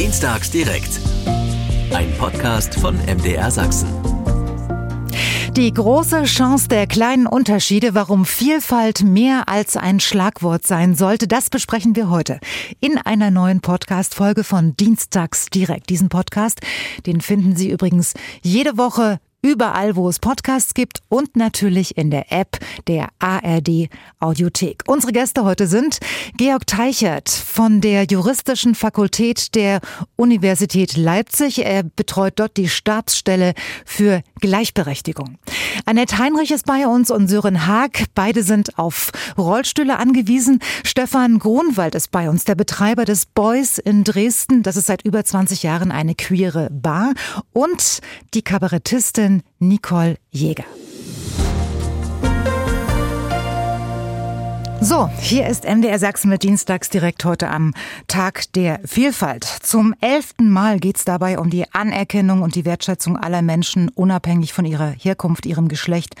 Dienstags direkt. Ein Podcast von MDR Sachsen. Die große Chance der kleinen Unterschiede, warum Vielfalt mehr als ein Schlagwort sein sollte, das besprechen wir heute in einer neuen Podcast-Folge von Dienstags direkt. Diesen Podcast, den finden Sie übrigens jede Woche überall, wo es Podcasts gibt und natürlich in der App der ARD Audiothek. Unsere Gäste heute sind Georg Teichert von der Juristischen Fakultät der Universität Leipzig. Er betreut dort die Stabsstelle für Gleichberechtigung. Annette Heinrich ist bei uns und Sören Haag. Beide sind auf Rollstühle angewiesen. Stefan Grunwald ist bei uns, der Betreiber des Boys in Dresden. Das ist seit über 20 Jahren eine queere Bar. Und die Kabarettistin Journalistin Nicole Jäger. So, hier ist MDR Sachsen mit Dienstags direkt heute am Tag der Vielfalt. Zum elften Mal geht es dabei um die Anerkennung und die Wertschätzung aller Menschen, unabhängig von ihrer Herkunft, ihrem Geschlecht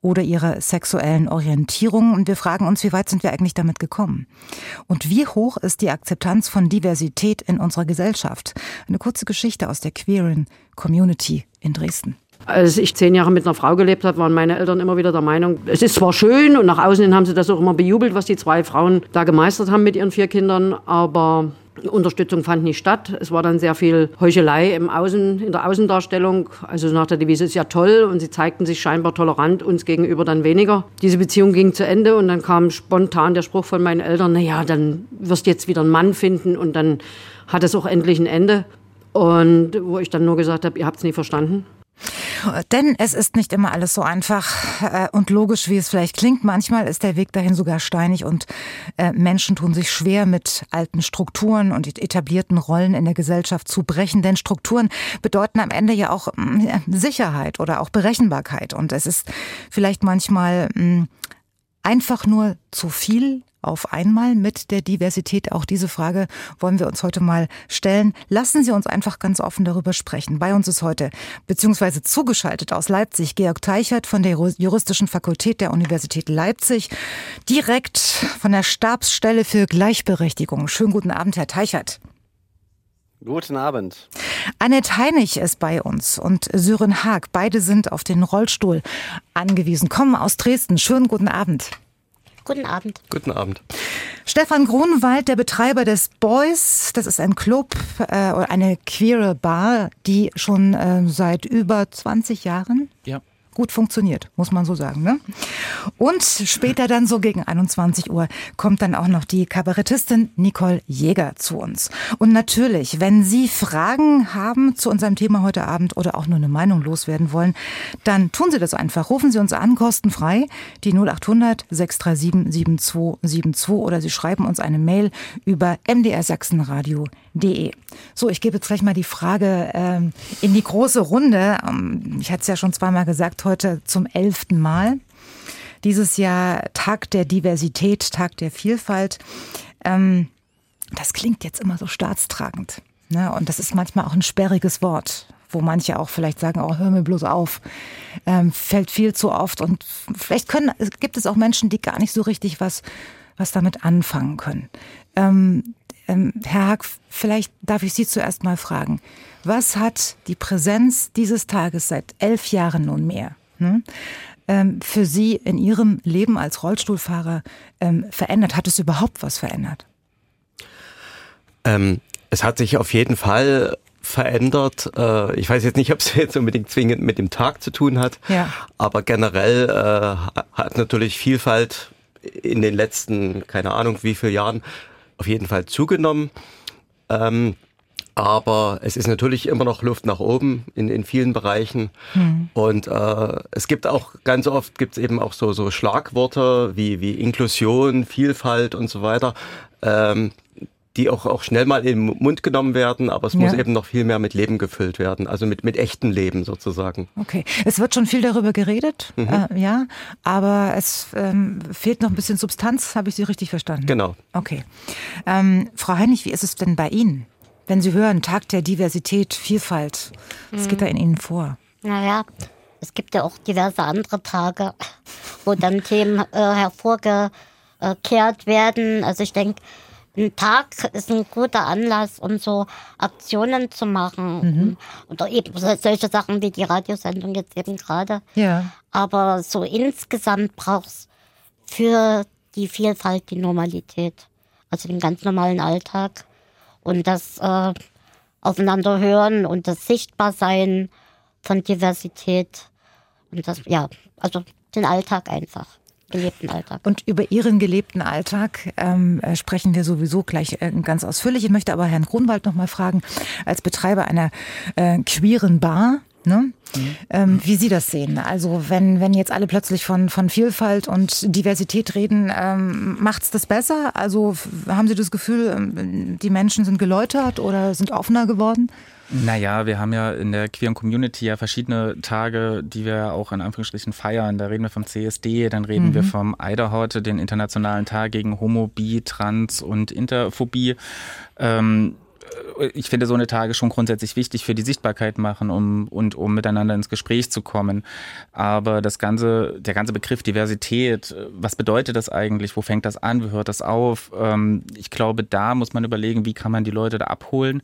oder ihrer sexuellen Orientierung. Und wir fragen uns, wie weit sind wir eigentlich damit gekommen? Und wie hoch ist die Akzeptanz von Diversität in unserer Gesellschaft? Eine kurze Geschichte aus der queeren Community in Dresden. Als ich zehn Jahre mit einer Frau gelebt habe, waren meine Eltern immer wieder der Meinung, es ist zwar schön und nach außen hin haben sie das auch immer bejubelt, was die zwei Frauen da gemeistert haben mit ihren vier Kindern, aber Unterstützung fand nicht statt. Es war dann sehr viel Heuchelei im Außen, in der Außendarstellung. Also nach der Devise ist ja toll und sie zeigten sich scheinbar tolerant, uns gegenüber dann weniger. Diese Beziehung ging zu Ende und dann kam spontan der Spruch von meinen Eltern, na ja, dann wirst du jetzt wieder einen Mann finden und dann hat es auch endlich ein Ende. Und wo ich dann nur gesagt habe, ihr habt es nie verstanden. Denn es ist nicht immer alles so einfach äh, und logisch, wie es vielleicht klingt. Manchmal ist der Weg dahin sogar steinig und äh, Menschen tun sich schwer mit alten Strukturen und etablierten Rollen in der Gesellschaft zu brechen. Denn Strukturen bedeuten am Ende ja auch Sicherheit oder auch Berechenbarkeit. Und es ist vielleicht manchmal einfach nur zu viel auf einmal mit der Diversität? Auch diese Frage wollen wir uns heute mal stellen. Lassen Sie uns einfach ganz offen darüber sprechen. Bei uns ist heute beziehungsweise zugeschaltet aus Leipzig Georg Teichert von der Juristischen Fakultät der Universität Leipzig, direkt von der Stabsstelle für Gleichberechtigung. Schönen guten Abend, Herr Teichert. Guten Abend. Annette Heinig ist bei uns und Sören Haag. Beide sind auf den Rollstuhl angewiesen, kommen aus Dresden. Schönen guten Abend. Guten Abend. Guten Abend. Stefan Grunwald, der Betreiber des Boys, das ist ein Club äh, oder eine queere Bar, die schon äh, seit über 20 Jahren ja gut funktioniert, muss man so sagen. Ne? Und später dann so gegen 21 Uhr kommt dann auch noch die Kabarettistin Nicole Jäger zu uns. Und natürlich, wenn Sie Fragen haben zu unserem Thema heute Abend oder auch nur eine Meinung loswerden wollen, dann tun Sie das einfach. Rufen Sie uns an, kostenfrei, die 0800 637 7272 oder Sie schreiben uns eine Mail über mdrsachsenradio.de. So, ich gebe jetzt gleich mal die Frage ähm, in die große Runde. Ähm, ich hatte es ja schon zweimal gesagt, heute zum elften Mal. Dieses Jahr Tag der Diversität, Tag der Vielfalt. Ähm, das klingt jetzt immer so staatstragend. Ne? Und das ist manchmal auch ein sperriges Wort, wo manche auch vielleicht sagen, oh, hör mir bloß auf. Ähm, fällt viel zu oft. Und vielleicht können, gibt es auch Menschen, die gar nicht so richtig was, was damit anfangen können. Ähm, Herr Hack, vielleicht darf ich Sie zuerst mal fragen. Was hat die Präsenz dieses Tages seit elf Jahren nunmehr hm, ähm, für Sie in Ihrem Leben als Rollstuhlfahrer ähm, verändert? Hat es überhaupt was verändert? Ähm, es hat sich auf jeden Fall verändert. Äh, ich weiß jetzt nicht, ob es jetzt unbedingt zwingend mit dem Tag zu tun hat, ja. aber generell äh, hat natürlich Vielfalt in den letzten, keine Ahnung wie viele Jahren, auf jeden Fall zugenommen. Ähm, aber es ist natürlich immer noch Luft nach oben in, in vielen Bereichen. Hm. Und äh, es gibt auch ganz oft gibt es eben auch so, so Schlagworte wie, wie Inklusion, Vielfalt und so weiter, ähm, die auch, auch schnell mal in den Mund genommen werden, aber es ja. muss eben noch viel mehr mit Leben gefüllt werden, also mit, mit echtem Leben sozusagen. Okay, es wird schon viel darüber geredet, mhm. äh, ja, aber es ähm, fehlt noch ein bisschen Substanz, habe ich Sie richtig verstanden? Genau. Okay. Ähm, Frau Heinig, wie ist es denn bei Ihnen? Wenn Sie hören, Tag der Diversität, Vielfalt, was geht da in Ihnen vor? Naja, es gibt ja auch diverse andere Tage, wo dann Themen äh, hervorgekehrt werden. Also ich denke, ein Tag ist ein guter Anlass, um so Aktionen zu machen. Mhm. Oder eben solche Sachen wie die Radiosendung jetzt eben gerade. Ja. Aber so insgesamt brauchst für die Vielfalt die Normalität. Also den ganz normalen Alltag. Und das äh, Aufeinanderhören und das Sichtbarsein von Diversität. Und das, ja, also den Alltag einfach gelebten Alltag. Und über Ihren gelebten Alltag ähm, äh, sprechen wir sowieso gleich äh, ganz ausführlich. Ich möchte aber Herrn Grunwald noch mal fragen, als Betreiber einer äh, queeren Bar, Ne? Mhm. Ähm, wie Sie das sehen. Also wenn, wenn jetzt alle plötzlich von, von Vielfalt und Diversität reden, ähm, macht es das besser? Also haben Sie das Gefühl, ähm, die Menschen sind geläutert oder sind offener geworden? Naja, wir haben ja in der queeren Community ja verschiedene Tage, die wir auch in Anführungsstrichen feiern. Da reden wir vom CSD, dann reden mhm. wir vom Eiderhaute, den Internationalen Tag gegen Homo, Bi, Trans und Interphobie. Ähm, ich finde so eine Tage schon grundsätzlich wichtig für die Sichtbarkeit machen um, und um miteinander ins Gespräch zu kommen. Aber das ganze, der ganze Begriff Diversität, was bedeutet das eigentlich? Wo fängt das an? Wie hört das auf? Ähm, ich glaube, da muss man überlegen, wie kann man die Leute da abholen,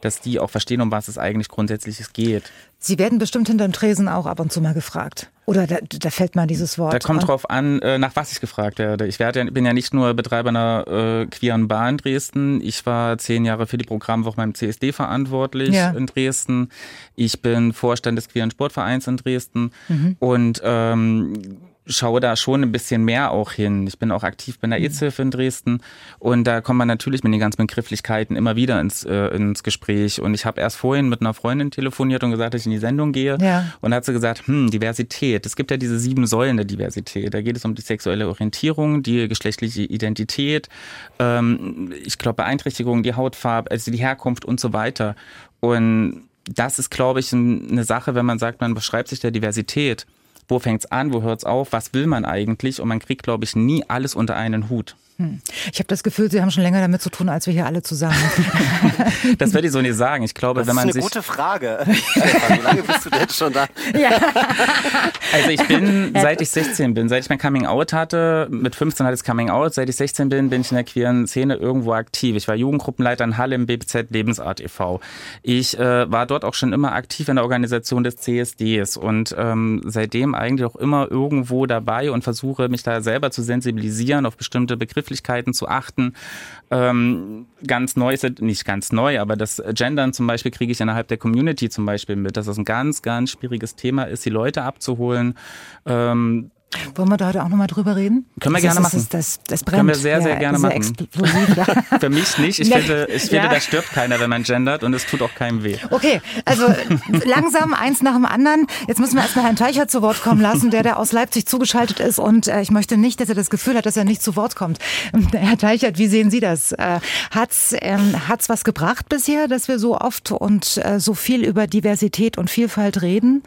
dass die auch verstehen, um was es eigentlich grundsätzlich geht. Sie werden bestimmt hinter dem Tresen auch ab und zu mal gefragt. Oder da, da fällt mal dieses Wort. Da kommt drauf an, äh, nach was ich gefragt werde. Ich werde, bin ja nicht nur Betreiber einer äh, queeren Bar in Dresden. Ich war zehn Jahre für die Programmwoche beim CSD verantwortlich ja. in Dresden. Ich bin Vorstand des queeren Sportvereins in Dresden. Mhm. Und ähm, schaue da schon ein bisschen mehr auch hin. Ich bin auch aktiv bei der mhm. EZ-Hilfe in Dresden und da kommt man natürlich mit den ganzen Begrifflichkeiten immer wieder ins, äh, ins Gespräch. Und ich habe erst vorhin mit einer Freundin telefoniert und gesagt, dass ich in die Sendung gehe. Ja. Und da hat sie gesagt, hm, Diversität. Es gibt ja diese sieben Säulen der Diversität. Da geht es um die sexuelle Orientierung, die geschlechtliche Identität, ähm, ich glaube Beeinträchtigung, die Hautfarbe, also die Herkunft und so weiter. Und das ist, glaube ich, eine Sache, wenn man sagt, man beschreibt sich der Diversität wo fängt's an, wo hört's auf, was will man eigentlich? Und man kriegt, glaube ich, nie alles unter einen Hut. Hm. Ich habe das Gefühl, Sie haben schon länger damit zu tun, als wir hier alle zusammen. das würde ich so nicht sagen. Ich glaube, das wenn man sich. Das ist eine gute Frage. Wie lange bist du denn schon da? Ja. Also ich bin, seit ich 16 bin, seit ich mein Coming Out hatte, mit 15 hatte ich Coming Out, seit ich 16 bin, bin ich in der queeren Szene irgendwo aktiv. Ich war Jugendgruppenleiter in Halle im BBZ Lebensart e.V. Ich äh, war dort auch schon immer aktiv in der Organisation des CSDs und ähm, seitdem eigentlich auch immer irgendwo dabei und versuche mich da selber zu sensibilisieren auf bestimmte Begriffe Begrifflichkeiten zu achten. Ähm, ganz neu ist nicht ganz neu, aber das Gendern zum Beispiel kriege ich innerhalb der Community zum Beispiel mit, dass das ein ganz, ganz schwieriges Thema ist, die Leute abzuholen. Ähm, wollen wir da heute auch nochmal drüber reden? Können wir das gerne ist, machen. Das, das, brennt. Können wir sehr, sehr ja, gerne sehr machen. Für mich nicht. Ich finde, ich finde ja. da stirbt keiner, wenn man gendert und es tut auch keinem weh. Okay, also langsam eins nach dem anderen. Jetzt müssen wir erstmal Herrn Teicher zu Wort kommen lassen, der da aus Leipzig zugeschaltet ist und äh, ich möchte nicht, dass er das Gefühl hat, dass er nicht zu Wort kommt. Herr Teichert, wie sehen Sie das? Äh, hat's ähm, hat's was gebracht bisher, dass wir so oft und äh, so viel über Diversität und Vielfalt reden?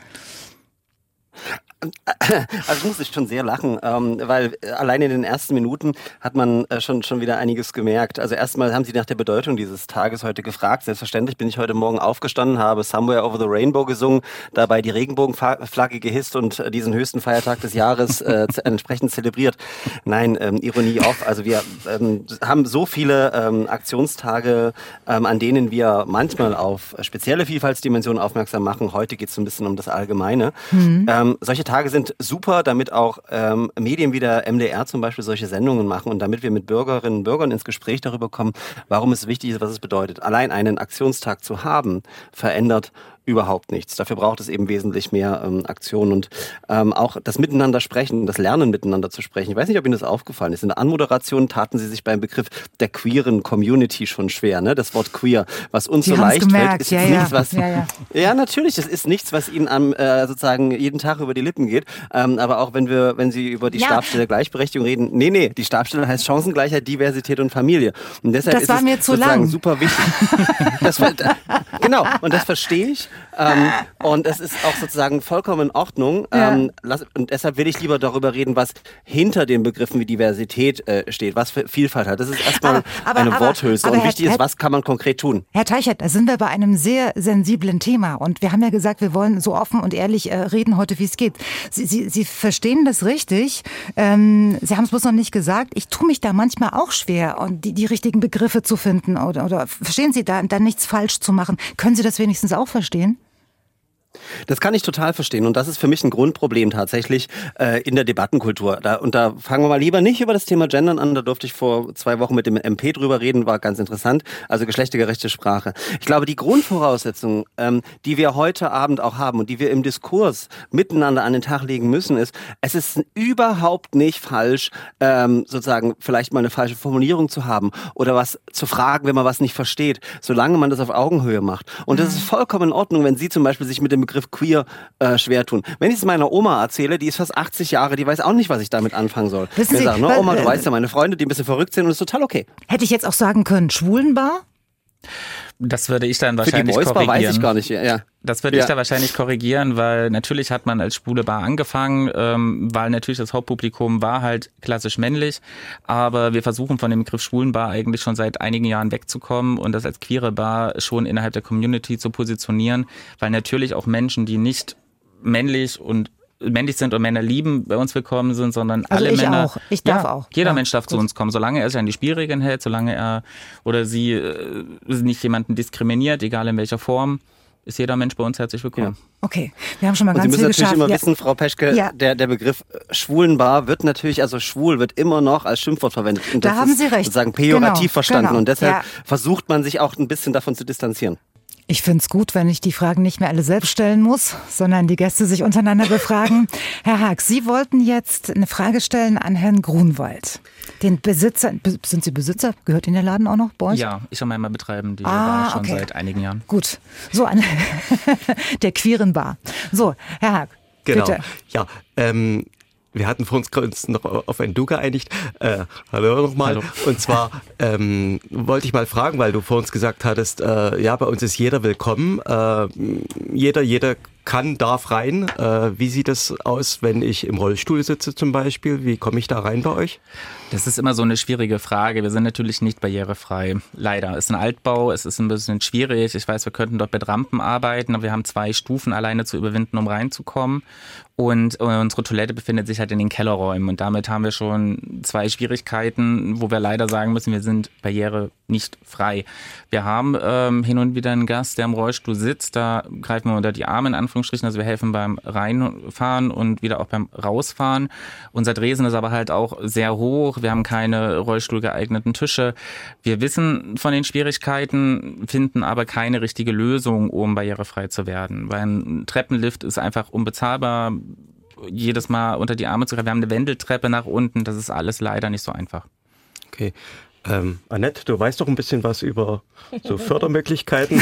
Also muss ich schon sehr lachen, ähm, weil äh, allein in den ersten Minuten hat man äh, schon, schon wieder einiges gemerkt. Also erstmal haben Sie nach der Bedeutung dieses Tages heute gefragt. Selbstverständlich bin ich heute Morgen aufgestanden, habe Somewhere Over the Rainbow gesungen, dabei die Regenbogenflagge gehisst und äh, diesen höchsten Feiertag des Jahres äh, entsprechend zelebriert. Nein, ähm, Ironie off. Also wir ähm, haben so viele ähm, Aktionstage, ähm, an denen wir manchmal auf spezielle Vielfaltsdimensionen aufmerksam machen. Heute geht es so ein bisschen um das Allgemeine. Mhm. Ähm, solche Tage Tage sind super, damit auch ähm, Medien wie der MDR zum Beispiel solche Sendungen machen und damit wir mit Bürgerinnen und Bürgern ins Gespräch darüber kommen, warum es wichtig ist, was es bedeutet. Allein einen Aktionstag zu haben, verändert überhaupt nichts. Dafür braucht es eben wesentlich mehr ähm, Aktionen und ähm, auch das Miteinander sprechen, das Lernen miteinander zu sprechen. Ich weiß nicht, ob Ihnen das aufgefallen ist. In der Anmoderation taten Sie sich beim Begriff der queeren Community schon schwer. Ne? Das Wort queer, was uns Sie so leicht gemerkt. fällt, ist ja, nichts, was ja, ja. ja natürlich, das ist nichts, was Ihnen am äh, sozusagen jeden Tag über die Lippen geht. Ähm, aber auch wenn wir, wenn Sie über die ja. Stabstelle Gleichberechtigung reden, nee, nee, die Stabstelle heißt Chancengleichheit, Diversität und Familie. Und deshalb das ist war es mir zu sozusagen lang. super wichtig. das, genau, und das verstehe ich. Ähm, und es ist auch sozusagen vollkommen in Ordnung. Ja. Ähm, lass, und deshalb will ich lieber darüber reden, was hinter den Begriffen wie Diversität äh, steht, was für Vielfalt hat. Das ist erstmal aber, aber, eine aber, Worthülse. und wichtig Herr, ist, was kann man konkret tun? Herr Teichert, da sind wir bei einem sehr sensiblen Thema. Und wir haben ja gesagt, wir wollen so offen und ehrlich äh, reden heute, wie es geht. Sie, Sie, Sie verstehen das richtig. Ähm, Sie haben es bloß noch nicht gesagt. Ich tue mich da manchmal auch schwer, die, die richtigen Begriffe zu finden. Oder, oder verstehen Sie da, da nichts falsch zu machen? Können Sie das wenigstens auch verstehen? Das kann ich total verstehen und das ist für mich ein Grundproblem tatsächlich äh, in der Debattenkultur. Da, und da fangen wir mal lieber nicht über das Thema Gendern an. Da durfte ich vor zwei Wochen mit dem MP drüber reden, war ganz interessant. Also geschlechtergerechte Sprache. Ich glaube, die Grundvoraussetzung, ähm, die wir heute Abend auch haben und die wir im Diskurs miteinander an den Tag legen müssen, ist, es ist überhaupt nicht falsch, ähm, sozusagen vielleicht mal eine falsche Formulierung zu haben oder was zu fragen, wenn man was nicht versteht, solange man das auf Augenhöhe macht. Und das ist mhm. vollkommen in Ordnung, wenn Sie zum Beispiel sich mit dem Begriff queer äh, schwer tun. Wenn ich es meiner Oma erzähle, die ist fast 80 Jahre, die weiß auch nicht, was ich damit anfangen soll. Wissen Sie, sagen, ne, Oma, du äh, weißt ja, meine Freunde, die ein bisschen verrückt sind und ist total okay. Hätte ich jetzt auch sagen können, Schwulenbar? Das würde ich dann wahrscheinlich Für die korrigieren. weiß ich gar nicht, ja. Das würde ja. ich da wahrscheinlich korrigieren, weil natürlich hat man als schwule Bar angefangen, ähm, weil natürlich das Hauptpublikum war halt klassisch männlich, aber wir versuchen von dem Begriff Schwulenbar eigentlich schon seit einigen Jahren wegzukommen und das als queere Bar schon innerhalb der Community zu positionieren, weil natürlich auch Menschen, die nicht männlich und männlich sind und Männer lieben, bei uns willkommen sind, sondern also alle ich Männer. Auch. Ich darf ja, auch. Jeder ja, Mensch darf gut. zu uns kommen, solange er sich an die Spielregeln hält, solange er oder sie äh, nicht jemanden diskriminiert, egal in welcher Form ist jeder Mensch bei uns herzlich willkommen. Ja. Okay, wir haben schon mal und ganz Sie müssen viel natürlich immer ja. wissen, Frau Peschke, ja. der, der Begriff Schwulenbar wird natürlich, also schwul wird immer noch als Schimpfwort verwendet. Und da haben Sie recht. Sozusagen pejorativ genau. verstanden. Genau. Und deshalb versucht man sich auch ein bisschen davon zu distanzieren. Ich finde es gut, wenn ich die Fragen nicht mehr alle selbst stellen muss, sondern die Gäste sich untereinander befragen. Herr Haag, Sie wollten jetzt eine Frage stellen an Herrn Grunwald. Den Besitzer, sind Sie Besitzer? Gehört Ihnen der Laden auch noch bei euch? Ja, ich habe einmal betreiben, die ah, war schon okay. seit einigen Jahren. Gut, so an der queeren Bar. So, Herr Haag, Genau. Bitte. Ja, ähm, wir hatten vor uns, uns noch auf ein Du geeinigt. Äh, hallo nochmal. Und zwar ähm, wollte ich mal fragen, weil du vor uns gesagt hattest, äh, ja, bei uns ist jeder willkommen. Äh, jeder, jeder kann, darf rein. Äh, wie sieht es aus, wenn ich im Rollstuhl sitze zum Beispiel? Wie komme ich da rein bei euch? Das ist immer so eine schwierige Frage. Wir sind natürlich nicht barrierefrei. Leider. Es ist ein Altbau, es ist ein bisschen schwierig. Ich weiß, wir könnten dort mit Rampen arbeiten, aber wir haben zwei Stufen alleine zu überwinden, um reinzukommen. Und unsere Toilette befindet sich halt in den Kellerräumen. Und damit haben wir schon zwei Schwierigkeiten, wo wir leider sagen müssen, wir sind barriere nicht frei. Wir haben ähm, hin und wieder einen Gast, der im Rollstuhl sitzt. Da greifen wir unter die Arme in Anführungsstrichen. Also wir helfen beim Reinfahren und wieder auch beim Rausfahren. Unser Dresen ist aber halt auch sehr hoch. Wir haben keine rollstuhlgeeigneten Tische. Wir wissen von den Schwierigkeiten, finden aber keine richtige Lösung, um barrierefrei zu werden. Weil ein Treppenlift ist einfach unbezahlbar jedes Mal unter die Arme zu greifen. Wir haben eine Wendeltreppe nach unten. Das ist alles leider nicht so einfach. Okay. Ähm, Annette, du weißt doch ein bisschen was über so Fördermöglichkeiten.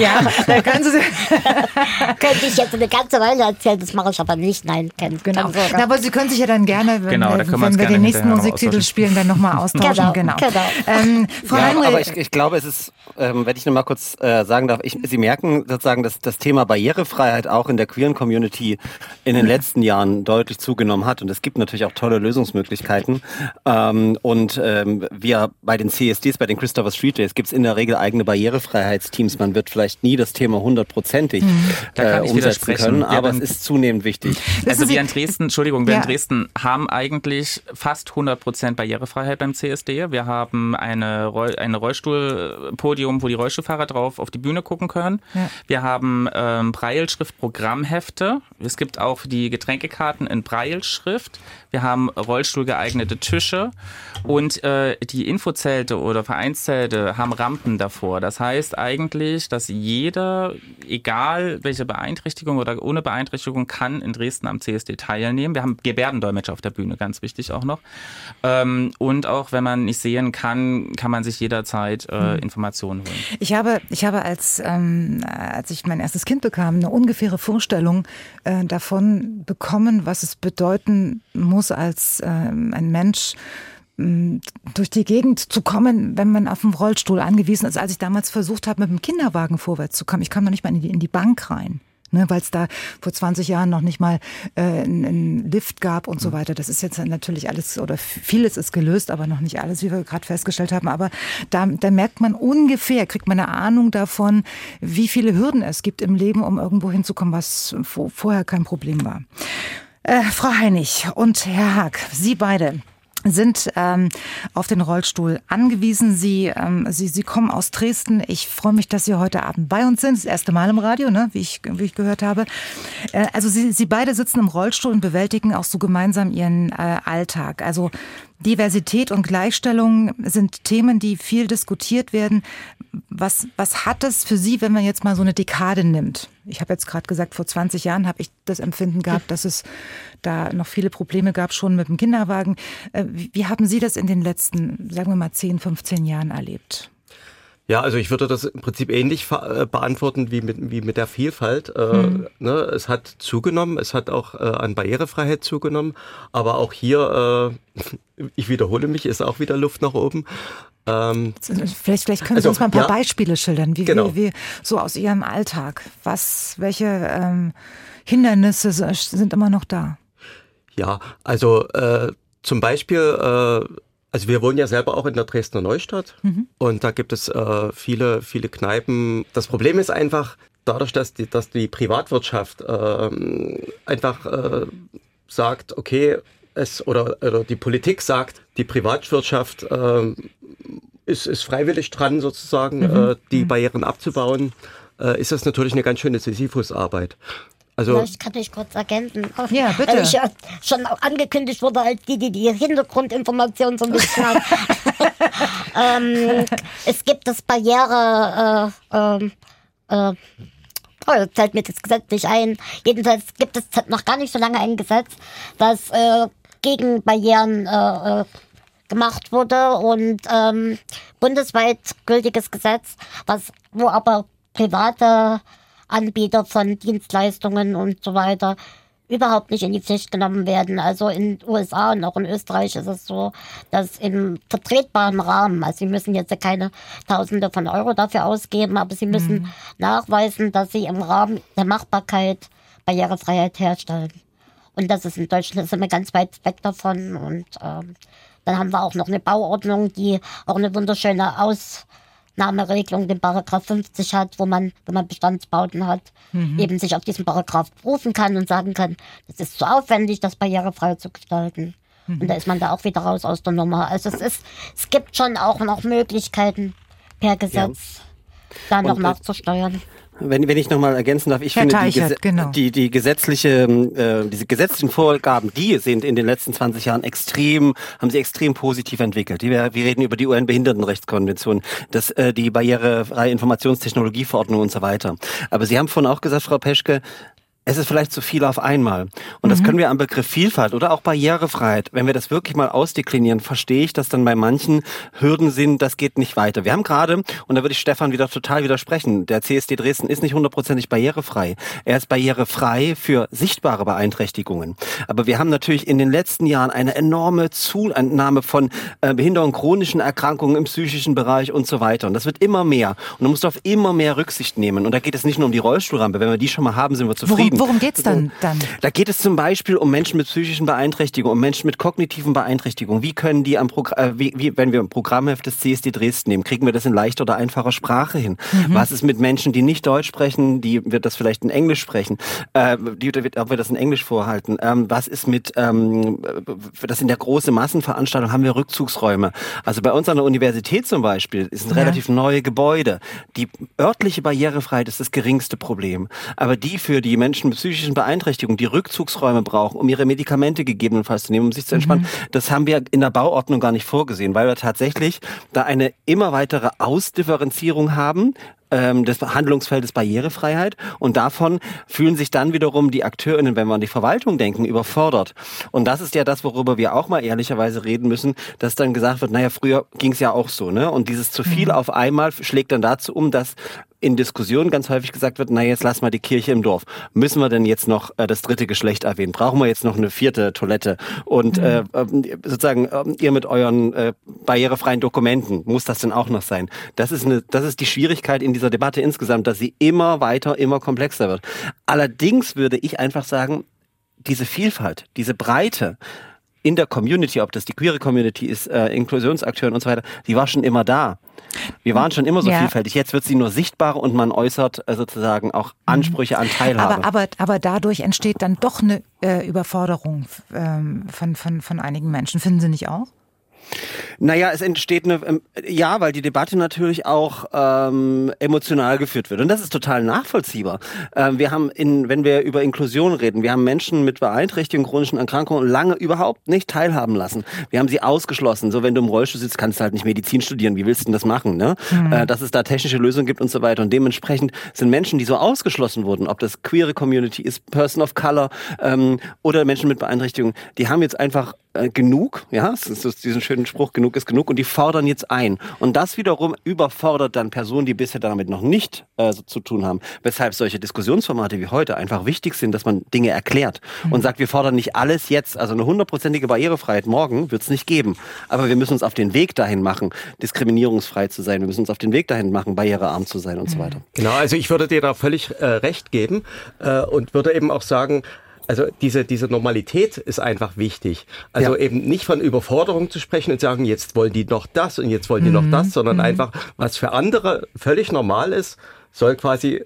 ja, da können Sie. Könnte ich jetzt eine ganze Weile erzählen, das mache ich aber nicht. Nein, kenn, genau. Na, aber Sie können sich ja dann gerne, wenn, genau, wir, wenn wir den nächsten Musiktitel spielen, dann nochmal austauschen. Genau. genau. genau. Ähm, Frau ja, aber ich, ich, glaube, es ist, ähm, wenn ich noch mal kurz äh, sagen darf, ich, Sie merken sozusagen, dass das Thema Barrierefreiheit auch in der queeren Community in den letzten Jahren deutlich zugenommen hat. Und es gibt natürlich auch tolle Lösungsmöglichkeiten. Ähm, und ähm, wir bei den CSDs, bei den Christopher Street Days, gibt es in der Regel eigene Barrierefreiheitsteams. Man wird vielleicht nie das Thema hundertprozentig mhm. äh, umsetzen können, aber es ist zunehmend wichtig. Also wir in Dresden, Entschuldigung, wir ja. in Dresden haben eigentlich fast 100 Prozent Barrierefreiheit beim CSD. Wir haben eine, Roll eine Rollstuhlpodium, wo die Rollstuhlfahrer drauf auf die Bühne gucken können. Ja. Wir haben ähm, Brailleschrift-Programmhefte. Es gibt auch die Getränkekarten in Brailleschrift. Wir haben rollstuhlgeeignete Tische und äh, die Infozelte oder Vereinszelte haben Rampen davor. Das heißt eigentlich, dass jeder, egal welche Beeinträchtigung oder ohne Beeinträchtigung, kann in Dresden am CSD teilnehmen. Wir haben Gebärdendolmetscher auf der Bühne, ganz wichtig auch noch. Ähm, und auch wenn man nicht sehen kann, kann man sich jederzeit äh, hm. Informationen holen. Ich habe, ich habe als, ähm, als ich mein erstes Kind bekam, eine ungefähre Vorstellung äh, davon bekommen, was es bedeuten muss als ähm, ein Mensch, durch die Gegend zu kommen, wenn man auf dem Rollstuhl angewiesen ist. Als ich damals versucht habe, mit dem Kinderwagen vorwärts zu kommen, ich kam noch nicht mal in die, in die Bank rein. Ne, Weil es da vor 20 Jahren noch nicht mal äh, einen Lift gab und so mhm. weiter. Das ist jetzt natürlich alles oder vieles ist gelöst, aber noch nicht alles, wie wir gerade festgestellt haben. Aber da, da merkt man ungefähr, kriegt man eine Ahnung davon, wie viele Hürden es gibt im Leben, um irgendwo hinzukommen, was vorher kein Problem war. Äh, Frau Heinig und Herr Haag, Sie beide sind ähm, auf den Rollstuhl angewiesen. Sie, ähm, Sie, Sie kommen aus Dresden. Ich freue mich, dass Sie heute Abend bei uns sind. Das erste Mal im Radio, ne? wie, ich, wie ich gehört habe. Äh, also Sie, Sie beide sitzen im Rollstuhl und bewältigen auch so gemeinsam Ihren äh, Alltag. Also Diversität und Gleichstellung sind Themen, die viel diskutiert werden. Was, was hat es für Sie, wenn man jetzt mal so eine Dekade nimmt? Ich habe jetzt gerade gesagt, vor 20 Jahren habe ich das Empfinden gehabt, dass es da noch viele Probleme gab, schon mit dem Kinderwagen. Äh, wie haben Sie das in den letzten, sagen wir mal, 10, 15 Jahren erlebt? Ja, also ich würde das im Prinzip ähnlich äh, beantworten wie mit, wie mit der Vielfalt. Hm. ne, es hat zugenommen, es hat auch äh, an Barrierefreiheit zugenommen, aber auch hier, äh, ich wiederhole mich, ist auch wieder Luft nach oben. Ähm, vielleicht, vielleicht können Sie also, uns mal ein paar ja, Beispiele schildern, wie, genau. wie, wie so aus Ihrem Alltag. Was, welche ähm, Hindernisse sind immer noch da? Ja, also äh, zum Beispiel, äh, also wir wohnen ja selber auch in der Dresdner Neustadt mhm. und da gibt es äh, viele, viele Kneipen. Das Problem ist einfach, dadurch, dass die, dass die Privatwirtschaft äh, einfach äh, sagt, okay, es oder, oder die Politik sagt, die Privatwirtschaft äh, ist, ist freiwillig dran, sozusagen mhm. äh, die mhm. Barrieren abzubauen, äh, ist das natürlich eine ganz schöne Sisyphus-Arbeit. Also, Vielleicht kann ich kurz ergänzen. Ja, bitte. Weil ich ja schon angekündigt wurde als die, die die Hintergrundinformationen so ein bisschen hat. ähm, es gibt das Barriere, äh, ähm, äh, oh, jetzt fällt mir das Gesetz nicht ein. Jedenfalls gibt es noch gar nicht so lange ein Gesetz, das äh, gegen Barrieren äh, äh, gemacht wurde und ähm, bundesweit gültiges Gesetz, was wo aber private Anbieter von Dienstleistungen und so weiter überhaupt nicht in die Pflicht genommen werden. Also in USA und auch in Österreich ist es so, dass im vertretbaren Rahmen, also sie müssen jetzt keine Tausende von Euro dafür ausgeben, aber sie müssen mhm. nachweisen, dass sie im Rahmen der Machbarkeit Barrierefreiheit herstellen. Und das ist in Deutschland sind wir ganz weit weg davon. Und ähm, dann haben wir auch noch eine Bauordnung, die auch eine wunderschöne Aus Nahmeregelung, den Paragraph 50 hat, wo man, wenn man Bestandsbauten hat, mhm. eben sich auf diesen Paragraph berufen kann und sagen kann, das ist zu aufwendig, das barrierefrei zu gestalten. Mhm. Und da ist man da auch wieder raus aus der Nummer. Also es ist, es gibt schon auch noch Möglichkeiten per Gesetz ja. da noch und, nachzusteuern. Wenn, wenn ich nochmal ergänzen darf, ich Herr finde Teichert, die, genau. die, die gesetzliche, äh, diese gesetzlichen Vorgaben, die sind in den letzten 20 Jahren extrem, haben sie extrem positiv entwickelt. Wir, wir reden über die UN-Behindertenrechtskonvention, das, äh, die barrierefreie Informationstechnologieverordnung und so weiter. Aber Sie haben vorhin auch gesagt, Frau Peschke, es ist vielleicht zu viel auf einmal. Und mhm. das können wir am Begriff Vielfalt oder auch Barrierefreiheit, wenn wir das wirklich mal ausdeklinieren, verstehe ich, dass dann bei manchen Hürden sind, das geht nicht weiter. Wir haben gerade, und da würde ich Stefan wieder total widersprechen, der CSD Dresden ist nicht hundertprozentig barrierefrei. Er ist barrierefrei für sichtbare Beeinträchtigungen. Aber wir haben natürlich in den letzten Jahren eine enorme Zunahme von äh, Behinderungen, chronischen Erkrankungen im psychischen Bereich und so weiter. Und das wird immer mehr. Und du musst auf immer mehr Rücksicht nehmen. Und da geht es nicht nur um die Rollstuhlrampe. Wenn wir die schon mal haben, sind wir zufrieden. Worum geht's dann, dann? Da geht es zum Beispiel um Menschen mit psychischen Beeinträchtigungen, um Menschen mit kognitiven Beeinträchtigungen. Wie können die am Programm, äh, wie, wie, wenn wir ein Programmheft des CSD Dresden nehmen, kriegen wir das in leichter oder einfacher Sprache hin? Mhm. Was ist mit Menschen, die nicht Deutsch sprechen, die wird das vielleicht in Englisch sprechen, äh, die, ob wir das in Englisch vorhalten? Ähm, was ist mit, ähm, das in der großen Massenveranstaltung haben wir Rückzugsräume. Also bei uns an der Universität zum Beispiel ist ein ja. relativ neue Gebäude. Die örtliche Barrierefreiheit ist das geringste Problem. Aber die für die Menschen Menschen mit psychischen Beeinträchtigungen, die Rückzugsräume brauchen, um ihre Medikamente gegebenenfalls zu nehmen, um sich zu entspannen, mhm. das haben wir in der Bauordnung gar nicht vorgesehen, weil wir tatsächlich da eine immer weitere Ausdifferenzierung haben ähm, des Handlungsfeldes Barrierefreiheit und davon fühlen sich dann wiederum die AkteurInnen, wenn wir an die Verwaltung denken, überfordert. Und das ist ja das, worüber wir auch mal ehrlicherweise reden müssen, dass dann gesagt wird, naja, früher ging es ja auch so, ne? Und dieses zu viel mhm. auf einmal schlägt dann dazu um, dass in Diskussionen ganz häufig gesagt wird, na jetzt lass mal die Kirche im Dorf. Müssen wir denn jetzt noch äh, das dritte Geschlecht erwähnen? Brauchen wir jetzt noch eine vierte Toilette? Und mhm. äh, ähm, sozusagen äh, ihr mit euren äh, barrierefreien Dokumenten, muss das denn auch noch sein? Das ist, eine, das ist die Schwierigkeit in dieser Debatte insgesamt, dass sie immer weiter, immer komplexer wird. Allerdings würde ich einfach sagen, diese Vielfalt, diese Breite, in der Community, ob das die queere Community ist, äh, Inklusionsakteuren und so weiter, die war schon immer da. Wir waren schon immer so ja. vielfältig. Jetzt wird sie nur sichtbarer und man äußert äh, sozusagen auch Ansprüche an Teilhabe. Aber, aber, aber dadurch entsteht dann doch eine äh, Überforderung ähm, von, von, von einigen Menschen. Finden Sie nicht auch? Naja, es entsteht eine, ähm, ja, weil die Debatte natürlich auch ähm, emotional geführt wird. Und das ist total nachvollziehbar. Ähm, wir haben, in, wenn wir über Inklusion reden, wir haben Menschen mit Beeinträchtigungen, chronischen Erkrankungen lange überhaupt nicht teilhaben lassen. Wir haben sie ausgeschlossen. So, wenn du im Rollstuhl sitzt, kannst du halt nicht Medizin studieren. Wie willst du denn das machen? Ne? Mhm. Äh, dass es da technische Lösungen gibt und so weiter. Und dementsprechend sind Menschen, die so ausgeschlossen wurden, ob das queere Community ist, Person of Color ähm, oder Menschen mit Beeinträchtigungen, die haben jetzt einfach äh, genug, ja, es ist diesen schönen Spruch, genug ist genug, und die fordern jetzt ein. Und das wiederum überfordert dann Personen, die bisher damit noch nicht äh, so zu tun haben, weshalb solche Diskussionsformate wie heute einfach wichtig sind, dass man Dinge erklärt mhm. und sagt, wir fordern nicht alles jetzt, also eine hundertprozentige Barrierefreiheit morgen wird es nicht geben, aber wir müssen uns auf den Weg dahin machen, diskriminierungsfrei zu sein, wir müssen uns auf den Weg dahin machen, barrierearm zu sein und mhm. so weiter. Genau, also ich würde dir da völlig äh, recht geben äh, und würde eben auch sagen, also diese, diese Normalität ist einfach wichtig. Also ja. eben nicht von Überforderung zu sprechen und sagen, jetzt wollen die noch das und jetzt wollen die mhm. noch das, sondern mhm. einfach, was für andere völlig normal ist, soll quasi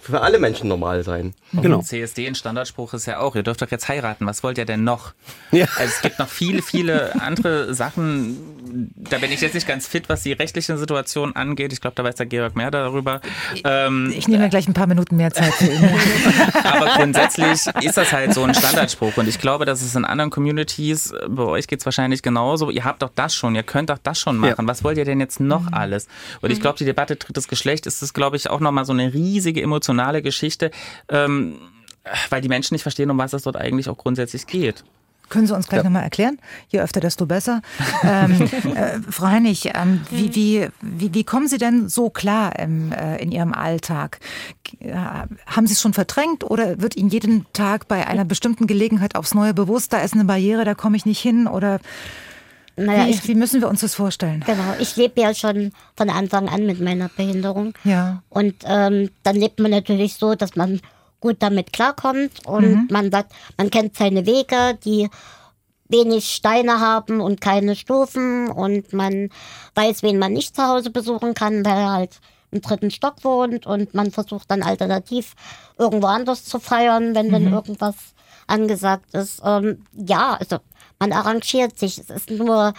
für alle Menschen normal sein. Genau. CSD ein Standardspruch ist ja auch, ihr dürft doch jetzt heiraten, was wollt ihr denn noch? Ja. Also es gibt noch viele, viele andere Sachen, da bin ich jetzt nicht ganz fit, was die rechtliche Situation angeht. Ich glaube, da weiß der Georg mehr darüber. Ähm, ich nehme mir gleich ein paar Minuten mehr Zeit für ihn. Aber grundsätzlich ist das halt so ein Standardspruch und ich glaube, dass es in anderen Communities, bei euch geht es wahrscheinlich genauso, ihr habt doch das schon, ihr könnt doch das schon machen. Ja. Was wollt ihr denn jetzt noch mhm. alles? Und ich glaube, die Debatte drittes Geschlecht ist das, glaube ich, auch nochmal so eine riesige emotionale Geschichte. Ähm, weil die Menschen nicht verstehen, um was es dort eigentlich auch grundsätzlich geht. Können Sie uns gleich ja. nochmal erklären? Je öfter, desto besser. ähm, äh, Frau Heinig, ähm, wie, wie, wie, wie kommen Sie denn so klar im, äh, in Ihrem Alltag? Äh, haben Sie es schon verdrängt oder wird Ihnen jeden Tag bei einer bestimmten Gelegenheit aufs Neue bewusst, da ist eine Barriere, da komme ich nicht hin oder naja, wie, ich, wie müssen wir uns das vorstellen? Genau, ich lebe ja schon von Anfang an mit meiner Behinderung. Ja. Und ähm, dann lebt man natürlich so, dass man gut damit klarkommt und mhm. man sagt, man kennt seine Wege, die wenig Steine haben und keine Stufen und man weiß, wen man nicht zu Hause besuchen kann, weil er halt im dritten Stock wohnt und man versucht dann alternativ irgendwo anders zu feiern, wenn mhm. dann irgendwas angesagt ist. Ähm, ja, also man arrangiert sich. Es ist nur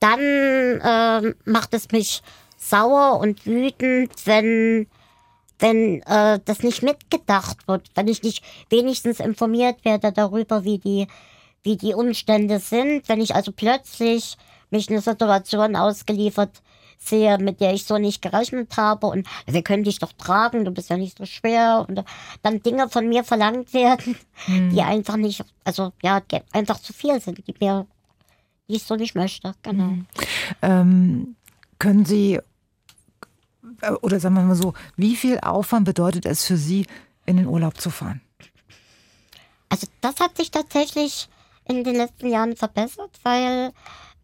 dann äh, macht es mich sauer und wütend, wenn wenn äh, das nicht mitgedacht wird, wenn ich nicht wenigstens informiert werde darüber, wie die, wie die Umstände sind, wenn ich also plötzlich mich eine Situation ausgeliefert sehe, mit der ich so nicht gerechnet habe und wir können dich doch tragen, du bist ja nicht so schwer und dann Dinge von mir verlangt werden, hm. die einfach nicht, also ja, einfach zu viel sind, die mir, die ich so nicht möchte, genau. Hm. Ähm, können Sie äh, oder sagen wir mal so, wie viel Aufwand bedeutet es für Sie, in den Urlaub zu fahren? Also das hat sich tatsächlich in den letzten Jahren verbessert, weil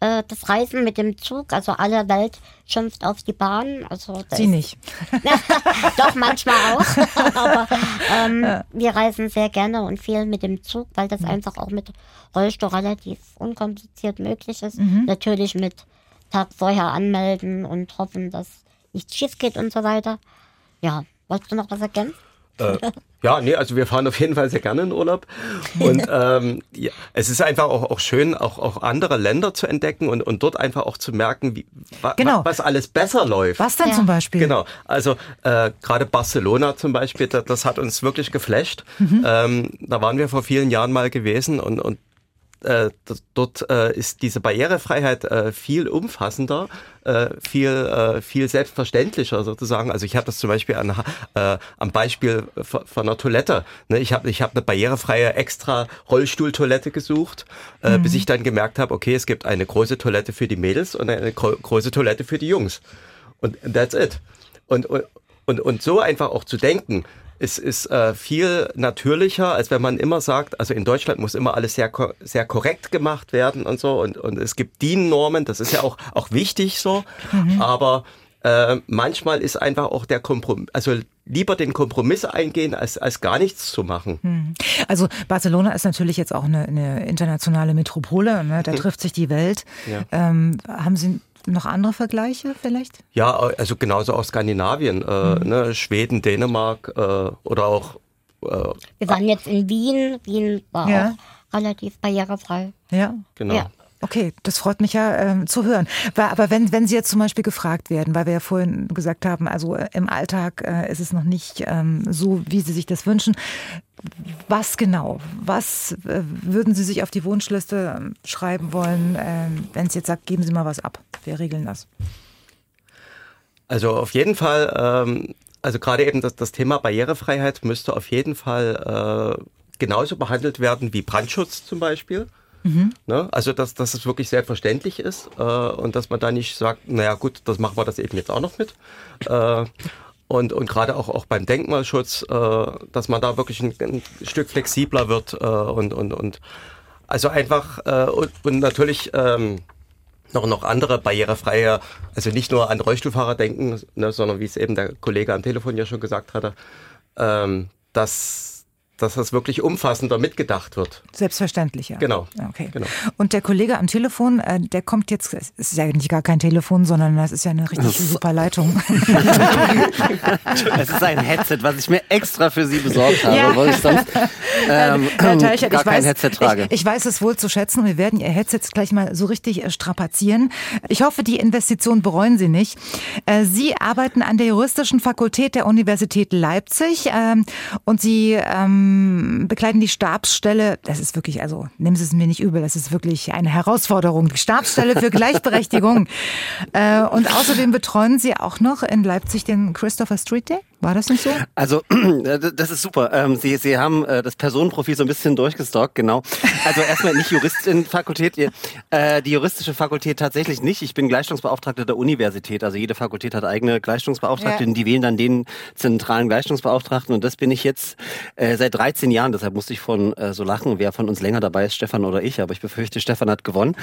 äh, das Reisen mit dem Zug, also alle Welt schimpft auf die Bahn. Also Sie nicht. Doch, manchmal auch. Aber ähm, ja. wir reisen sehr gerne und viel mit dem Zug, weil das mhm. einfach auch mit Rollstuhl relativ unkompliziert möglich ist. Mhm. Natürlich mit Tag vorher anmelden und hoffen, dass nichts schief geht und so weiter. Ja, wolltest du noch was erkennen? Äh, ja, nee, also wir fahren auf jeden Fall sehr gerne in Urlaub. Und ähm, ja, es ist einfach auch, auch schön, auch, auch andere Länder zu entdecken und, und dort einfach auch zu merken, wie, wa, genau. was alles besser läuft. Was denn ja. zum Beispiel? Genau, also äh, gerade Barcelona zum Beispiel, das, das hat uns wirklich geflasht. Mhm. Ähm, da waren wir vor vielen Jahren mal gewesen und, und äh, dort äh, ist diese Barrierefreiheit äh, viel umfassender, äh, viel, äh, viel selbstverständlicher sozusagen. Also ich habe das zum Beispiel an, äh, am Beispiel von, von einer Toilette. Ne? Ich habe ich hab eine barrierefreie extra Rollstuhltoilette gesucht, mhm. bis ich dann gemerkt habe, okay, es gibt eine große Toilette für die Mädels und eine große Toilette für die Jungs. Und that's it. Und Und, und so einfach auch zu denken, es ist äh, viel natürlicher, als wenn man immer sagt, also in Deutschland muss immer alles sehr, sehr korrekt gemacht werden und so. Und, und es gibt DIN-Normen, das ist ja auch, auch wichtig so. Mhm. Aber äh, manchmal ist einfach auch der Kompromiss, also lieber den Kompromiss eingehen, als, als gar nichts zu machen. Hm. Also Barcelona ist natürlich jetzt auch eine, eine internationale Metropole, ne? da mhm. trifft sich die Welt. Ja. Ähm, haben Sie noch andere Vergleiche vielleicht? Ja, also genauso auch Skandinavien, äh, mhm. ne? Schweden, Dänemark äh, oder auch. Äh, Wir waren jetzt in Wien. Wien war ja. auch relativ barrierefrei. Ja, genau. Ja. Okay, das freut mich ja äh, zu hören. Aber wenn, wenn Sie jetzt zum Beispiel gefragt werden, weil wir ja vorhin gesagt haben, also äh, im Alltag äh, ist es noch nicht ähm, so, wie Sie sich das wünschen. Was genau? Was äh, würden Sie sich auf die Wunschliste ähm, schreiben wollen, ähm, wenn es jetzt sagt, geben Sie mal was ab? Wir regeln das. Also auf jeden Fall, ähm, also gerade eben das, das Thema Barrierefreiheit müsste auf jeden Fall äh, genauso behandelt werden wie Brandschutz zum Beispiel. Mhm. Ne? Also, dass, dass es wirklich selbstverständlich ist äh, und dass man da nicht sagt, naja gut, das machen wir das eben jetzt auch noch mit. Äh, und, und gerade auch, auch beim Denkmalschutz, äh, dass man da wirklich ein, ein Stück flexibler wird äh, und, und, und also einfach äh, und, und natürlich ähm, noch, noch andere barrierefreie, also nicht nur an Rollstuhlfahrer denken, ne, sondern wie es eben der Kollege am Telefon ja schon gesagt hatte, ähm, dass dass das wirklich umfassender mitgedacht wird. Selbstverständlich, ja. Genau. Okay. Genau. Und der Kollege am Telefon, äh, der kommt jetzt, es ist ja nicht gar kein Telefon, sondern das ist ja eine richtig super Leitung. es ist ein Headset, was ich mir extra für Sie besorgt habe, ja. weil ich sonst ähm, Herr Teichert, gar ich kein weiß, Headset trage. Ich, ich, weiß es wohl zu schätzen und wir werden Ihr Headset gleich mal so richtig äh, strapazieren. Ich hoffe, die Investition bereuen Sie nicht. Äh, Sie arbeiten an der juristischen Fakultät der Universität Leipzig ähm, und Sie ähm, ähm, bekleiden die Stabsstelle, das ist wirklich, also nehmen Sie es mir nicht übel, das ist wirklich eine Herausforderung, die Stabsstelle für Gleichberechtigung. äh, und außerdem betreuen Sie auch noch in Leipzig den Christopher Street Day? War das nicht so? Also, das ist super. Ähm, Sie, Sie haben äh, das Personenprofil so ein bisschen durchgestalkt, genau. Also erstmal nicht Juristin-Fakultät, äh, die juristische Fakultät tatsächlich nicht. Ich bin Gleichstellungsbeauftragter der Universität. Also jede Fakultät hat eigene Gleichstellungsbeauftragte ja. die wählen dann den zentralen Gleichstellungsbeauftragten. Und das bin ich jetzt äh, seit 13 Jahren. Deshalb musste ich von äh, so lachen, wer von uns länger dabei ist, Stefan oder ich. Aber ich befürchte, Stefan hat gewonnen.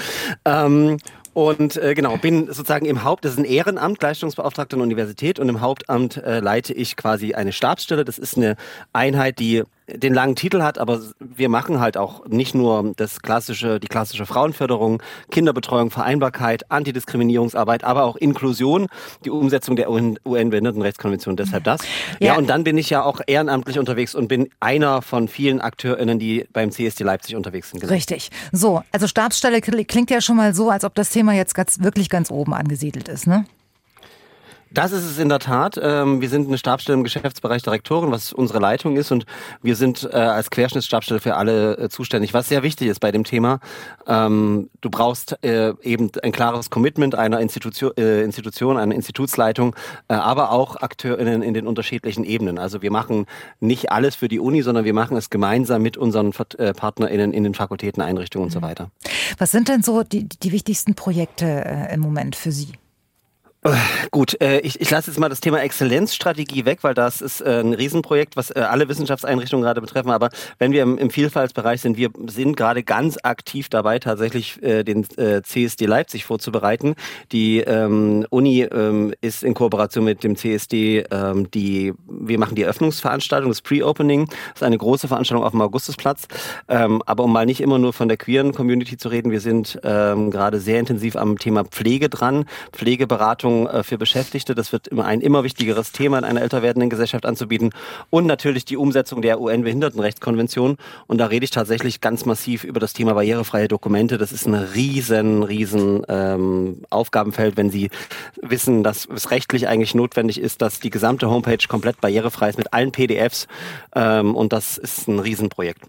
Und äh, genau, bin sozusagen im Haupt, das ist ein Ehrenamt, Gleichstellungsbeauftragter der Universität und im Hauptamt äh, leite ich quasi eine Stabsstelle. Das ist eine Einheit, die den langen Titel hat, aber wir machen halt auch nicht nur das klassische, die klassische Frauenförderung, Kinderbetreuung, Vereinbarkeit, Antidiskriminierungsarbeit, aber auch Inklusion, die Umsetzung der UN-Behindertenrechtskonvention. Deshalb das. Ja. ja, und dann bin ich ja auch ehrenamtlich unterwegs und bin einer von vielen AkteurInnen, die beim CSD Leipzig unterwegs sind. Richtig. So, also Stabsstelle klingt ja schon mal so, als ob das Thema jetzt ganz, wirklich ganz oben angesiedelt ist, ne? Das ist es in der Tat. Ähm, wir sind eine Stabstelle im Geschäftsbereich Direktoren, was unsere Leitung ist, und wir sind äh, als Querschnittsstabstelle für alle äh, zuständig. Was sehr wichtig ist bei dem Thema, ähm, du brauchst äh, eben ein klares Commitment einer Institution, Institution einer Institutsleitung, aber auch AkteurInnen in den unterschiedlichen Ebenen. Also wir machen nicht alles für die Uni, sondern wir machen es gemeinsam mit unseren PartnerInnen in den Fakultäten, Einrichtungen und so weiter. Was sind denn so die, die wichtigsten Projekte im Moment für Sie? Gut, äh, ich, ich lasse jetzt mal das Thema Exzellenzstrategie weg, weil das ist äh, ein Riesenprojekt, was äh, alle Wissenschaftseinrichtungen gerade betreffen. Aber wenn wir im, im Vielfaltsbereich sind, wir sind gerade ganz aktiv dabei, tatsächlich äh, den äh, CSD Leipzig vorzubereiten. Die ähm, Uni ähm, ist in Kooperation mit dem CSD, ähm, die wir machen die Eröffnungsveranstaltung, das Pre-Opening. Das ist eine große Veranstaltung auf dem Augustusplatz. Ähm, aber um mal nicht immer nur von der queeren Community zu reden, wir sind ähm, gerade sehr intensiv am Thema Pflege dran, Pflegeberatung Betreuung äh, für Beschäftigte. Das wird immer ein immer wichtigeres Thema in einer älter werdenden Gesellschaft anzubieten. Und natürlich die Umsetzung der UN-Behindertenrechtskonvention. Und da rede ich tatsächlich ganz massiv über das Thema barrierefreie Dokumente. Das ist ein riesen, riesen ähm, Aufgabenfeld, wenn Sie wissen, dass es rechtlich eigentlich notwendig ist, dass die gesamte Homepage komplett barrierefrei ist mit allen PDFs. Ähm, und das ist ein Riesenprojekt.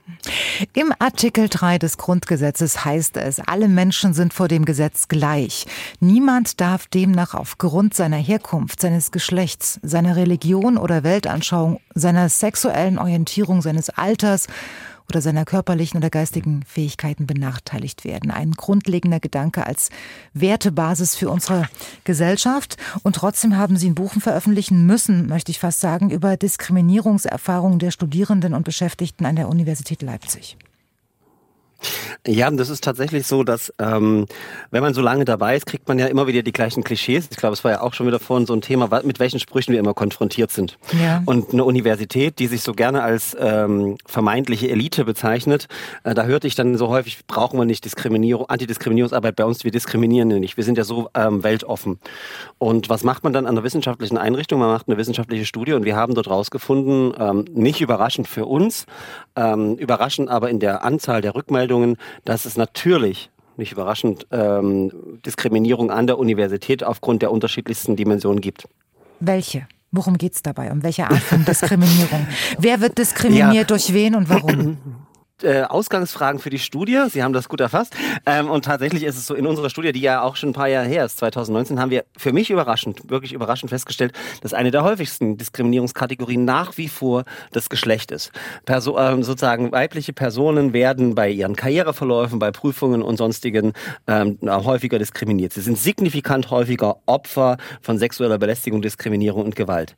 Im Artikel 3 des Grundgesetzes heißt es, alle Menschen sind vor dem Gesetz gleich. Niemand darf demnach auf aufgrund seiner Herkunft, seines Geschlechts, seiner Religion oder Weltanschauung, seiner sexuellen Orientierung, seines Alters oder seiner körperlichen oder geistigen Fähigkeiten benachteiligt werden. Ein grundlegender Gedanke als Wertebasis für unsere Gesellschaft. Und trotzdem haben Sie ein Buch veröffentlichen müssen, möchte ich fast sagen, über Diskriminierungserfahrungen der Studierenden und Beschäftigten an der Universität Leipzig. Ja, das ist tatsächlich so, dass ähm, wenn man so lange dabei ist, kriegt man ja immer wieder die gleichen Klischees. Ich glaube, es war ja auch schon wieder vorhin so ein Thema, mit welchen Sprüchen wir immer konfrontiert sind. Ja. Und eine Universität, die sich so gerne als ähm, vermeintliche Elite bezeichnet, äh, da hörte ich dann so häufig, brauchen wir nicht Diskriminierung, Antidiskriminierungsarbeit bei uns, wir diskriminieren nicht. Wir sind ja so ähm, weltoffen. Und was macht man dann an der wissenschaftlichen Einrichtung? Man macht eine wissenschaftliche Studie und wir haben dort rausgefunden, ähm, nicht überraschend für uns, ähm, überraschend aber in der Anzahl der Rückmeldungen, dass es natürlich nicht überraschend, ähm, Diskriminierung an der Universität aufgrund der unterschiedlichsten Dimensionen gibt. Welche? Worum geht es dabei? Um welche Art von Diskriminierung? Wer wird diskriminiert ja. durch wen und warum? äh, Ausgangsfragen für die Studie. Sie haben das gut erfasst. Ähm, und tatsächlich ist es so, in unserer Studie, die ja auch schon ein paar Jahre her ist, 2019, haben wir für mich überraschend, wirklich überraschend festgestellt, dass eine der häufigsten Diskriminierungskategorien nach wie vor das Geschlecht ist. Perso ähm, sozusagen weibliche Personen werden bei ihren Karriereverläufen, bei Prüfungen und sonstigen ähm, häufiger diskriminiert. Sie sind signifikant häufiger Opfer von sexueller Belästigung, Diskriminierung und Gewalt.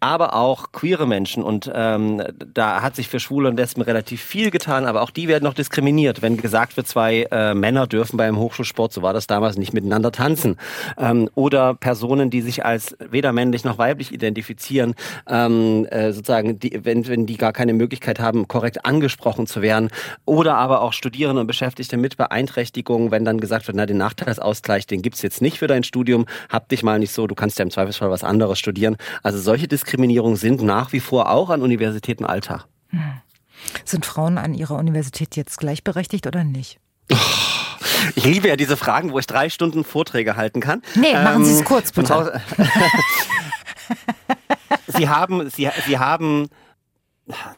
Aber auch queere Menschen und ähm, da hat sich für Schwule und Lesben relativ viel getan Jahren, aber auch die werden noch diskriminiert. Wenn gesagt wird, zwei äh, Männer dürfen beim Hochschulsport, so war das damals, nicht miteinander tanzen. Ähm, oder Personen, die sich als weder männlich noch weiblich identifizieren, ähm, äh, sozusagen, die, wenn, wenn die gar keine Möglichkeit haben, korrekt angesprochen zu werden. Oder aber auch Studierende und Beschäftigte mit Beeinträchtigungen, wenn dann gesagt wird, na, den Nachteilsausgleich, den gibt's jetzt nicht für dein Studium, hab dich mal nicht so, du kannst ja im Zweifelsfall was anderes studieren. Also solche Diskriminierungen sind nach wie vor auch an Universitäten Alltag. Hm. Sind Frauen an ihrer Universität jetzt gleichberechtigt oder nicht? Ich liebe ja diese Fragen, wo ich drei Stunden Vorträge halten kann. Nee, machen Sie es ähm, kurz, bitte. Sie haben, Sie, Sie haben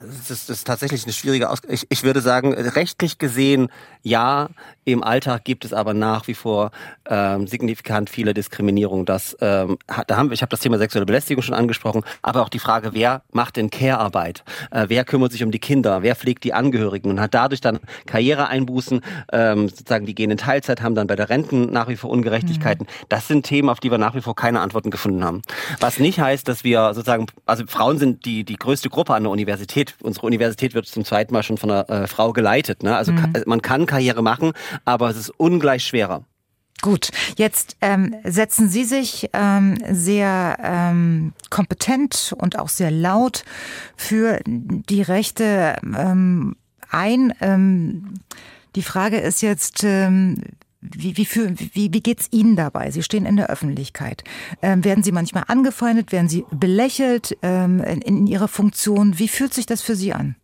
das ist, das ist tatsächlich eine schwierige Aus ich, ich würde sagen, rechtlich gesehen, ja, im Alltag gibt es aber nach wie vor ähm, signifikant viele Diskriminierungen. Das, ähm, da haben wir, ich habe das Thema sexuelle Belästigung schon angesprochen, aber auch die Frage, wer macht denn Care-Arbeit? Äh, wer kümmert sich um die Kinder? Wer pflegt die Angehörigen? Und hat dadurch dann Karriereeinbußen, ähm, sozusagen die gehen in Teilzeit, haben dann bei der Renten nach wie vor Ungerechtigkeiten. Mhm. Das sind Themen, auf die wir nach wie vor keine Antworten gefunden haben. Was nicht heißt, dass wir sozusagen, also Frauen sind die, die größte Gruppe an der Universität. Unsere Universität wird zum zweiten Mal schon von einer äh, Frau geleitet. Ne? Also mhm. man kann Karriere machen, aber es ist ungleich schwerer. Gut, jetzt ähm, setzen Sie sich ähm, sehr ähm, kompetent und auch sehr laut für die Rechte ähm, ein. Ähm, die Frage ist jetzt, ähm, wie, wie, für, wie, wie geht's Ihnen dabei? Sie stehen in der Öffentlichkeit. Ähm, werden Sie manchmal angefeindet? Werden Sie belächelt ähm, in, in Ihrer Funktion? Wie fühlt sich das für Sie an?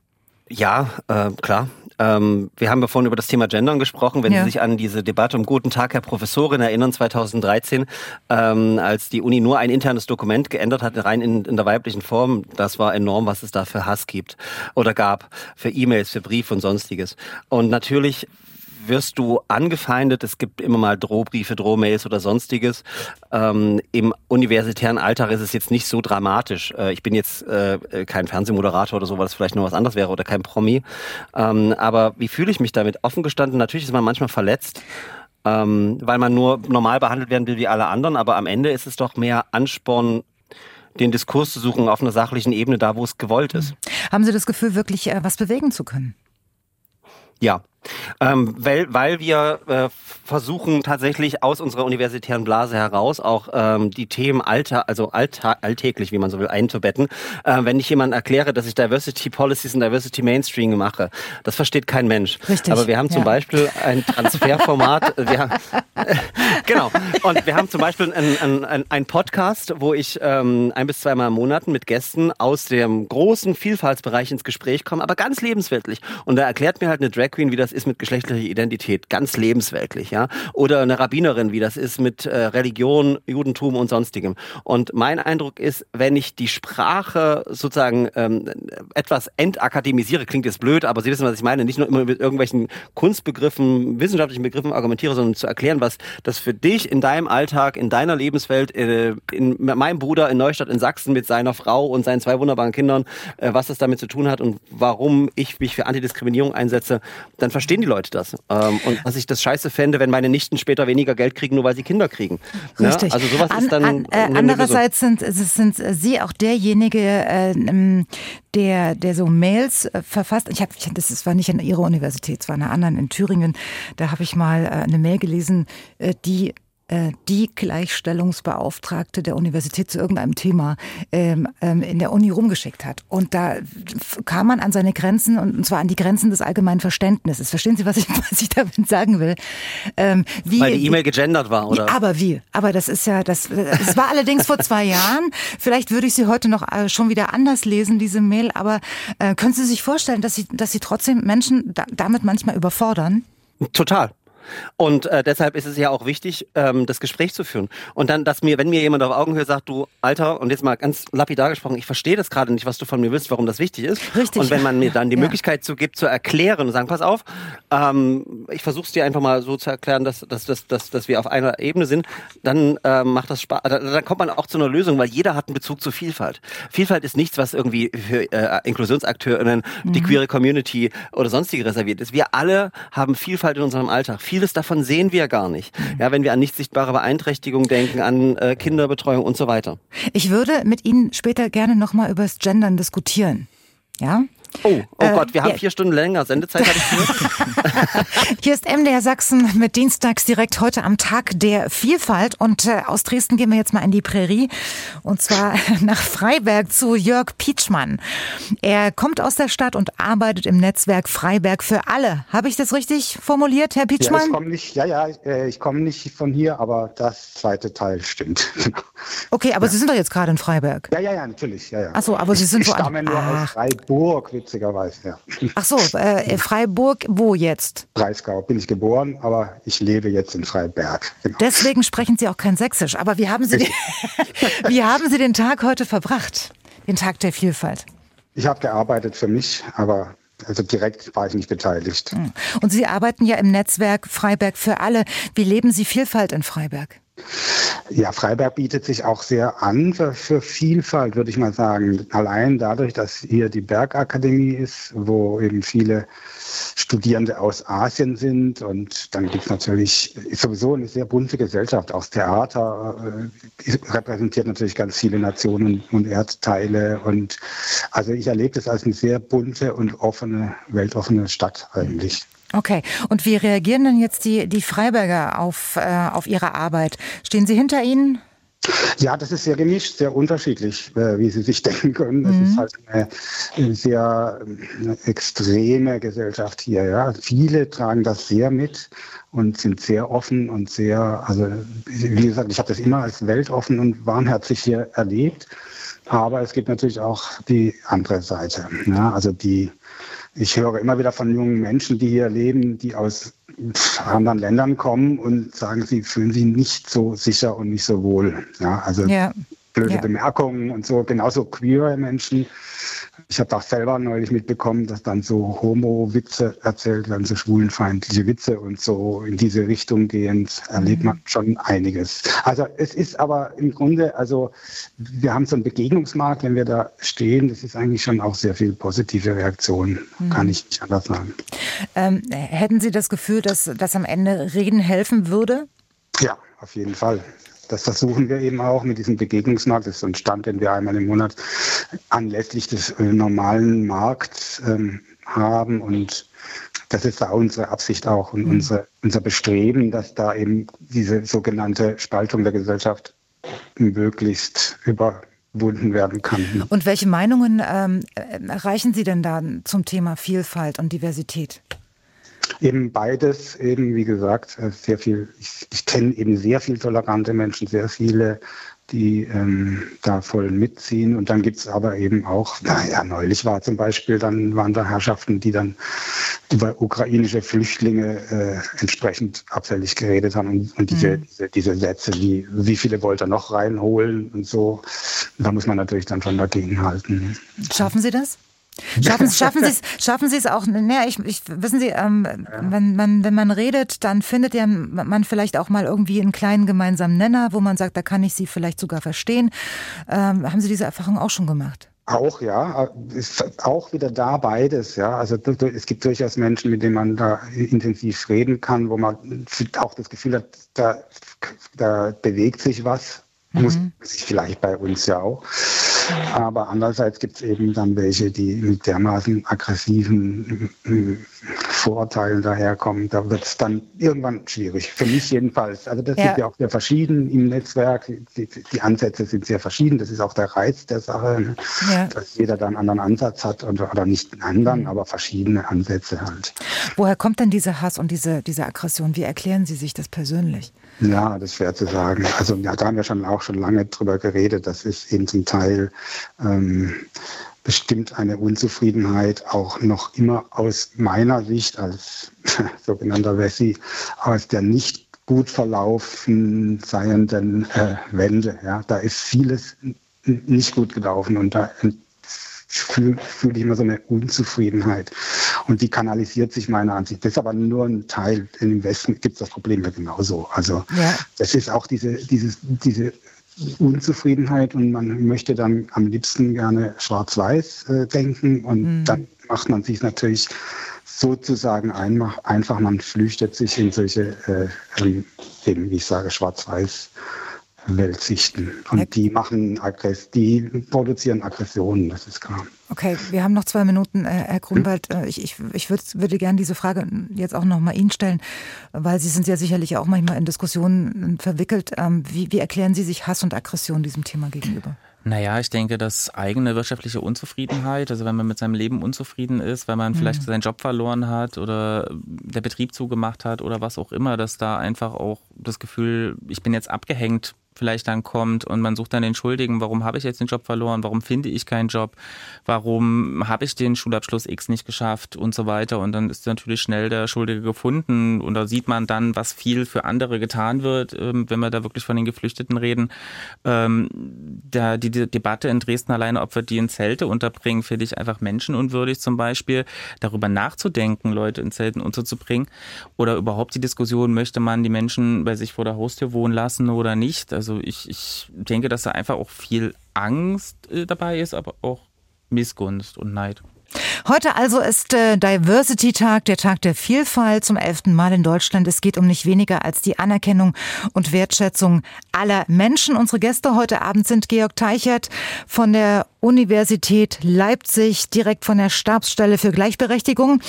Ja, äh, klar. Ähm, wir haben ja vorhin über das Thema Gendern gesprochen. Wenn ja. Sie sich an diese Debatte um Guten Tag, Herr Professorin erinnern, 2013, ähm, als die Uni nur ein internes Dokument geändert hat, rein in, in der weiblichen Form, das war enorm, was es da für Hass gibt oder gab, für E-Mails, für Briefe und sonstiges. Und natürlich wirst du angefeindet. Es gibt immer mal Drohbriefe, Drohmails oder sonstiges. Ähm, Im universitären Alltag ist es jetzt nicht so dramatisch. Äh, ich bin jetzt äh, kein Fernsehmoderator oder so, weil das vielleicht noch was anderes wäre oder kein Promi. Ähm, aber wie fühle ich mich damit? Offen gestanden, natürlich ist man manchmal verletzt. Ähm, weil man nur normal behandelt werden will wie alle anderen, aber am Ende ist es doch mehr Ansporn, den Diskurs zu suchen auf einer sachlichen Ebene, da wo es gewollt ist. Haben Sie das Gefühl, wirklich äh, was bewegen zu können? Ja, ähm, weil, weil wir äh, versuchen tatsächlich aus unserer universitären Blase heraus auch ähm, die Themen alter, also allta alltäglich, wie man so will, einzubetten. Äh, wenn ich jemandem erkläre, dass ich Diversity Policies und Diversity Mainstream mache, das versteht kein Mensch. Richtig. Aber wir haben zum ja. Beispiel ein Transferformat. wir äh, genau. Und wir haben zum Beispiel ein, ein, ein Podcast, wo ich ähm, ein bis zweimal im Monat mit Gästen aus dem großen Vielfaltsbereich ins Gespräch komme, aber ganz lebensweltlich. Und da erklärt mir halt eine Drag Queen, wie das das ist mit geschlechtlicher Identität, ganz lebensweltlich, ja. Oder eine Rabbinerin, wie das ist mit äh, Religion, Judentum und sonstigem. Und mein Eindruck ist, wenn ich die Sprache sozusagen ähm, etwas entakademisiere, klingt jetzt blöd, aber Sie wissen, was ich meine, nicht nur immer mit irgendwelchen Kunstbegriffen, wissenschaftlichen Begriffen argumentiere, sondern zu erklären, was das für dich in deinem Alltag, in deiner Lebenswelt, äh, in meinem Bruder in Neustadt in Sachsen mit seiner Frau und seinen zwei wunderbaren Kindern, äh, was das damit zu tun hat und warum ich mich für Antidiskriminierung einsetze, dann verstehen die Leute das. Ähm, und dass ich das scheiße fände, wenn meine Nichten später weniger Geld kriegen, nur weil sie Kinder kriegen. Ne? Richtig. Ja? Also sowas an, ist dann. An, äh, andererseits sind, sind Sie auch derjenige, äh, der, der so Mails äh, verfasst. Ich habe, das war nicht an Ihrer Universität, es war an einer anderen in Thüringen. Da habe ich mal äh, eine Mail gelesen, äh, die äh, die Gleichstellungsbeauftragte der Universität zu irgendeinem Thema ähm, ähm, in der Uni rumgeschickt hat. Und da kam man an seine Grenzen und zwar an die Grenzen des allgemeinen Verständnisses. Verstehen Sie, was ich, was ich damit sagen will? Ähm, wie, Weil die E-Mail gegendert war, oder? Ja, aber wie? Aber das ist ja, das, das war allerdings vor zwei Jahren. Vielleicht würde ich sie heute noch äh, schon wieder anders lesen, diese Mail. Aber äh, können Sie sich vorstellen, dass Sie, dass Sie trotzdem Menschen da, damit manchmal überfordern? Total. Und äh, deshalb ist es ja auch wichtig, ähm, das Gespräch zu führen. Und dann, dass mir, wenn mir jemand auf Augenhöhe sagt, du Alter, und jetzt mal ganz lapidar gesprochen, ich verstehe das gerade nicht, was du von mir willst, warum das wichtig ist. Richtig. Und wenn man mir dann die ja. Möglichkeit zu gibt, zu erklären und sagen, pass auf, ähm, ich versuche es dir einfach mal so zu erklären, dass, dass, dass, dass, dass wir auf einer Ebene sind, dann äh, macht das Spaß. Dann, dann kommt man auch zu einer Lösung, weil jeder hat einen Bezug zu Vielfalt. Vielfalt ist nichts, was irgendwie für äh, Inklusionsakteurinnen, mhm. die queere Community oder sonstige reserviert ist. Wir alle haben Vielfalt in unserem Alltag. Vieles davon sehen wir gar nicht. Ja, wenn wir an nicht sichtbare Beeinträchtigung denken, an äh, Kinderbetreuung und so weiter. Ich würde mit Ihnen später gerne nochmal über das Gendern diskutieren. Ja? Oh, oh äh, Gott, wir haben ja. vier Stunden länger Sendezeit, habe ich. Hier ist MDR Sachsen mit Dienstags direkt heute am Tag der Vielfalt. Und äh, aus Dresden gehen wir jetzt mal in die Prärie. Und zwar nach Freiberg zu Jörg Pietschmann. Er kommt aus der Stadt und arbeitet im Netzwerk Freiberg für alle. Habe ich das richtig formuliert, Herr Pietschmann? Ja, ich komme nicht, ja, ja, äh, ich komme nicht von hier, aber das zweite Teil stimmt. okay, aber ja. Sie sind doch jetzt gerade in Freiberg. Ja, ja, ja, natürlich. Ja, ja. Ach so, aber Sie sind ich so stamme nur aus Freiburg witzigerweise, ja. Ach so, äh, Freiburg, wo jetzt? Breisgau bin ich geboren, aber ich lebe jetzt in Freiberg. Genau. Deswegen sprechen Sie auch kein Sächsisch. Aber wie haben Sie, den, wie haben Sie den Tag heute verbracht? Den Tag der Vielfalt? Ich habe gearbeitet für mich, aber also direkt war ich nicht beteiligt. Hm. Und Sie arbeiten ja im Netzwerk Freiberg für alle. Wie leben Sie Vielfalt in Freiberg? Ja, Freiberg bietet sich auch sehr an für, für, Vielfalt, würde ich mal sagen. Allein dadurch, dass hier die Bergakademie ist, wo eben viele Studierende aus Asien sind. Und dann gibt es natürlich sowieso eine sehr bunte Gesellschaft. Auch das Theater äh, repräsentiert natürlich ganz viele Nationen und Erdteile. Und also ich erlebe das als eine sehr bunte und offene, weltoffene Stadt eigentlich. Okay. Und wie reagieren denn jetzt die, die Freiberger auf, äh, auf ihre Arbeit? Stehen sie hinter Ihnen? Ja, das ist sehr gemischt, sehr unterschiedlich, äh, wie Sie sich denken können. Es mhm. ist halt eine sehr eine extreme Gesellschaft hier. Ja. Viele tragen das sehr mit und sind sehr offen und sehr, also wie gesagt, ich habe das immer als weltoffen und warmherzig hier erlebt. Aber es gibt natürlich auch die andere Seite. Ja. Also die ich höre immer wieder von jungen Menschen, die hier leben, die aus anderen Ländern kommen und sagen, sie fühlen sich nicht so sicher und nicht so wohl. Ja, also ja. blöde ja. Bemerkungen und so. Genauso queere Menschen ich habe auch selber neulich mitbekommen, dass dann so Homo-Witze erzählt werden, so schwulenfeindliche Witze und so in diese Richtung gehend erlebt man mhm. schon einiges. Also es ist aber im Grunde, also wir haben so einen Begegnungsmarkt, wenn wir da stehen, das ist eigentlich schon auch sehr viel positive Reaktion, mhm. kann ich nicht anders sagen. Ähm, hätten Sie das Gefühl, dass das am Ende Reden helfen würde? Ja, auf jeden Fall. Das versuchen wir eben auch mit diesem Begegnungsmarkt. Das ist ein Stand, den wir einmal im Monat anlässlich des äh, normalen Markts ähm, haben. Und das ist da unsere Absicht auch und mhm. unser, unser Bestreben, dass da eben diese sogenannte Spaltung der Gesellschaft möglichst überwunden werden kann. Und welche Meinungen ähm, erreichen Sie denn da zum Thema Vielfalt und Diversität? Eben beides, eben wie gesagt, äh, sehr viel, ich, ich kenne eben sehr viel tolerante Menschen, sehr viele die ähm, da voll mitziehen. Und dann gibt es aber eben auch, naja, neulich war zum Beispiel, dann waren da Herrschaften, die dann über ukrainische Flüchtlinge äh, entsprechend abfällig geredet haben und, und diese, mhm. diese, diese Sätze wie, wie viele wollt ihr noch reinholen und so. Da muss man natürlich dann schon dagegen halten. Schaffen Sie das? Schaffen, schaffen Sie es schaffen auch, ne, ich, ich, wissen Sie, ähm, ja. wenn, man, wenn man redet, dann findet ja man vielleicht auch mal irgendwie einen kleinen gemeinsamen Nenner, wo man sagt, da kann ich Sie vielleicht sogar verstehen. Ähm, haben Sie diese Erfahrung auch schon gemacht? Auch ja, auch wieder da beides, ja. Also es gibt durchaus Menschen, mit denen man da intensiv reden kann, wo man auch das Gefühl hat, da, da bewegt sich was. Mhm. Muss sich vielleicht bei uns ja auch. Aber andererseits gibt es eben dann welche, die mit dermaßen aggressiven äh, Vorurteilen daherkommen. Da wird es dann irgendwann schwierig. Für mich jedenfalls. Also das ja. ist ja auch sehr verschieden im Netzwerk. Die, die, Ansätze sind sehr verschieden. Das ist auch der Reiz der Sache, ne? ja. dass jeder da einen anderen Ansatz hat oder, oder nicht einen anderen, mhm. aber verschiedene Ansätze halt. Woher kommt denn dieser Hass und diese, diese Aggression? Wie erklären Sie sich das persönlich? Ja, das ist schwer zu sagen. Also ja, da haben wir schon auch schon lange drüber geredet. Das ist eben zum Teil ähm, bestimmt eine Unzufriedenheit auch noch immer aus meiner Sicht als sogenannter Wessi aus der nicht gut verlaufen seienden äh, Wende. Ja, da ist vieles nicht gut gelaufen und da fühle fühl ich immer so eine Unzufriedenheit. Und die kanalisiert sich meiner Ansicht. Das ist aber nur ein Teil. Im Westen gibt es das Problem ja genauso. Also ja. das ist auch diese, dieses, diese Unzufriedenheit und man möchte dann am liebsten gerne schwarz-weiß äh, denken und mhm. dann macht man sich natürlich sozusagen einfach, man flüchtet sich in solche, äh, eben wie ich sage, schwarz-weiß Weltsichten. Und die machen Aggress die produzieren Aggressionen, das ist klar. Okay, wir haben noch zwei Minuten, äh, Herr Grunwald. Hm? Ich, ich, ich würd, würde gerne diese Frage jetzt auch noch mal Ihnen stellen, weil Sie sind ja sicherlich auch manchmal in Diskussionen verwickelt. Ähm, wie, wie erklären Sie sich Hass und Aggression diesem Thema gegenüber? Naja, ich denke, dass eigene wirtschaftliche Unzufriedenheit, also wenn man mit seinem Leben unzufrieden ist, weil man mhm. vielleicht seinen Job verloren hat oder der Betrieb zugemacht hat oder was auch immer, dass da einfach auch das Gefühl, ich bin jetzt abgehängt vielleicht dann kommt und man sucht dann den Schuldigen, warum habe ich jetzt den Job verloren, warum finde ich keinen Job, warum habe ich den Schulabschluss X nicht geschafft und so weiter. Und dann ist natürlich schnell der Schuldige gefunden und da sieht man dann, was viel für andere getan wird, ähm, wenn wir da wirklich von den Geflüchteten reden. Ähm, da die Debatte in Dresden alleine, ob wir die in Zelte unterbringen, finde ich einfach menschenunwürdig zum Beispiel, darüber nachzudenken, Leute in Zelten unterzubringen oder überhaupt die Diskussion, möchte man die Menschen bei sich vor der Haustür wohnen lassen oder nicht. Also also ich, ich denke, dass da einfach auch viel Angst äh, dabei ist, aber auch Missgunst und Neid. Heute also ist äh, Diversity Tag, der Tag der Vielfalt zum elften Mal in Deutschland. Es geht um nicht weniger als die Anerkennung und Wertschätzung aller Menschen. Unsere Gäste heute Abend sind Georg Teichert von der Universität Leipzig, direkt von der Stabsstelle für Gleichberechtigung.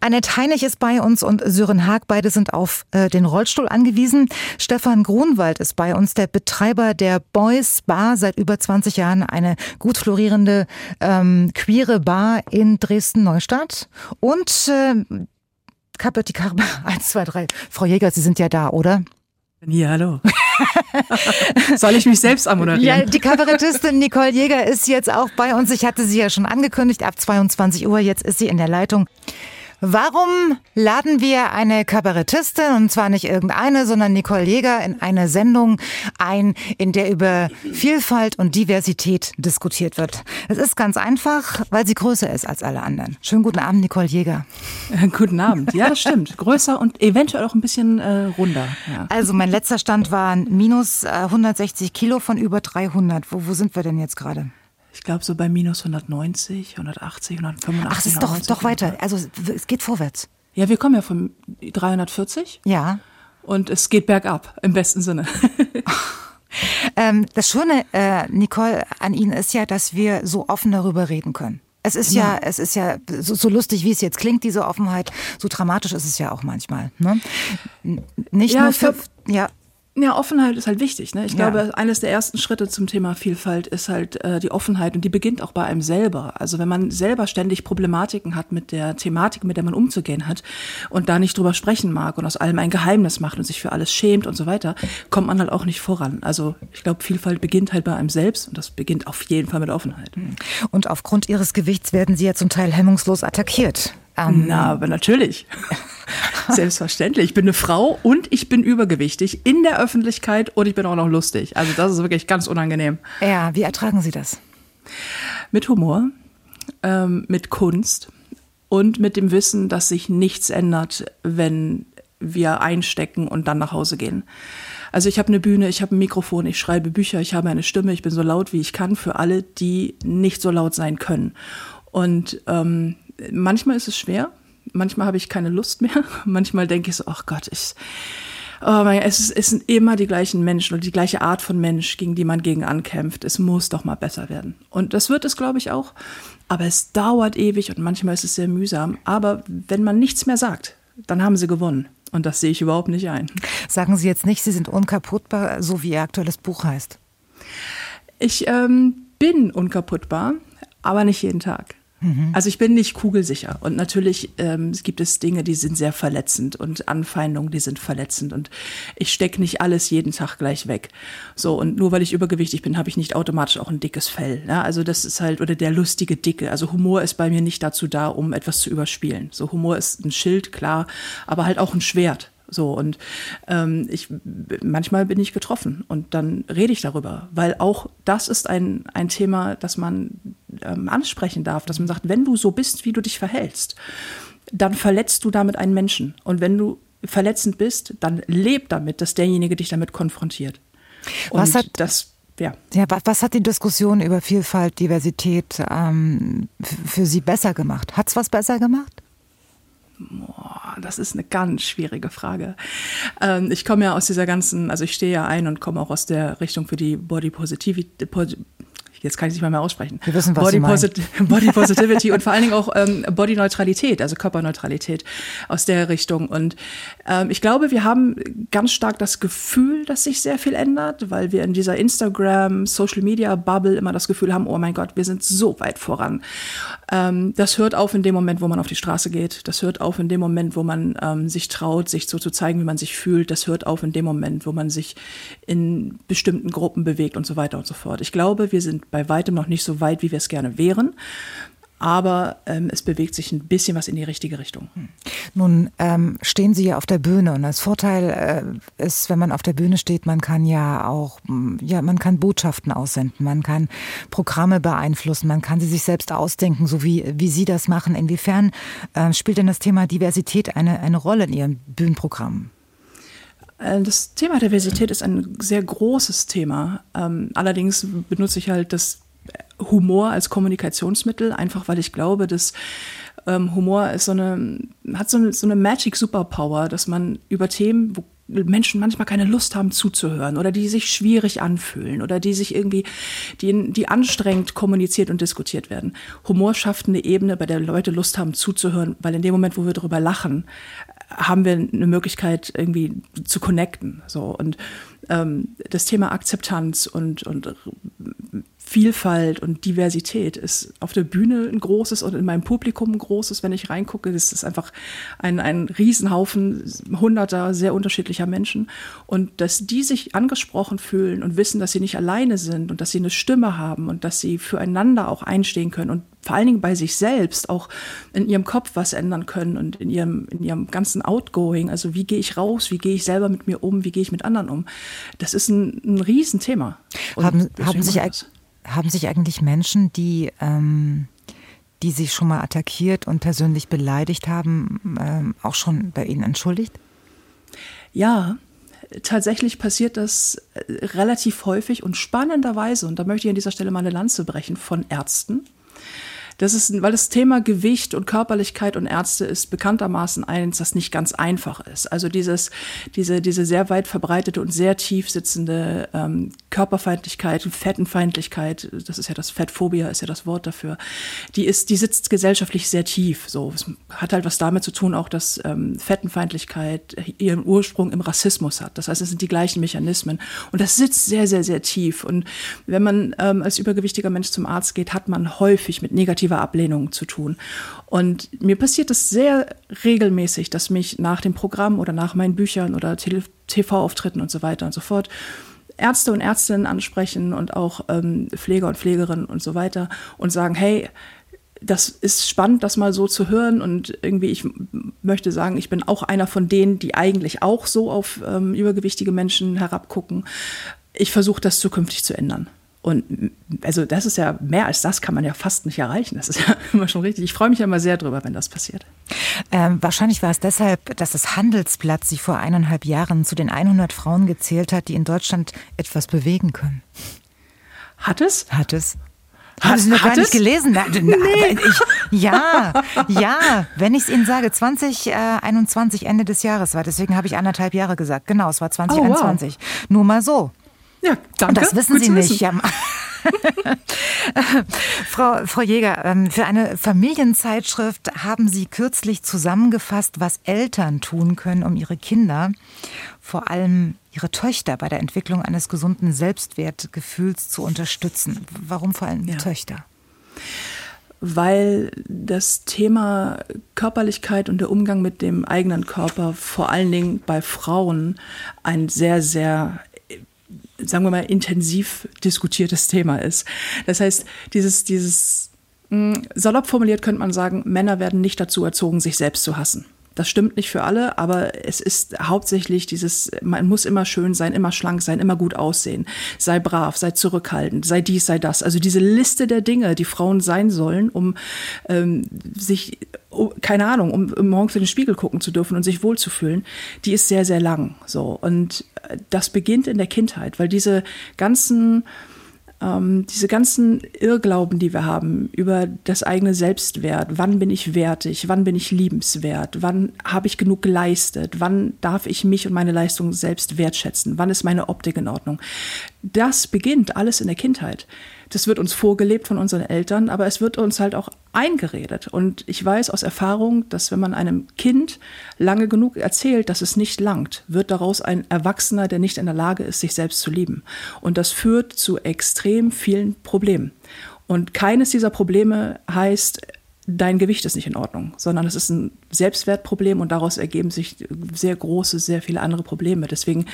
Annette Heinig ist bei uns und Sören Haag. Beide sind auf äh, den Rollstuhl angewiesen. Stefan Grunwald ist bei uns, der Betreiber der Boys Bar, seit über 20 Jahren eine gut florierende ähm, queere Bar in Dresden-Neustadt. Und äh, die Karma, eins, zwei, drei. Frau Jäger, Sie sind ja da, oder? Ja, hallo. Soll ich mich selbst amoderieren? Ja, die Kabarettistin Nicole Jäger ist jetzt auch bei uns. Ich hatte sie ja schon angekündigt, ab 22 Uhr. Jetzt ist sie in der Leitung. Warum laden wir eine Kabarettistin, und zwar nicht irgendeine, sondern Nicole Jäger, in eine Sendung ein, in der über Vielfalt und Diversität diskutiert wird? Es ist ganz einfach, weil sie größer ist als alle anderen. Schönen guten Abend, Nicole Jäger. Äh, guten Abend. Ja, das stimmt. Größer und eventuell auch ein bisschen äh, runder. Ja. Also mein letzter Stand war minus äh, 160 Kilo von über 300. Wo, wo sind wir denn jetzt gerade? Ich glaube so bei minus 190, 180, 185. Ach, es ist doch, doch weiter. Also es geht vorwärts. Ja, wir kommen ja von 340. Ja. Und es geht bergab, im besten Sinne. ähm, das Schöne, äh, Nicole, an Ihnen ist ja, dass wir so offen darüber reden können. Es ist ja, ja es ist ja so, so, lustig, wie es jetzt klingt, diese Offenheit, so dramatisch ist es ja auch manchmal. Ne? Nicht ja, nur für, glaub, ja. Ja, Offenheit ist halt wichtig. Ne? Ich ja. glaube, eines der ersten Schritte zum Thema Vielfalt ist halt äh, die Offenheit und die beginnt auch bei einem selber. Also wenn man selber ständig Problematiken hat mit der Thematik, mit der man umzugehen hat und da nicht drüber sprechen mag und aus allem ein Geheimnis macht und sich für alles schämt und so weiter, kommt man halt auch nicht voran. Also ich glaube, Vielfalt beginnt halt bei einem selbst und das beginnt auf jeden Fall mit Offenheit. Und aufgrund ihres Gewichts werden Sie ja zum Teil hemmungslos attackiert. Ähm, Na, aber natürlich. Selbstverständlich. Ich bin eine Frau und ich bin übergewichtig in der Öffentlichkeit und ich bin auch noch lustig. Also das ist wirklich ganz unangenehm. Ja, wie ertragen Sie das? Mit Humor, ähm, mit Kunst und mit dem Wissen, dass sich nichts ändert, wenn wir einstecken und dann nach Hause gehen. Also ich habe eine Bühne, ich habe ein Mikrofon, ich schreibe Bücher, ich habe eine Stimme, ich bin so laut, wie ich kann für alle, die nicht so laut sein können. Und ähm, manchmal ist es schwer, manchmal habe ich keine Lust mehr. Manchmal denke ich so, ach Gott, ich, oh mein, es, es sind immer die gleichen Menschen oder die gleiche Art von Mensch, gegen die man gegen ankämpft. Es muss doch mal besser werden. Und das wird es, glaube ich, auch. Aber es dauert ewig und manchmal ist es sehr mühsam. Aber wenn man nichts mehr sagt, dann haben sie gewonnen. Und das sehe ich überhaupt nicht ein. Sagen Sie jetzt nicht, Sie sind unkaputtbar, so wie Ihr aktuelles Buch heißt. Ich ähm, bin unkaputtbar, aber nicht jeden Tag. Mhm. Also ich bin nicht kugelsicher. Und natürlich ähm, gibt es Dinge, die sind sehr verletzend und Anfeindungen, die sind verletzend. Und ich stecke nicht alles jeden Tag gleich weg. So, und nur weil ich übergewichtig bin, habe ich nicht automatisch auch ein dickes Fell. Ja? Also das ist halt, oder der lustige Dicke. Also Humor ist bei mir nicht dazu da, um etwas zu überspielen. So, Humor ist ein Schild, klar, aber halt auch ein Schwert. So und ähm, ich manchmal bin ich getroffen und dann rede ich darüber, weil auch das ist ein, ein Thema, das man ähm, ansprechen darf, dass man sagt, wenn du so bist, wie du dich verhältst, dann verletzt du damit einen Menschen. Und wenn du verletzend bist, dann leb damit, dass derjenige dich damit konfrontiert. Und was hat das ja. ja, was hat die Diskussion über Vielfalt, Diversität ähm, für Sie besser gemacht? Hat es was besser gemacht? Das ist eine ganz schwierige Frage. Ähm, ich komme ja aus dieser ganzen, also ich stehe ja ein und komme auch aus der Richtung für die Body Positivity, jetzt kann ich es nicht mal mehr aussprechen. Wir wissen, was Body, Posit Body Positivity und vor allen Dingen auch ähm, Body Neutralität, also Körperneutralität aus der Richtung. Und ähm, ich glaube, wir haben ganz stark das Gefühl, dass sich sehr viel ändert, weil wir in dieser Instagram, Social Media Bubble immer das Gefühl haben, oh mein Gott, wir sind so weit voran. Ähm, das hört auf in dem Moment, wo man auf die Straße geht. Das hört auf in dem Moment, wo man ähm, sich traut, sich so zu zeigen, wie man sich fühlt. Das hört auf in dem Moment, wo man sich in bestimmten Gruppen bewegt und so weiter und so fort. Ich glaube, wir sind bei weitem noch nicht so weit, wie wir es gerne wären. Aber ähm, es bewegt sich ein bisschen was in die richtige Richtung. Hm. Nun ähm, stehen Sie ja auf der Bühne und das Vorteil äh, ist, wenn man auf der Bühne steht, man kann ja auch, hm, ja, man kann Botschaften aussenden, man kann Programme beeinflussen, man kann sie sich selbst ausdenken, so wie, wie Sie das machen. Inwiefern äh, spielt denn das Thema Diversität eine, eine Rolle in Ihrem Bühnenprogramm? Äh, das Thema Diversität ist ein sehr großes Thema. Ähm, allerdings benutze ich halt das Humor als Kommunikationsmittel, einfach weil ich glaube, dass ähm, Humor ist so eine, hat so eine, so eine Magic Superpower, dass man über Themen, wo Menschen manchmal keine Lust haben zuzuhören oder die sich schwierig anfühlen oder die sich irgendwie, die, die anstrengend kommuniziert und diskutiert werden. Humor schafft eine Ebene, bei der Leute Lust haben zuzuhören, weil in dem Moment, wo wir darüber lachen, haben wir eine Möglichkeit irgendwie zu connecten. So und ähm, das Thema Akzeptanz und und Vielfalt und Diversität ist auf der Bühne ein großes und in meinem Publikum ein großes. Wenn ich reingucke, das ist einfach ein, ein Riesenhaufen hunderter sehr unterschiedlicher Menschen. Und dass die sich angesprochen fühlen und wissen, dass sie nicht alleine sind und dass sie eine Stimme haben und dass sie füreinander auch einstehen können und vor allen Dingen bei sich selbst auch in ihrem Kopf was ändern können und in ihrem, in ihrem ganzen Outgoing. Also wie gehe ich raus, wie gehe ich selber mit mir um, wie gehe ich mit anderen um. Das ist ein, ein Riesenthema. haben, haben sich haben sich eigentlich Menschen, die, ähm, die Sie schon mal attackiert und persönlich beleidigt haben, ähm, auch schon bei Ihnen entschuldigt? Ja, tatsächlich passiert das äh, relativ häufig und spannenderweise, und da möchte ich an dieser Stelle mal eine Lanze brechen, von Ärzten, Das ist, weil das Thema Gewicht und Körperlichkeit und Ärzte ist bekanntermaßen eins, das nicht ganz einfach ist. Also dieses, diese, diese sehr weit verbreitete und sehr tief sitzende ähm, Körperfeindlichkeit, Fettenfeindlichkeit, das ist ja das Fettphobia, ist ja das Wort dafür, die ist, die sitzt gesellschaftlich sehr tief. So, es hat halt was damit zu tun, auch dass ähm, Fettenfeindlichkeit ihren Ursprung im Rassismus hat. Das heißt, es sind die gleichen Mechanismen. Und das sitzt sehr, sehr, sehr tief. Und wenn man ähm, als übergewichtiger Mensch zum Arzt geht, hat man häufig mit negativer Ablehnung zu tun. Und mir passiert es sehr regelmäßig, dass mich nach dem Programm oder nach meinen Büchern oder TV-Auftritten und so weiter und so fort Ärzte und Ärztinnen ansprechen und auch ähm, Pfleger und Pflegerinnen und so weiter und sagen, hey, das ist spannend, das mal so zu hören. Und irgendwie, ich möchte sagen, ich bin auch einer von denen, die eigentlich auch so auf ähm, übergewichtige Menschen herabgucken. Ich versuche das zukünftig zu ändern. Und also das ist ja mehr als das kann man ja fast nicht erreichen. Das ist ja immer schon richtig. Ich freue mich ja immer sehr drüber, wenn das passiert. Ähm, wahrscheinlich war es deshalb, dass das Handelsblatt sie vor eineinhalb Jahren zu den 100 Frauen gezählt hat, die in Deutschland etwas bewegen können. Hat es? Hat es. Haben Sie noch gar nicht gelesen? Na, nee. ich, ja, ja, wenn ich es Ihnen sage, 2021, Ende des Jahres war, deswegen habe ich anderthalb Jahre gesagt. Genau, es war 2021. Oh, wow. Nur mal so. Ja, danke. Und das wissen Gut Sie nicht. Ja. Frau, Frau Jäger, ähm, für eine Familienzeitschrift haben Sie kürzlich zusammengefasst, was Eltern tun können, um ihre Kinder, vor allem ihre Töchter, bei der Entwicklung eines gesunden Selbstwertgefühls zu unterstützen. Warum vor allem ja. Töchter? weil das Thema Körperlichkeit und der Umgang mit dem eigenen Körper vor allen Dingen bei Frauen ein sehr, sehr sagen wir mal, intensiv diskutiertes Thema ist. Das heißt, dieses, dieses, hm, salopp formuliert könnte man sagen, Männer werden nicht dazu erzogen, sich selbst zu hassen. Das stimmt nicht für alle, aber es ist hauptsächlich dieses, man muss immer schön sein, immer schlank sein, immer gut aussehen, sei brav, sei zurückhaltend, sei dies, sei das. Also diese Liste der Dinge, die Frauen sein sollen, um ähm, sich, oh, keine Ahnung, um, um morgens in den Spiegel gucken zu dürfen und sich wohlzufühlen, die ist sehr, sehr lang. So. Und äh, das beginnt in der Kindheit, weil diese ganzen ähm, diese ganzen Irrglauben, die wir haben über das eigene Selbstwert, wann bin ich wertig, wann bin ich liebenswert, wann habe ich genug geleistet, wann darf ich mich und meine Leistung selbst wertschätzen, wann ist meine Optik in Ordnung. Das beginnt alles in der Kindheit das wird uns vorgelebt von unseren Eltern, aber es wird uns halt auch eingeredet. Und ich weiß aus Erfahrung, dass wenn man einem Kind lange genug erzählt, dass es nicht langt, wird daraus ein Erwachsener, der nicht in der Lage ist, sich selbst zu lieben. Und das führt zu extrem vielen Problemen. Und keines dieser Probleme heißt, dein Gewicht ist nicht in Ordnung, sondern es ist ein Selbstwertproblem und daraus ergeben sich sehr große, sehr viele andere Probleme. Deswegen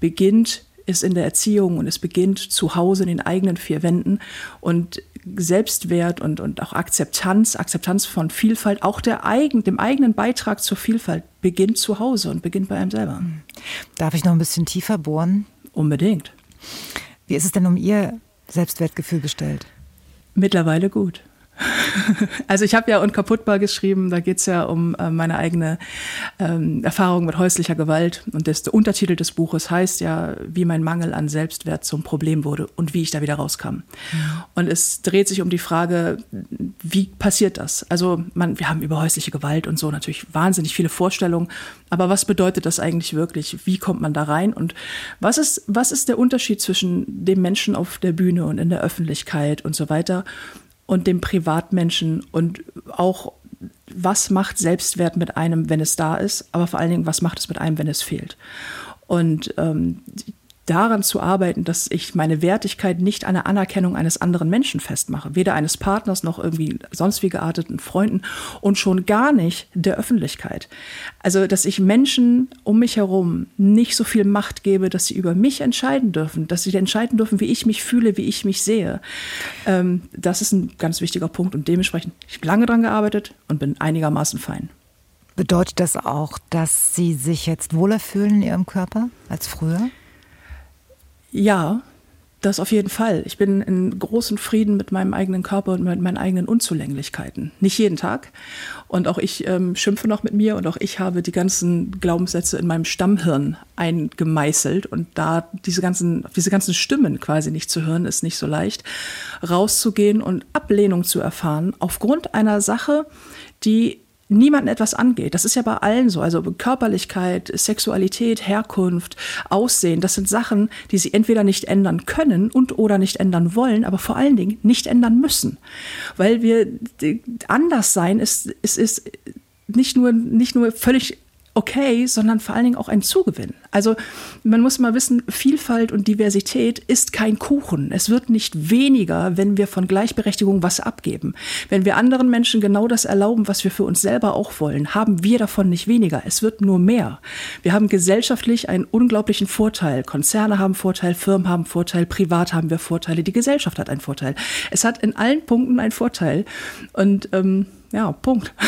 beginnt ist in der Erziehung und es beginnt zu Hause in den eigenen vier Wänden und Selbstwert und, und auch Akzeptanz, Akzeptanz von Vielfalt, auch der eigen, dem eigenen Beitrag zur Vielfalt beginnt zu Hause und beginnt bei einem selber. Darf ich noch ein bisschen tiefer bohren? Unbedingt. Wie ist es denn um Ihr Selbstwertgefühl bestellt? Mittlerweile gut. Also ich habe ja Unkaputtbar geschrieben, da geht es ja um äh, meine eigene ähm, Erfahrung mit häuslicher Gewalt. Und das, der Untertitel des Buches heißt ja, wie mein Mangel an Selbstwert zum Problem wurde und wie ich da wieder rauskam. Und es dreht sich um die Frage, wie passiert das? Also man, wir haben über häusliche Gewalt und so natürlich wahnsinnig viele Vorstellungen, aber was bedeutet das eigentlich wirklich? Wie kommt man da rein? Und was ist, was ist der Unterschied zwischen dem Menschen auf der Bühne und in der Öffentlichkeit und so weiter? Und dem Privatmenschen und auch was macht Selbstwert mit einem, wenn es da ist, aber vor allen Dingen, was macht es mit einem, wenn es fehlt. Und ähm, daran zu arbeiten, dass ich meine Wertigkeit nicht an der Anerkennung eines anderen Menschen festmache, weder eines Partners noch irgendwie sonst wie gearteten Freunden und schon gar nicht der Öffentlichkeit. Also, dass ich Menschen um mich herum nicht so viel Macht gebe, dass sie über mich entscheiden dürfen, dass sie entscheiden dürfen, wie ich mich fühle, wie ich mich sehe. Ähm, das ist ein ganz wichtiger Punkt und dementsprechend ich habe lange daran gearbeitet und bin einigermaßen fein. Bedeutet das auch, dass Sie sich jetzt wohler fühlen in Ihrem Körper als früher? Ja, Das auf jeden Fall. Ich bin in großem Frieden mit meinem eigenen Körper und mit meinen eigenen Unzulänglichkeiten. Nicht jeden Tag. Und auch ich ähm, schimpfe noch mit mir und auch ich habe die ganzen Glaubenssätze in meinem Stammhirn eingemeißelt. Und da diese ganzen, diese ganzen Stimmen quasi nicht zu hören, ist nicht so leicht. Rauszugehen und Ablehnung zu erfahren aufgrund einer Sache, die niemanden etwas angeht. Das ist ja bei allen so. Also Körperlichkeit, Sexualität, Herkunft, Aussehen, das sind Sachen, die sie entweder nicht ändern können und oder nicht ändern wollen, aber vor allen Dingen nicht ändern müssen. Weil wir anders sein ist, ist, ist nicht nur, nicht nur völlig okay, sondern vor allen Dingen auch ein Zugewinn. Also man muss mal wissen, Vielfalt und Diversität ist kein Kuchen. Es wird nicht weniger, wenn wir von Gleichberechtigung was abgeben. Wenn wir anderen Menschen genau das erlauben, was wir für uns selber auch wollen, haben wir davon nicht weniger. Es wird nur mehr. Wir haben gesellschaftlich einen unglaublichen Vorteil. Konzerne haben Vorteil, Firmen haben Vorteil, privat haben wir Vorteile, die Gesellschaft hat einen Vorteil. Es hat in allen Punkten einen Vorteil. Und ähm, ja, Punkt.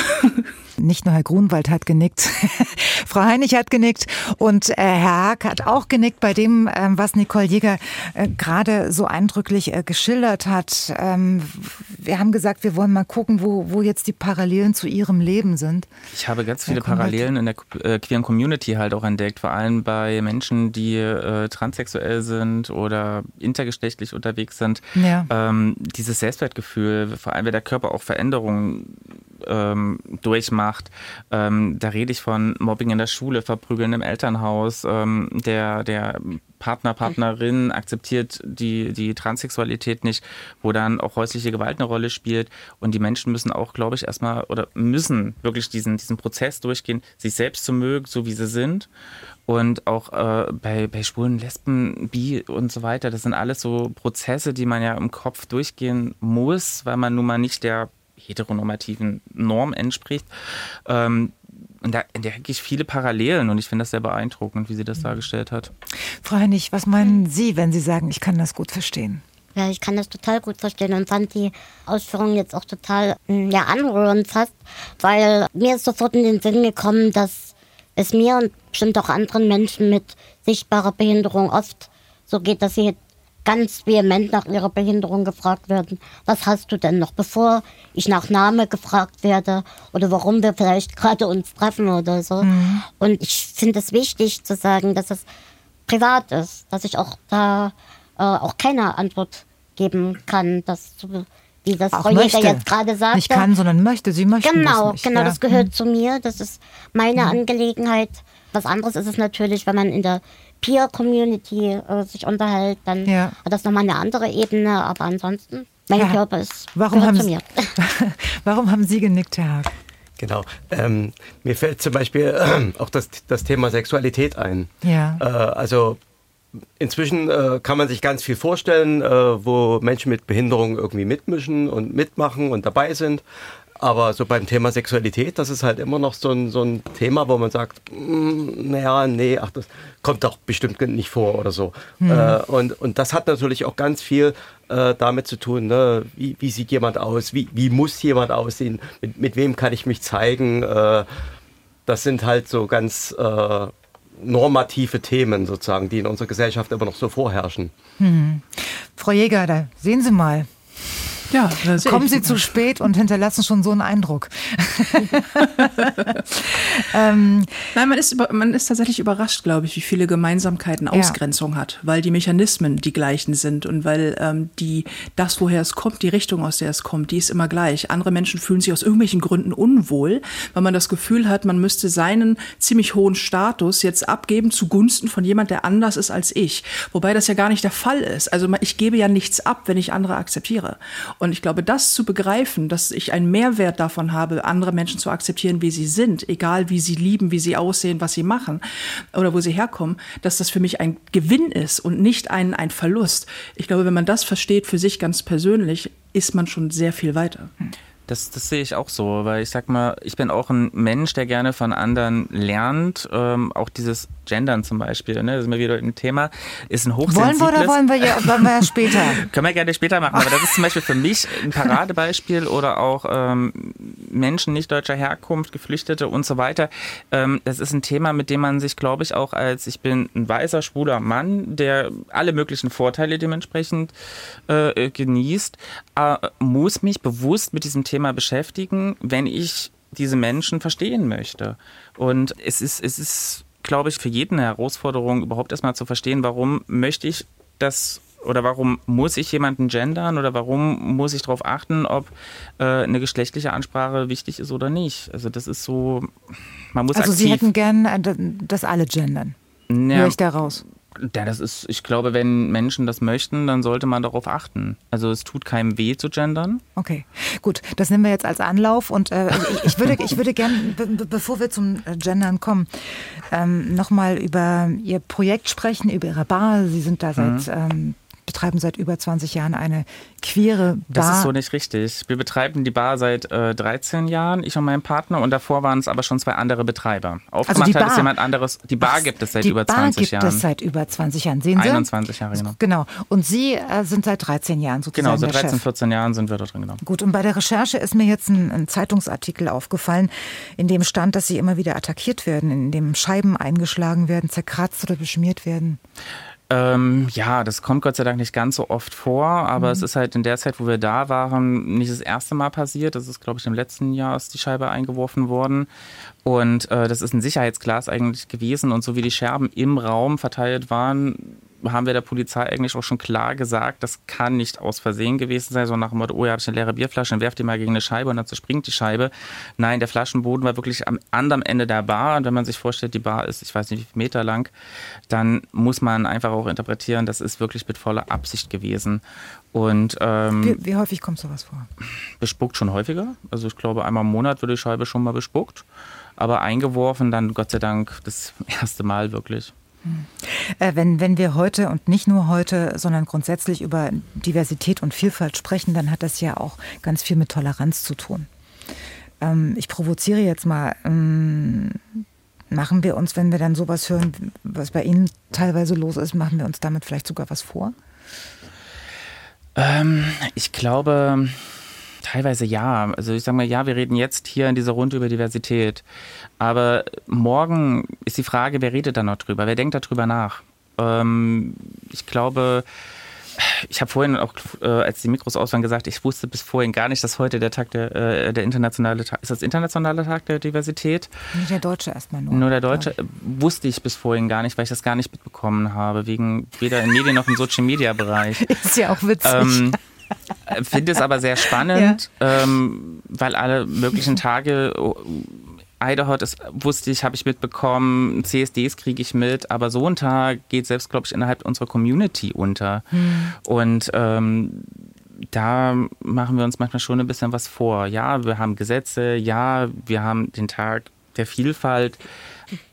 Nicht nur Herr Grunwald hat genickt, Frau Heinig hat genickt und äh, Herr Haag hat auch genickt bei dem, äh, was Nicole Jäger äh, gerade so eindrücklich äh, geschildert hat. Ähm, wir haben gesagt, wir wollen mal gucken, wo, wo jetzt die Parallelen zu ihrem Leben sind. Ich habe ganz viele Parallelen in der äh, queeren Community halt auch entdeckt, vor allem bei Menschen, die äh, transsexuell sind oder intergeschlechtlich unterwegs sind. Ja. Ähm, dieses Selbstwertgefühl, vor allem wenn der Körper auch Veränderungen ähm, durchmacht. Ähm, da rede ich von Mobbing in der Schule, Verprügeln im Elternhaus, ähm, der, der Partner, Partnerin akzeptiert die, die Transsexualität nicht, wo dann auch häusliche Gewalt eine Rolle spielt. Und die Menschen müssen auch, glaube ich, erstmal oder müssen wirklich diesen, diesen Prozess durchgehen, sich selbst zu mögen, so wie sie sind. Und auch äh, bei, bei Schwulen, Lesben, Bi und so weiter, das sind alles so Prozesse, die man ja im Kopf durchgehen muss, weil man nun mal nicht der heteronormativen Norm entspricht. Ähm, und da entdecke ich viele Parallelen und ich finde das sehr beeindruckend, wie sie das dargestellt hat. Frau Hennig, was meinen Sie, wenn Sie sagen, ich kann das gut verstehen? Ja, ich kann das total gut verstehen und fand die Ausführungen jetzt auch total hm, ja, anrührend fast, weil mir ist sofort in den Sinn gekommen, dass es mir und bestimmt auch anderen Menschen mit sichtbarer Behinderung oft so geht, dass sie ganz vehement nach ihrer Behinderung gefragt werden. Was hast du denn noch, bevor ich nach Name gefragt werde oder warum wir vielleicht gerade uns treffen oder so. Mhm. Und ich finde es wichtig zu sagen, dass es privat ist, dass ich auch da äh, auch keine Antwort geben kann, dass wie das Frau Jäger jetzt gerade sagte. Nicht kann, sondern möchte. Sie möchte Genau, das nicht, genau, ja. das gehört mhm. zu mir. Das ist meine mhm. Angelegenheit. Was anderes ist es natürlich, wenn man in der Peer-Community äh, sich unterhält, dann ja. hat das nochmal eine andere Ebene. Aber ansonsten, mein ja. Körper ist warum haben zu mir. warum haben Sie genickt, Herr Haag? Genau. Ähm, mir fällt zum Beispiel äh, auch das, das Thema Sexualität ein. Ja. Äh, also inzwischen äh, kann man sich ganz viel vorstellen, äh, wo Menschen mit Behinderung irgendwie mitmischen und mitmachen und dabei sind. Aber so beim Thema Sexualität, das ist halt immer noch so ein, so ein Thema, wo man sagt, mm, naja, nee, ach, das kommt doch bestimmt nicht vor oder so. Mhm. Äh, und, und das hat natürlich auch ganz viel äh, damit zu tun, ne? wie, wie sieht jemand aus, wie, wie muss jemand aussehen, mit, mit wem kann ich mich zeigen. Äh, das sind halt so ganz äh, normative Themen sozusagen, die in unserer Gesellschaft immer noch so vorherrschen. Mhm. Frau Jäger, da sehen Sie mal, ja, kommen Sie zu spät und hinterlassen schon so einen Eindruck. ähm, Nein, man ist, man ist tatsächlich überrascht, glaube ich, wie viele Gemeinsamkeiten Ausgrenzung ja. hat, weil die Mechanismen die gleichen sind und weil ähm, die, das, woher es kommt, die Richtung, aus der es kommt, die ist immer gleich. Andere Menschen fühlen sich aus irgendwelchen Gründen unwohl, weil man das Gefühl hat, man müsste seinen ziemlich hohen Status jetzt abgeben zugunsten von jemand, der anders ist als ich. Wobei das ja gar nicht der Fall ist. Also ich gebe ja nichts ab, wenn ich andere akzeptiere. Und ich glaube, das zu begreifen, dass ich einen Mehrwert davon habe, andere Menschen zu akzeptieren, wie sie sind, egal wie sie lieben, wie sie aussehen, was sie machen oder wo sie herkommen, dass das für mich ein Gewinn ist und nicht ein, ein Verlust. Ich glaube, wenn man das versteht für sich ganz persönlich, ist man schon sehr viel weiter. Das, das sehe ich auch so, weil ich sag mal, ich bin auch ein Mensch, der gerne von anderen lernt. Ähm, auch dieses Gendern zum Beispiel, ne, das ist mir wieder ein Thema, ist ein hochsensibles... Wollen wir oder wollen wir ja, wollen wir später? Können wir gerne später machen, aber das ist zum Beispiel für mich ein Paradebeispiel oder auch ähm, Menschen nicht deutscher Herkunft, Geflüchtete und so weiter. Ähm, das ist ein Thema, mit dem man sich, glaube ich, auch als, ich bin ein weißer, schwuler Mann, der alle möglichen Vorteile dementsprechend äh, genießt, äh, muss mich bewusst mit diesem Thema beschäftigen, wenn ich diese Menschen verstehen möchte. Und es ist, es ist, glaube ich, für jeden eine Herausforderung, überhaupt erstmal zu verstehen, warum möchte ich das oder warum muss ich jemanden gendern oder warum muss ich darauf achten, ob äh, eine geschlechtliche Ansprache wichtig ist oder nicht. Also das ist so, man muss Also aktiv, Sie hätten gern, äh, dass alle gendern. Ja, Höre ich daraus. Ja, das ist, ich glaube, wenn Menschen das möchten, dann sollte man darauf achten. Also es tut keinem weh zu gendern. Okay, gut, das nehmen wir jetzt als Anlauf und äh, ich, ich würde, ich würde gern, be be bevor wir zum äh, Gendern kommen, ähm, nochmal über Ihr Projekt sprechen, über Ihre Bar. Sie sind da seit, ähm, betreiben seit über 20 Jahren eine queere Bar. Das ist so nicht richtig. Wir betreiben die Bar seit äh, 13 Jahren, ich und mein Partner, und davor waren es aber schon zwei andere Betreiber. Aufgemacht die hat es Bar. jemand anderes. Die Bar Ach, gibt es seit die über Bar 20 gibt Jahren. es seit über 20 Jahren. Sehen Sie? 21 Jahre, genau. Genau. Und Sie äh, sind seit 13 Jahren sozusagen Genau, seit der 13, Chef. 14 Jahren sind wir da drin, genau. Gut, und bei der Recherche ist mir jetzt ein, ein Zeitungsartikel aufgefallen, in dem stand, dass Sie immer wieder attackiert werden, in dem Scheiben eingeschlagen werden, zerkratzt oder beschmiert werden. Ähm, ja, das kommt Gott sei Dank nicht ganz so oft vor, aber es ist halt in der Zeit, wo wir da waren, nicht das erste Mal passiert. Das ist, glaube ich, im letzten Jahr ist die Scheibe eingeworfen worden. Und äh, das ist ein Sicherheitsglas eigentlich gewesen. Und so wie die Scherben im Raum verteilt waren, haben wir der Polizei eigentlich auch schon klar gesagt, das kann nicht aus Versehen gewesen sein, so nach dem Motto, oh, ja, habe ich eine leere Bierflasche, dann werft die mal gegen eine Scheibe und dann zerspringt die Scheibe. Nein, der Flaschenboden war wirklich am anderen Ende der Bar und wenn man sich vorstellt, die Bar ist, ich weiß nicht wie viele Meter lang, dann muss man einfach auch interpretieren, das ist wirklich mit voller Absicht gewesen. Und ähm, Wie, wie häufig kommt sowas vor? bespuckt schon häufiger. Also ich glaube, einmal im Monat wird die Scheibe schon mal bespuckt. Aber eingeworfen dann Gott sei Dank das erste Mal wirklich. Äh, wenn, wenn wir heute und nicht nur heute, sondern grundsätzlich über Diversität und Vielfalt sprechen, dann hat das ja auch ganz viel mit Toleranz zu tun. Ähm, ich provoziere jetzt mal. Ähm, machen wir uns, wenn wir dann sowas hören, was bei Ihnen teilweise los ist, machen wir uns damit vielleicht sogar was vor? Ähm, ich glaube, teilweise ja. Also ich sage mal, ja, wir reden jetzt hier in dieser Runde über Diversität. Aber morgen ist die Frage, wer redet da noch drüber? Wer denkt darüber nach? Ähm, ich glaube, ich habe vorhin auch, äh, als die Mikros aus waren, gesagt, ich wusste bis vorhin gar nicht, dass heute der Tag der, äh, der internationale Tag, ist das internationale Tag der Diversität? Nicht der Deutsche erstmal nur. Nur der Deutsche äh, wusste ich bis vorhin gar nicht, weil ich das gar nicht mitbekommen habe, wegen weder in Medien noch im Social Media Bereich. Ist ja auch witzig. Ähm, Finde es aber sehr spannend, ähm, weil alle möglichen Tage, oh, Idaho, das wusste ich, habe ich mitbekommen, CSDs kriege ich mit, aber so ein Tag geht selbst, glaube ich, innerhalb unserer Community unter. Und ähm, da machen wir uns manchmal schon ein bisschen was vor. Ja, wir haben Gesetze, ja, wir haben den Tag der Vielfalt,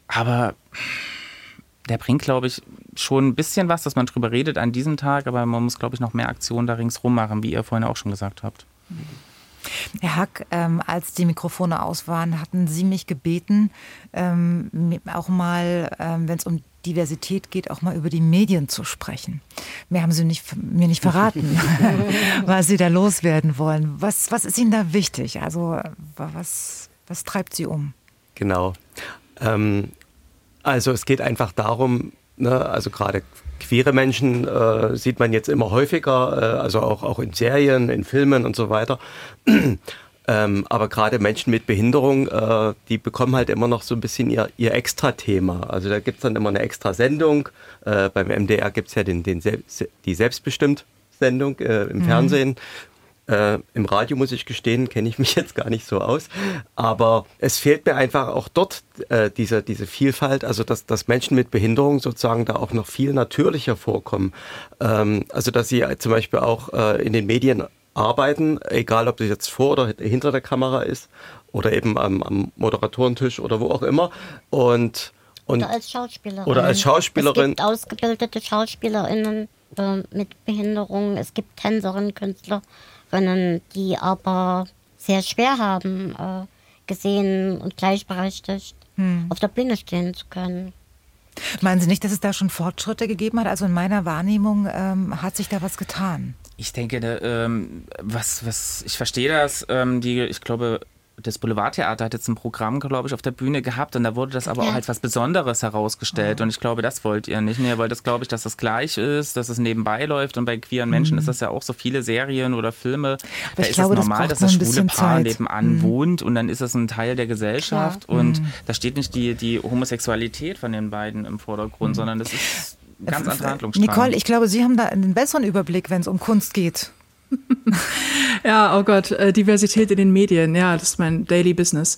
aber der bringt, glaube ich, schon ein bisschen was, dass man drüber redet an diesem Tag, aber man muss, glaube ich, noch mehr Aktionen da ringsrum machen, wie ihr vorhin auch schon gesagt habt. Herr Hack, ähm, als die Mikrofone aus waren, hatten Sie mich gebeten, ähm, auch mal, ähm, wenn es um Diversität geht, auch mal über die Medien zu sprechen. Mehr haben Sie nicht, mir nicht verraten, was Sie da loswerden wollen. Was, was ist Ihnen da wichtig? Also was, was treibt Sie um? Genau. Ähm, also es geht einfach darum, ne, also gerade queere Menschen äh, sieht man jetzt immer häufiger, äh, also auch, auch in Serien, in Filmen und so weiter. Ähm, aber gerade Menschen mit Behinderung, äh, die bekommen halt immer noch so ein bisschen ihr, ihr Extra-Thema. Also da gibt's dann immer eine extra Sendung. Äh, beim MDR gibt's ja den, den Sel die Selbstbestimmt-Sendung äh, im Fernsehen. Äh, Im Radio muss ich gestehen, kenne ich mich jetzt gar nicht so aus. Aber es fehlt mir einfach auch dort äh, diese, diese Vielfalt, also dass, dass Menschen mit Behinderung sozusagen da auch noch viel natürlicher vorkommen. Ähm, also dass sie zum Beispiel auch äh, in den Medien arbeiten, egal ob das jetzt vor oder hinter der Kamera ist oder eben am, am Moderatorentisch oder wo auch immer. Und, und Oder als Schauspielerin. Oder als Schauspielerin. Es gibt ausgebildete SchauspielerInnen äh, mit Behinderung. Es gibt Tänzerinnen, Künstlerinnen, die aber sehr schwer haben, äh, gesehen und gleichberechtigt hm. auf der Bühne stehen zu können. Meinen Sie nicht, dass es da schon Fortschritte gegeben hat? Also in meiner Wahrnehmung ähm, hat sich da was getan. Ich denke, ähm, was, was, ich verstehe das. Ähm, die, ich glaube, das Boulevardtheater hat jetzt ein Programm, glaube ich, auf der Bühne gehabt und da wurde das aber ja. auch als was Besonderes herausgestellt. Oh. Und ich glaube, das wollt ihr nicht. Nee, weil das glaube ich, dass das gleich ist, dass es nebenbei läuft. Und bei queeren Menschen mhm. ist das ja auch so viele Serien oder Filme. Aber da ist glaube, es normal, das dass das schwule Paar Zeit. nebenan mhm. wohnt und dann ist es ein Teil der Gesellschaft. Klar. Und mhm. da steht nicht die, die Homosexualität von den beiden im Vordergrund, mhm. sondern das ist ganz anderer Handlungsstrang. Nicole, ich glaube, Sie haben da einen besseren Überblick, wenn es um Kunst geht. ja, oh Gott, äh, Diversität in den Medien, ja, das ist mein Daily Business.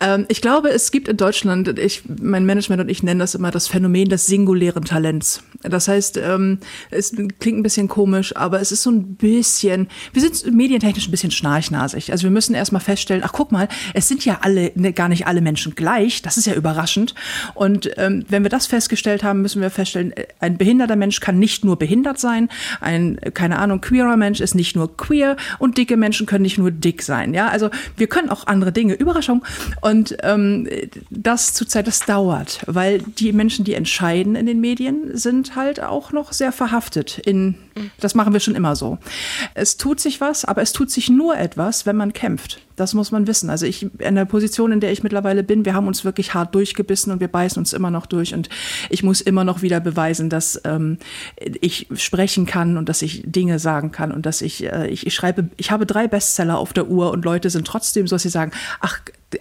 Ähm, ich glaube, es gibt in Deutschland, ich, mein Management und ich nennen das immer das Phänomen des singulären Talents. Das heißt, ähm, es klingt ein bisschen komisch, aber es ist so ein bisschen, wir sind medientechnisch ein bisschen schnarchnasig. Also wir müssen erstmal feststellen, ach guck mal, es sind ja alle, ne, gar nicht alle Menschen gleich, das ist ja überraschend. Und ähm, wenn wir das festgestellt haben, müssen wir feststellen, ein behinderter Mensch kann nicht nur behindert sein, ein, keine Ahnung, queerer Mensch ist nicht nur queer und dicke Menschen können nicht nur dick sein. Ja, also wir können auch andere Dinge. Überraschung. Und ähm, das zurzeit, das dauert, weil die Menschen, die entscheiden in den Medien, sind halt auch noch sehr verhaftet in, das machen wir schon immer so. Es tut sich was, aber es tut sich nur etwas, wenn man kämpft. Das muss man wissen. Also ich, in der Position, in der ich mittlerweile bin, wir haben uns wirklich hart durchgebissen und wir beißen uns immer noch durch. Und ich muss immer noch wieder beweisen, dass ähm, ich sprechen kann und dass ich Dinge sagen kann und dass ich, äh, ich, ich schreibe, ich habe drei Bestseller auf der Uhr und Leute sind trotzdem so, dass sie sagen, ach,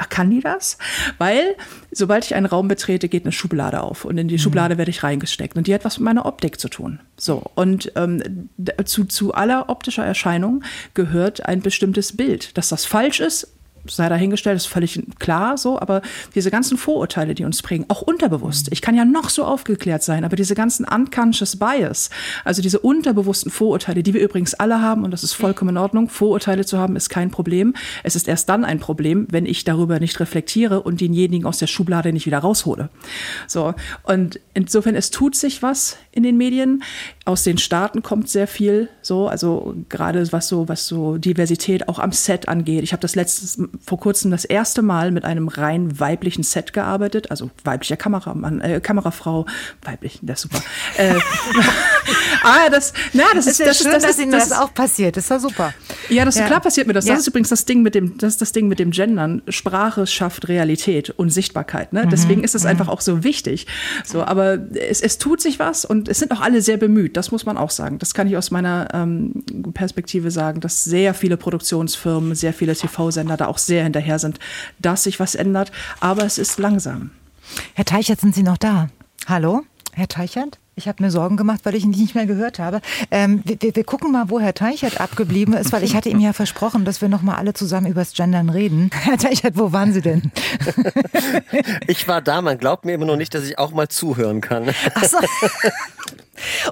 kann die das? Weil sobald ich einen Raum betrete, geht eine Schublade auf und in die mhm. Schublade werde ich reingesteckt und die hat was mit meiner Optik zu tun. So und ähm, zu, zu aller optischer Erscheinung gehört ein bestimmtes Bild. Dass das falsch ist, sei dahingestellt, ist völlig klar so, aber diese ganzen Vorurteile, die uns prägen, auch unterbewusst. Ich kann ja noch so aufgeklärt sein, aber diese ganzen unconscious bias, also diese unterbewussten Vorurteile, die wir übrigens alle haben und das ist vollkommen in Ordnung, Vorurteile zu haben ist kein Problem. Es ist erst dann ein Problem, wenn ich darüber nicht reflektiere und denjenigen aus der Schublade nicht wieder raushole. So und insofern es tut sich was in den Medien. Aus den Staaten kommt sehr viel so, also gerade was so was so Diversität auch am Set angeht. Ich habe das letztes vor kurzem das erste Mal mit einem rein weiblichen Set gearbeitet, also weiblicher Kameramann, äh, Kamerafrau, weiblich, das ist super. äh, ah, das, na, das ist, ist das, schön, das, dass Ihnen das, das, auch passiert. Das war super. Ja, das ja. klar passiert mir das. Das ja. ist übrigens das Ding mit dem, das ist das Ding mit dem Gendern. Sprache schafft Realität und Sichtbarkeit. Ne? Mhm. Deswegen ist es mhm. einfach auch so wichtig. So, aber es, es tut sich was und es sind auch alle sehr bemüht. Das muss man auch sagen. Das kann ich aus meiner ähm, Perspektive sagen, dass sehr viele Produktionsfirmen, sehr viele TV-Sender da auch sehr hinterher sind, dass sich was ändert. Aber es ist langsam. Herr Teichert, sind Sie noch da? Hallo, Herr Teichert? Ich habe mir Sorgen gemacht, weil ich ihn nicht mehr gehört habe. Ähm, wir, wir, gucken mal, wo Herr Teichert abgeblieben ist, weil ich hatte ihm ja versprochen, dass wir noch mal alle zusammen übers Gendern reden. Herr Teichert, wo waren Sie denn? Ich war da. Man glaubt mir immer noch nicht, dass ich auch mal zuhören kann. Ach so.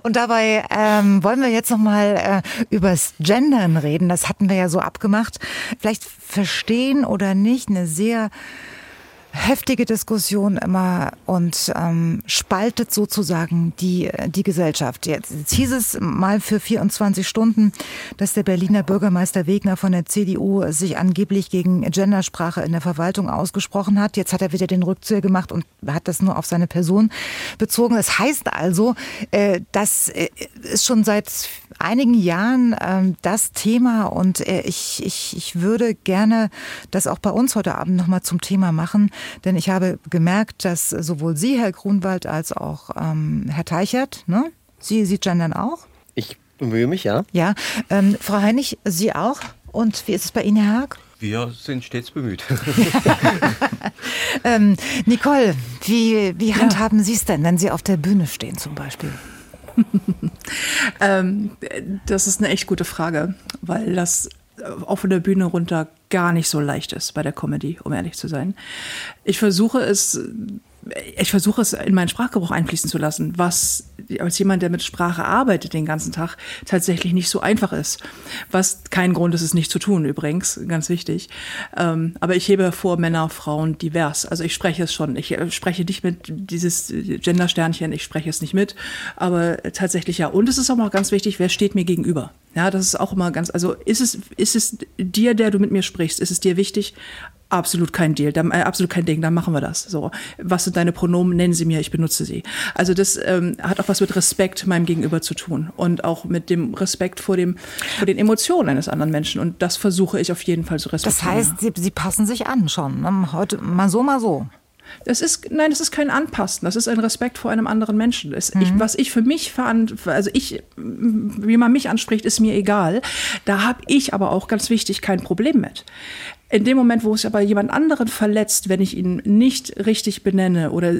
Und dabei ähm, wollen wir jetzt noch mal äh, übers Gendern reden. Das hatten wir ja so abgemacht. Vielleicht verstehen oder nicht eine sehr heftige Diskussion immer und ähm, spaltet sozusagen die, die Gesellschaft. Jetzt, jetzt hieß es mal für 24 Stunden, dass der Berliner Bürgermeister Wegner von der CDU sich angeblich gegen Gendersprache in der Verwaltung ausgesprochen hat. Jetzt hat er wieder den Rückzug gemacht und hat das nur auf seine Person bezogen. Das heißt also, äh, das äh, ist schon seit einigen Jahren äh, das Thema und äh, ich, ich, ich würde gerne das auch bei uns heute Abend nochmal zum Thema machen. Denn ich habe gemerkt, dass sowohl Sie, Herr Grunwald, als auch ähm, Herr Teichert, ne? Sie, Sie gendern auch? Ich bemühe mich, ja. Ja. Ähm, Frau Heinig, Sie auch? Und wie ist es bei Ihnen, Herr Haag? Wir sind stets bemüht. ähm, Nicole, wie, wie handhaben ja. Sie es denn, wenn Sie auf der Bühne stehen zum Beispiel? ähm, das ist eine echt gute Frage, weil das auch von der Bühne runter gar nicht so leicht ist bei der Comedy, um ehrlich zu sein. Ich versuche es ich versuche es in meinen Sprachgebrauch einfließen zu lassen, was als jemand, der mit Sprache arbeitet den ganzen Tag, tatsächlich nicht so einfach ist. Was kein Grund ist, es nicht zu tun, übrigens, ganz wichtig. Ähm, aber ich hebe vor Männer, Frauen divers. Also ich spreche es schon. Ich äh, spreche nicht mit dieses Gender-Sternchen, ich spreche es nicht mit. Aber tatsächlich ja. Und es ist auch noch ganz wichtig, wer steht mir gegenüber? Ja, das ist auch immer ganz, also ist es, ist es dir, der du mit mir sprichst, ist es dir wichtig, absolut kein Deal, dann, äh, absolut kein Ding, dann machen wir das. So, was sind deine Pronomen? Nennen sie mir, ich benutze sie. Also das ähm, hat auch was mit Respekt meinem Gegenüber zu tun und auch mit dem Respekt vor dem vor den Emotionen eines anderen Menschen. Und das versuche ich auf jeden Fall zu respektieren. Das heißt, sie, sie passen sich an schon. Ne? Heute mal so, mal so. Das ist, nein, das ist kein Anpassen, das ist ein Respekt vor einem anderen Menschen. Das, mhm. ich, was ich für mich verantworte, also ich, wie man mich anspricht, ist mir egal. Da habe ich aber auch ganz wichtig kein Problem mit. In dem Moment, wo es aber jemand anderen verletzt, wenn ich ihn nicht richtig benenne oder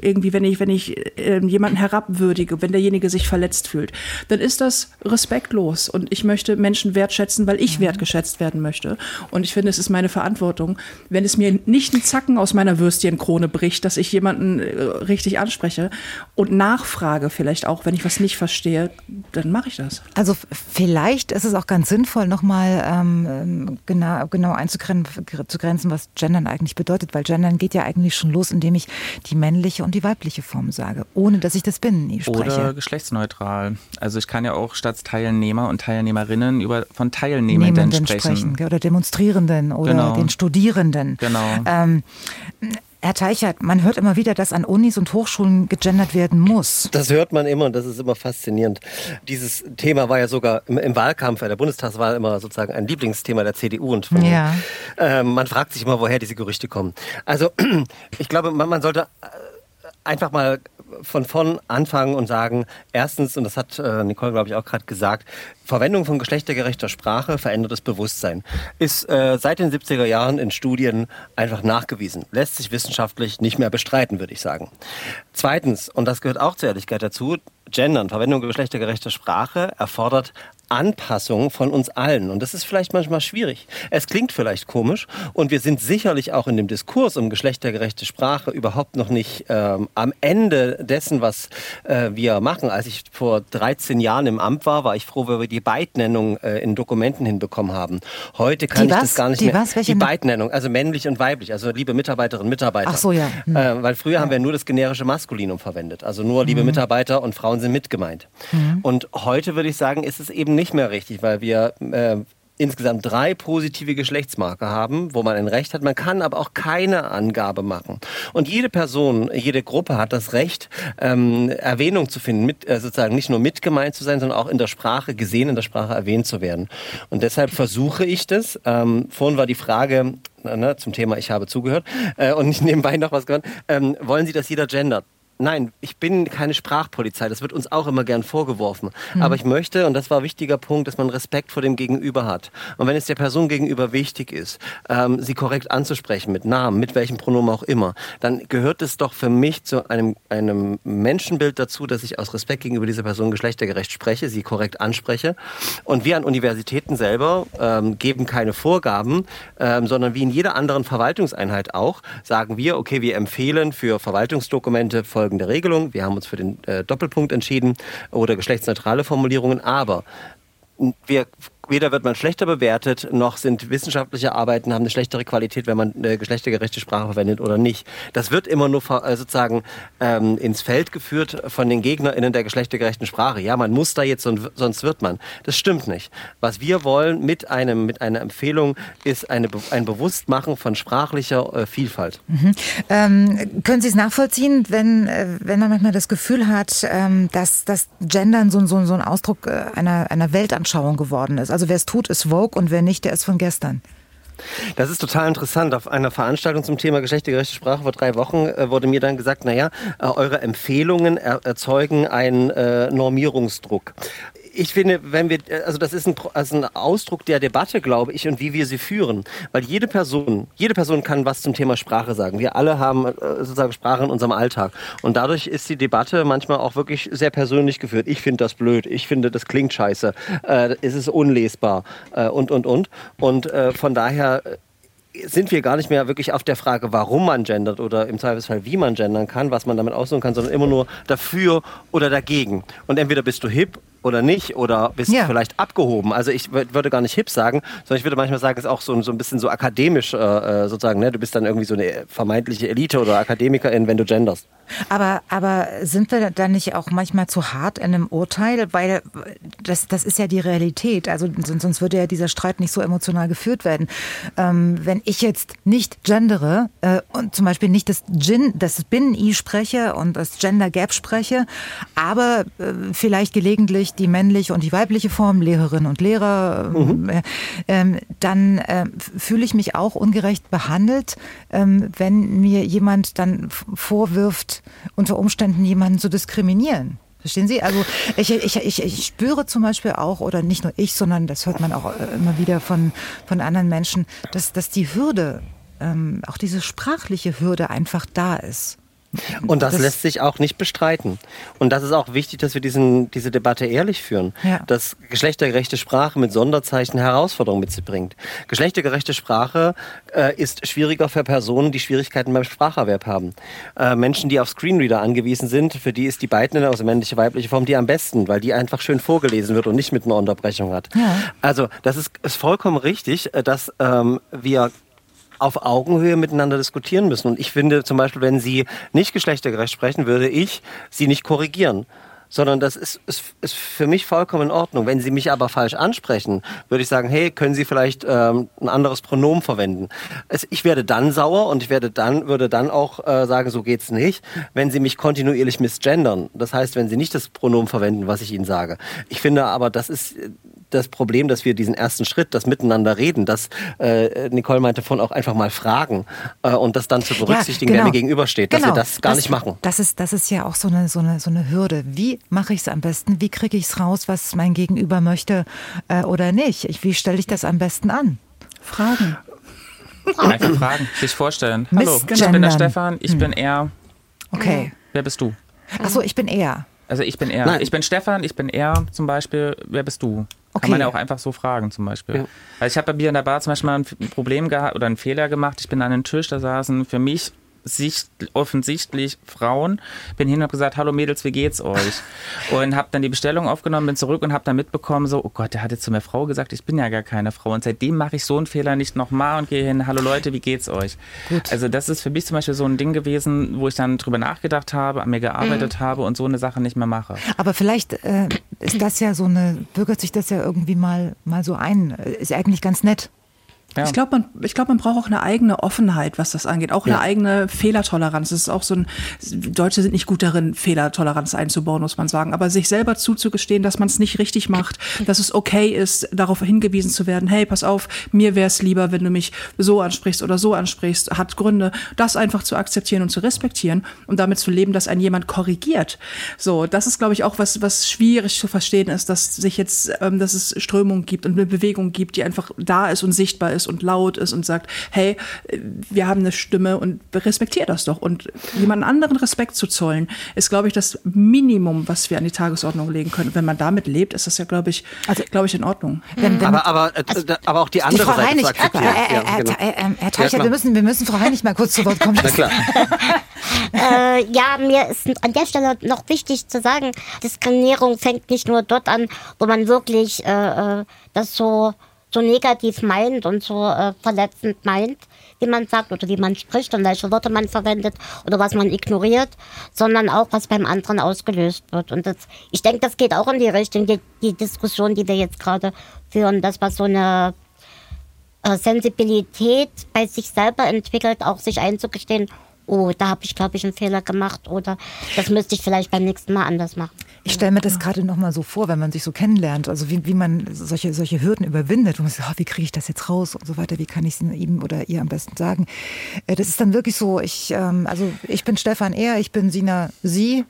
irgendwie, wenn ich, wenn ich äh, jemanden herabwürdige, wenn derjenige sich verletzt fühlt, dann ist das respektlos. Und ich möchte Menschen wertschätzen, weil ich mhm. wertgeschätzt werden möchte. Und ich finde, es ist meine Verantwortung, wenn es mir nicht einen Zacken aus meiner Würstchenkrone bricht, dass ich jemanden äh, richtig anspreche und nachfrage vielleicht auch, wenn ich was nicht verstehe, dann mache ich das. Also vielleicht ist es auch ganz sinnvoll, nochmal ähm, genau, genau einzugehen einzugrenzen, was Gendern eigentlich bedeutet, weil Gendern geht ja eigentlich schon los, indem ich die männliche und die weibliche Form sage, ohne dass ich das Binnen nie spreche. Oder geschlechtsneutral. Also ich kann ja auch statt Teilnehmer und Teilnehmerinnen über von Teilnehmenden sprechen. sprechen. Oder Demonstrierenden oder genau. den Studierenden. Genau. Ähm, Herr Teichert, man hört immer wieder, dass an Unis und Hochschulen gegendert werden muss. Das hört man immer und das ist immer faszinierend. Dieses Thema war ja sogar im, im Wahlkampf, der Bundestagswahl immer sozusagen ein Lieblingsthema der CDU und von, ja. äh, man fragt sich immer, woher diese Gerüchte kommen. Also ich glaube, man, man sollte äh, einfach mal von vorn anfangen und sagen, erstens, und das hat äh, Nicole, glaube ich, auch gerade gesagt, Verwendung von geschlechtergerechter Sprache verändert das Bewusstsein. Ist äh, seit den 70er Jahren in Studien einfach nachgewiesen. Lässt sich wissenschaftlich nicht mehr bestreiten, würde ich sagen. Zweitens, und das gehört auch zur Ehrlichkeit dazu, Gendern, Verwendung geschlechtergerechter Sprache erfordert Anpassung von uns allen. Und das ist vielleicht manchmal schwierig. Es klingt vielleicht komisch und wir sind sicherlich auch in dem Diskurs um geschlechtergerechte Sprache überhaupt noch nicht ähm, am Ende dessen, was äh, wir machen. Als ich vor 13 Jahren im Amt war, war ich froh, weil wir die Beidnennung äh, in Dokumenten hinbekommen haben. Heute kann die ich was? das gar nicht die mehr. Was? Welche die Beidnennung, also männlich und weiblich, also liebe Mitarbeiterinnen und Mitarbeiter. Ach so, ja. Hm. Äh, weil früher ja. haben wir nur das generische Maskulinum verwendet. Also nur liebe mhm. Mitarbeiter und Frauen sind mitgemeint. Mhm. Und heute würde ich sagen, ist es eben nicht mehr richtig, weil wir äh, insgesamt drei positive Geschlechtsmarker haben, wo man ein Recht hat. Man kann aber auch keine Angabe machen. Und jede Person, jede Gruppe hat das Recht, ähm, Erwähnung zu finden, mit, äh, sozusagen nicht nur mitgemeint zu sein, sondern auch in der Sprache gesehen, in der Sprache erwähnt zu werden. Und deshalb versuche ich das. Ähm, vorhin war die Frage, Ne, zum Thema Ich habe zugehört äh, und nicht nebenbei noch was gehört. Ähm, wollen Sie, dass jeder gendert? Nein, ich bin keine Sprachpolizei. Das wird uns auch immer gern vorgeworfen. Mhm. Aber ich möchte, und das war ein wichtiger Punkt, dass man Respekt vor dem Gegenüber hat. Und wenn es der Person gegenüber wichtig ist, ähm, sie korrekt anzusprechen, mit Namen, mit welchem Pronomen auch immer, dann gehört es doch für mich zu einem, einem Menschenbild dazu, dass ich aus Respekt gegenüber dieser Person geschlechtergerecht spreche, sie korrekt anspreche. Und wir an Universitäten selber ähm, geben keine Vorgaben, ähm, sondern wie in jeder anderen Verwaltungseinheit auch, sagen wir, okay, wir empfehlen für Verwaltungsdokumente voll folgende Regelung. Wir haben uns für den äh, Doppelpunkt entschieden oder geschlechtsneutrale Formulierungen, aber wir weder wird man schlechter bewertet, noch sind wissenschaftliche Arbeiten haben eine schlechtere Qualität, wenn man eine geschlechtergerechte Sprache verwendet oder nicht. Das wird immer nur äh, sozusagen ähm, ins Feld geführt von den GegnerInnen der geschlechtergerechten Sprache. Ja, man muss da jetzt, sonst wird man. Das stimmt nicht. Was wir wollen mit einem mit einer Empfehlung ist eine, ein Bewusstmachen von sprachlicher äh, Vielfalt. Mhm. Ähm, können Sie es nachvollziehen, wenn, äh, wenn man manchmal das Gefühl hat, ähm, dass das Gendern so, so, so ein Ausdruck äh, einer, einer Weltanschauung geworden ist? Also wer es tut, ist Vogue und wer nicht, der ist von gestern. Das ist total interessant. Auf einer Veranstaltung zum Thema geschlechtergerechte Sprache vor drei Wochen äh, wurde mir dann gesagt, naja, äh, eure Empfehlungen er erzeugen einen äh, Normierungsdruck ich finde, wenn wir, also das ist ein, also ein Ausdruck der Debatte, glaube ich, und wie wir sie führen. Weil jede Person, jede Person kann was zum Thema Sprache sagen. Wir alle haben äh, sozusagen Sprache in unserem Alltag. Und dadurch ist die Debatte manchmal auch wirklich sehr persönlich geführt. Ich finde das blöd, ich finde, das klingt scheiße, äh, es ist unlesbar äh, und, und, und. Und äh, von daher sind wir gar nicht mehr wirklich auf der Frage, warum man gendert oder im Zweifelsfall, wie man gendern kann, was man damit aussuchen kann, sondern immer nur dafür oder dagegen. Und entweder bist du hip oder nicht oder bist ja. vielleicht abgehoben. Also ich würde gar nicht hip sagen, sondern ich würde manchmal sagen, es ist auch so, so ein bisschen so akademisch äh, äh, sozusagen. Ne? Du bist dann irgendwie so eine vermeintliche Elite oder Akademikerin, wenn du genderst. Aber, aber sind wir da nicht auch manchmal zu hart in einem Urteil? Weil das, das ist ja die Realität. Also sonst würde ja dieser Streit nicht so emotional geführt werden. Ähm, wenn ich jetzt nicht gendere äh, und zum Beispiel nicht das Gin, das Bin-I spreche und das Gender Gap spreche, aber äh, vielleicht gelegentlich die männliche und die weibliche Form, Lehrerinnen und Lehrer, mhm. äh, ähm, dann äh, fühle ich mich auch ungerecht behandelt, ähm, wenn mir jemand dann vorwirft, unter Umständen jemanden zu diskriminieren. Verstehen Sie? Also ich, ich, ich, ich spüre zum Beispiel auch, oder nicht nur ich, sondern das hört man auch äh, immer wieder von, von anderen Menschen, dass, dass die Hürde, ähm, auch diese sprachliche Hürde einfach da ist. Und das, das, lässt sich auch nicht bestreiten. Und das ist auch wichtig, dass wir diesen, diese Debatte ehrlich führen. Ja. Dass geschlechtergerechte Sprache mit Sonderzeichen Herausforderungen mit sich bringt. Geschlechtergerechte Sprache äh, ist schwieriger für Personen, die Schwierigkeiten beim Spracherwerb haben. Äh, Menschen, die auf Screenreader angewiesen sind, für die ist die beiden, also männliche, weibliche Form, die am besten, weil die einfach schön vorgelesen wird und nicht mit einer Unterbrechung hat. Ja. Also das ist, ist vollkommen richtig, äh, dass ähm, wir auf Augenhöhe miteinander diskutieren müssen. Und ich finde zum Beispiel, wenn Sie nicht geschlechtergerecht sprechen, würde ich Sie nicht korrigieren sondern das ist, ist, ist für mich vollkommen in Ordnung. Wenn Sie mich aber falsch ansprechen, würde ich sagen, hey, können Sie vielleicht ähm, ein anderes Pronomen verwenden? Es, ich werde dann sauer und ich werde dann, würde dann auch äh, sagen, so geht's nicht, wenn Sie mich kontinuierlich misgendern. Das heißt, wenn Sie nicht das Pronomen verwenden, was ich Ihnen sage. Ich finde aber, das ist das Problem, dass wir diesen ersten Schritt, das Miteinander reden, das äh, Nicole meinte von auch einfach mal fragen äh, und das dann zu berücksichtigen, ja, genau. wer mir gegenübersteht, genau. dass wir das gar das, nicht machen. Das ist, das ist ja auch so eine, so eine, so eine Hürde. Wie mache ich es am besten? Wie kriege ich es raus, was mein Gegenüber möchte äh, oder nicht? Ich, wie stelle ich das am besten an? Fragen. Einfach fragen, sich vorstellen. Hallo, ich bin der Stefan, ich hm. bin er. Okay. Wer bist du? Achso, ich bin er. Also ich bin er. Nein. Ich bin Stefan, ich bin er zum Beispiel. Wer bist du? Okay. Kann man ja auch einfach so fragen zum Beispiel. Ja. Also ich habe bei mir in der Bar zum Beispiel mal ein Problem gehabt oder einen Fehler gemacht. Ich bin an den Tisch, da saßen für mich sicht, offensichtlich Frauen. Bin hin und habe gesagt, hallo Mädels, wie geht's euch? Und habe dann die Bestellung aufgenommen, bin zurück und habe dann mitbekommen, so, oh Gott, der hat jetzt zu mir Frau gesagt, ich bin ja gar keine Frau. Und seitdem mache ich so einen Fehler nicht nochmal und gehe hin, hallo Leute, wie geht's euch? Gut. Also das ist für mich zum Beispiel so ein Ding gewesen, wo ich dann drüber nachgedacht habe, an mir gearbeitet mhm. habe und so eine Sache nicht mehr mache. Aber vielleicht äh, ist das ja so eine, bürgert sich das ja irgendwie mal, mal so ein. Ist eigentlich ganz nett. Ja. Ich glaube, man, ich glaub, man braucht auch eine eigene Offenheit, was das angeht. Auch eine ja. eigene Fehlertoleranz. Das ist auch so ein, Deutsche sind nicht gut darin, Fehlertoleranz einzubauen, muss man sagen. Aber sich selber zuzugestehen, dass man es nicht richtig macht, dass es okay ist, darauf hingewiesen zu werden, hey, pass auf, mir wäre es lieber, wenn du mich so ansprichst oder so ansprichst, hat Gründe, das einfach zu akzeptieren und zu respektieren und damit zu leben, dass ein jemand korrigiert. So, das ist, glaube ich, auch was, was schwierig zu verstehen ist, dass sich jetzt, ähm, dass es Strömung gibt und eine Bewegung gibt, die einfach da ist und sichtbar ist und laut ist und sagt, hey, wir haben eine Stimme und respektier das doch. Und jemand anderen Respekt zu zollen, ist, glaube ich, das Minimum, was wir an die Tagesordnung legen können. Wenn man damit lebt, ist das ja, glaube ich, also, glaube ich, in Ordnung. Wenn, wenn aber, aber, äh, also, aber auch die andere die Frau Seite Heinig, äh, äh, äh, genau. Herr Teicher, ja, wir, müssen, wir müssen Frau Heinig mal kurz zu Wort kommen. Na klar. äh, ja, mir ist an der Stelle noch wichtig zu sagen, Diskriminierung fängt nicht nur dort an, wo man wirklich äh, das so so negativ meint und so äh, verletzend meint, wie man sagt oder wie man spricht und welche Worte man verwendet oder was man ignoriert, sondern auch, was beim anderen ausgelöst wird. Und das, ich denke, das geht auch in die Richtung, die, die Diskussion, die wir jetzt gerade führen, dass was so eine äh, Sensibilität bei sich selber entwickelt, auch sich einzugestehen, oh, da habe ich, glaube ich, einen Fehler gemacht oder das müsste ich vielleicht beim nächsten Mal anders machen. Ich stelle mir das gerade noch mal so vor, wenn man sich so kennenlernt, also wie, wie man solche, solche Hürden überwindet, wo man sagt, oh, wie kriege ich das jetzt raus und so weiter, wie kann ich es ihm oder ihr am besten sagen. Äh, das ist dann wirklich so, ich, ähm, also ich bin Stefan er, ich bin Sina sie.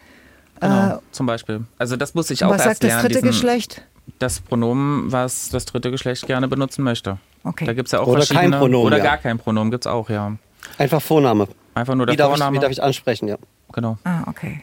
Genau, äh, zum Beispiel. Also das muss ich auch was erst sagt das dritte Geschlecht? Das Pronomen, was das dritte Geschlecht gerne benutzen möchte. Okay. Da gibt es ja auch oder verschiedene. Kein Pronomen, oder ja. gar kein Pronomen gibt es auch, ja. Einfach Vorname. Einfach nur der wie darf Vorname. Ich, wie darf ich ansprechen, ja. Genau. Ah, okay.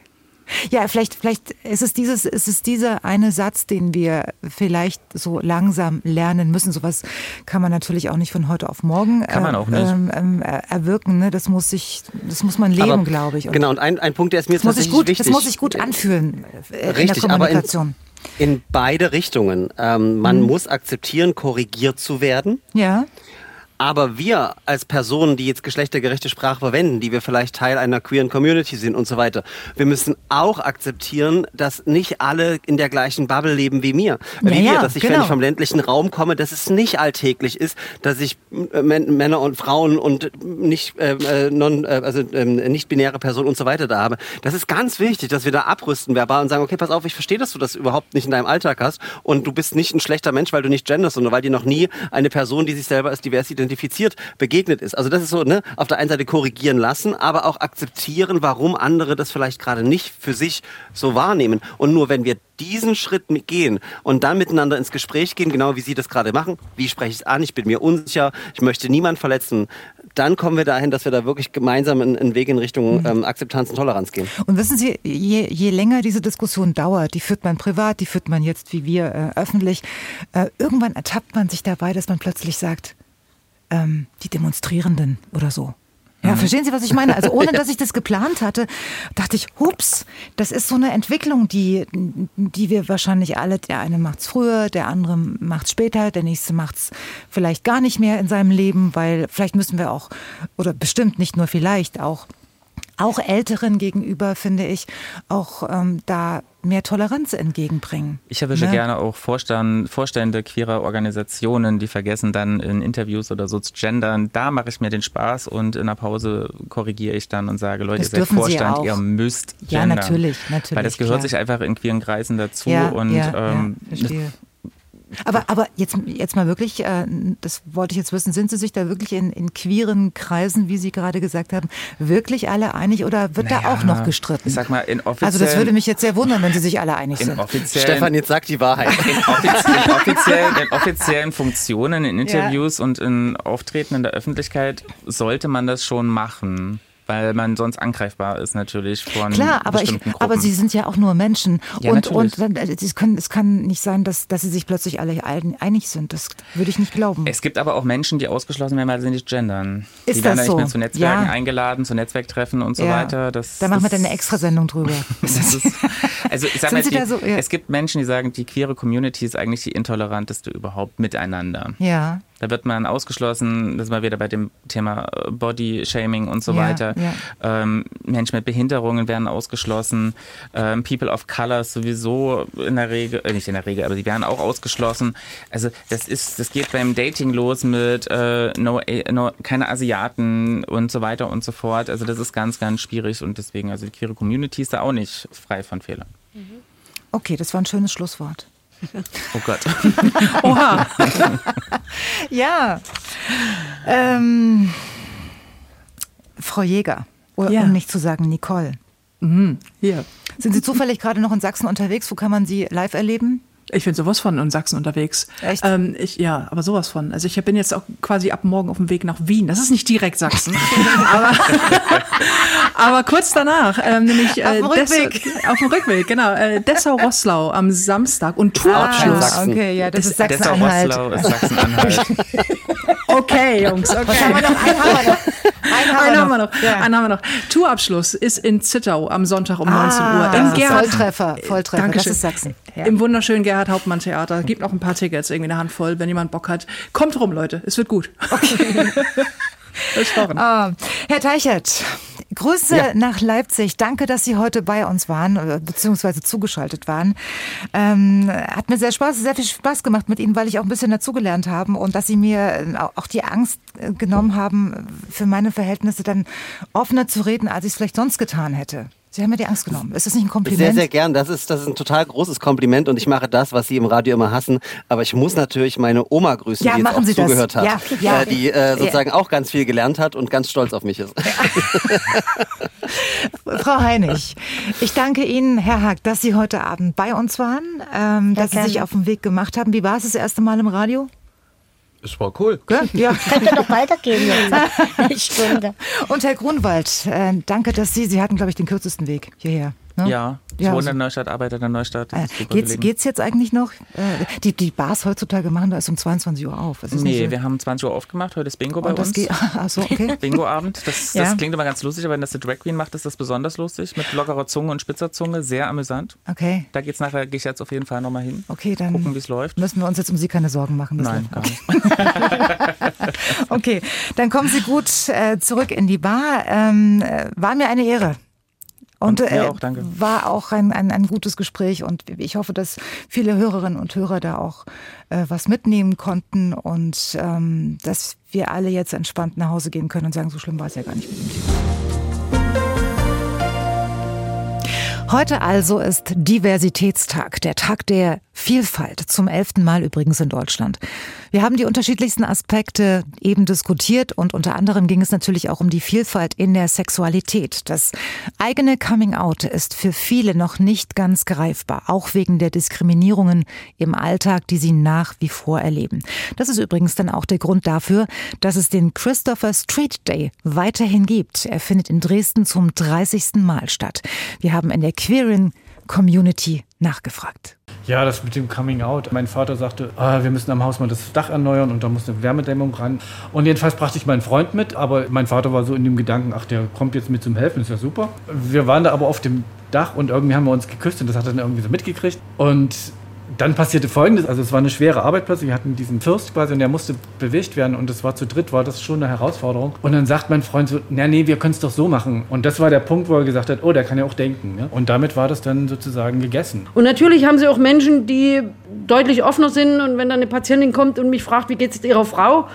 Ja, vielleicht, vielleicht ist es dieses, ist es dieser eine Satz, den wir vielleicht so langsam lernen müssen. Sowas kann man natürlich auch nicht von heute auf morgen kann man auch nicht. Ähm, ähm, erwirken. Ne? Das muss sich, das muss man leben, glaube ich. Und genau. Und ein, ein Punkt, der ist mir das tatsächlich gut, wichtig. Das muss sich gut anfühlen äh, Richtig, in der Kommunikation. Aber in, in beide Richtungen. Ähm, man mhm. muss akzeptieren, korrigiert zu werden. Ja. Aber wir als Personen, die jetzt geschlechtergerechte Sprache verwenden, die wir vielleicht Teil einer queeren Community sind und so weiter, wir müssen auch akzeptieren, dass nicht alle in der gleichen Bubble leben wie mir. Ja, wie wir, dass ich, genau. wenn ich vom ländlichen Raum komme, dass es nicht alltäglich ist, dass ich äh, Männer und Frauen und nicht äh, äh non, äh, also äh, nicht binäre Personen und so weiter da habe. Das ist ganz wichtig, dass wir da abrüsten verbal und sagen, okay, pass auf, ich verstehe, dass du das überhaupt nicht in deinem Alltag hast und du bist nicht ein schlechter Mensch, weil du nicht genderst, sondern weil dir noch nie eine Person, die sich selber als divers identifiziert, identifiziert begegnet ist. Also das ist so, ne, auf der einen Seite korrigieren lassen, aber auch akzeptieren, warum andere das vielleicht gerade nicht für sich so wahrnehmen. Und nur wenn wir diesen Schritt gehen und dann miteinander ins Gespräch gehen, genau wie Sie das gerade machen, wie spreche ich es an, ich bin mir unsicher, ich möchte niemanden verletzen, dann kommen wir dahin, dass wir da wirklich gemeinsam einen Weg in Richtung mhm. ähm, Akzeptanz und Toleranz gehen. Und wissen Sie, je, je länger diese Diskussion dauert, die führt man privat, die führt man jetzt wie wir äh, öffentlich, äh, irgendwann ertappt man sich dabei, dass man plötzlich sagt, ähm, die Demonstrierenden oder so. Ja, mhm. verstehen Sie, was ich meine? Also ohne, dass ich das geplant hatte, dachte ich, hups, das ist so eine Entwicklung, die, die wir wahrscheinlich alle, der eine macht es früher, der andere macht es später, der nächste macht es vielleicht gar nicht mehr in seinem Leben, weil vielleicht müssen wir auch, oder bestimmt nicht nur vielleicht, auch auch Älteren gegenüber, finde ich, auch ähm, da mehr Toleranz entgegenbringen. Ich erwische ne? gerne auch Vorstand, Vorstände queerer Organisationen, die vergessen dann in Interviews oder so zu gendern. Da mache ich mir den Spaß und in der Pause korrigiere ich dann und sage, Leute, das ihr seid Vorstand, ihr müsst gendern. Ja, natürlich, natürlich. Weil das gehört klar. sich einfach in queeren Kreisen dazu ja, und ja, ähm, ja. Aber, aber jetzt, jetzt mal wirklich, äh, das wollte ich jetzt wissen, sind Sie sich da wirklich in, in queeren Kreisen, wie Sie gerade gesagt haben, wirklich alle einig oder wird naja, da auch noch gestritten? Ich sag mal, in offiziellen... Also das würde mich jetzt sehr wundern, wenn Sie sich alle einig sind. Stefan, jetzt sagt die Wahrheit. In, offiziellen, in, offiziellen, in offiziellen Funktionen, in Interviews ja. und in Auftreten in der Öffentlichkeit sollte man das schon machen weil man sonst angreifbar ist natürlich von Klar, aber ich, aber sie sind ja auch nur Menschen ja, und und es, können, es kann nicht sein, dass dass sie sich plötzlich alle einig sind. Das würde ich nicht glauben. Es gibt aber auch Menschen, die ausgeschlossen werden, weil sie nicht gendern. Ist die werden das so? nicht mehr zu Netzwerken ja. eingeladen, zu Netzwerktreffen und so ja. weiter. Das, da machen wir dann eine Extrasendung drüber. ist, also ich sag mal, die, so, es gibt Menschen, die sagen, die queere Community ist eigentlich die intoleranteste überhaupt miteinander. Ja. Da wird man ausgeschlossen, das war wieder bei dem Thema äh, Body-Shaming und so ja, weiter. Ja. Ähm, Menschen mit Behinderungen werden ausgeschlossen. Ähm, People of Color sowieso in der Regel, äh, nicht in der Regel, aber die werden auch ausgeschlossen. Also das ist, das geht beim Dating los mit äh, no, äh, no, keine Asiaten und so weiter und so fort. Also das ist ganz, ganz schwierig und deswegen, also die queere Community ist da auch nicht frei von Fehlern. Okay, das war ein schönes Schlusswort. Oh Gott. Oha. ja. Ähm, Frau Jäger, oder ja. um nicht zu sagen Nicole. Mhm. Hier. Sind Sie zufällig gerade noch in Sachsen unterwegs? Wo kann man Sie live erleben? Ich bin sowas von in Sachsen unterwegs. Echt? Ähm, ich, ja, aber sowas von. Also ich bin jetzt auch quasi ab morgen auf dem Weg nach Wien. Das ist nicht direkt Sachsen. aber, aber kurz danach, ähm, nämlich äh, auf, dem Rückweg. Dessau, auf dem Rückweg, genau. Äh, Dessau-Rosslau am Samstag und Tourabschluss. Ah, okay, ja, das ist Sachsen-Anhalt. Dessau-Rosslau ist Sachsen-Anhalt. okay, Jungs, okay. Was haben wir noch? Einen haben wir noch. Einen haben, einen haben wir noch. Ja. Einen haben wir noch. Tourabschluss ist in Zittau am Sonntag um ah, 19 Uhr. Im Gerhard, Volltreffer, Volltreffer. Dankeschön. Das ist Sachsen. Ja. Im wunderschönen Gerhard Hauptmann Theater. Gibt noch ein paar Tickets, irgendwie eine Handvoll, wenn jemand Bock hat. Kommt rum, Leute. Es wird gut. Okay. Versprochen. Oh, Herr Teichert, Grüße ja. nach Leipzig. Danke, dass Sie heute bei uns waren, äh, beziehungsweise zugeschaltet waren. Ähm, hat mir sehr Spaß, sehr viel Spaß gemacht mit Ihnen, weil ich auch ein bisschen dazugelernt habe und dass Sie mir äh, auch die Angst äh, genommen haben, für meine Verhältnisse dann offener zu reden, als ich es vielleicht sonst getan hätte. Sie haben mir die Angst genommen. Ist das nicht ein Kompliment? Sehr, sehr gern. Das ist, das ist ein total großes Kompliment und ich mache das, was Sie im Radio immer hassen. Aber ich muss natürlich meine Oma grüßen, ja, die jetzt auch Sie zugehört das. hat. Ja, ja. Äh, die äh, sozusagen auch ganz viel gelernt hat und ganz stolz auf mich ist. Frau Heinig, ich danke Ihnen, Herr Haag, dass Sie heute Abend bei uns waren, ähm, dass Sie sich auf den Weg gemacht haben. Wie war es das erste Mal im Radio? Es war cool. Ja. Könnte doch weitergehen jetzt. Stunde. Und Herr Grunwald, äh, danke, dass Sie, Sie hatten, glaube ich, den kürzesten Weg hierher. Ne? Ja, ich ja, wohne also, in Neustadt, arbeite in Neustadt. Äh, geht's, geht's jetzt eigentlich noch? Äh, die, die Bars heutzutage machen da ist um 22 Uhr auf. nee, so? wir haben 20 Uhr aufgemacht. Heute ist Bingo bei uns. Geht, ach so, okay. Bingo-Abend. Das, das ja. klingt immer ganz lustig, aber wenn das die Drag Queen macht, ist das besonders lustig. Mit lockerer Zunge und spitzer Zunge. Sehr amüsant. Okay. Da geht's nachher, gehe ich jetzt auf jeden Fall nochmal hin. Okay, dann gucken, wie es läuft. Müssen wir uns jetzt um Sie keine Sorgen machen. Nein, gar nicht. okay, dann kommen Sie gut äh, zurück in die Bar. Ähm, äh, war mir eine Ehre. Und, und äh, auch, war auch ein, ein, ein, gutes Gespräch und ich hoffe, dass viele Hörerinnen und Hörer da auch äh, was mitnehmen konnten und ähm, dass wir alle jetzt entspannt nach Hause gehen können und sagen, so schlimm war es ja gar nicht mit dem Thema. Heute also ist Diversitätstag, der Tag der Vielfalt, zum elften Mal übrigens in Deutschland. Wir haben die unterschiedlichsten Aspekte eben diskutiert und unter anderem ging es natürlich auch um die Vielfalt in der Sexualität. Das eigene Coming-out ist für viele noch nicht ganz greifbar, auch wegen der Diskriminierungen im Alltag, die sie nach wie vor erleben. Das ist übrigens dann auch der Grund dafür, dass es den Christopher Street Day weiterhin gibt. Er findet in Dresden zum 30. Mal statt. Wir haben in der Queeren Community nachgefragt. Ja, das mit dem Coming Out. Mein Vater sagte, ah, wir müssen am Haus mal das Dach erneuern und da muss eine Wärmedämmung ran. Und jedenfalls brachte ich meinen Freund mit, aber mein Vater war so in dem Gedanken, ach, der kommt jetzt mit zum Helfen, ist ja super. Wir waren da aber auf dem Dach und irgendwie haben wir uns geküsst und das hat er dann irgendwie so mitgekriegt. Und dann passierte Folgendes, also es war eine schwere Arbeit plötzlich, wir hatten diesen Fürst quasi und der musste bewegt werden und es war zu dritt, war das schon eine Herausforderung. Und dann sagt mein Freund so, na nee, wir können es doch so machen. Und das war der Punkt, wo er gesagt hat, oh, der kann ja auch denken. Ja? Und damit war das dann sozusagen gegessen. Und natürlich haben sie auch Menschen, die deutlich offener sind und wenn dann eine Patientin kommt und mich fragt, wie geht es ihrer Frau,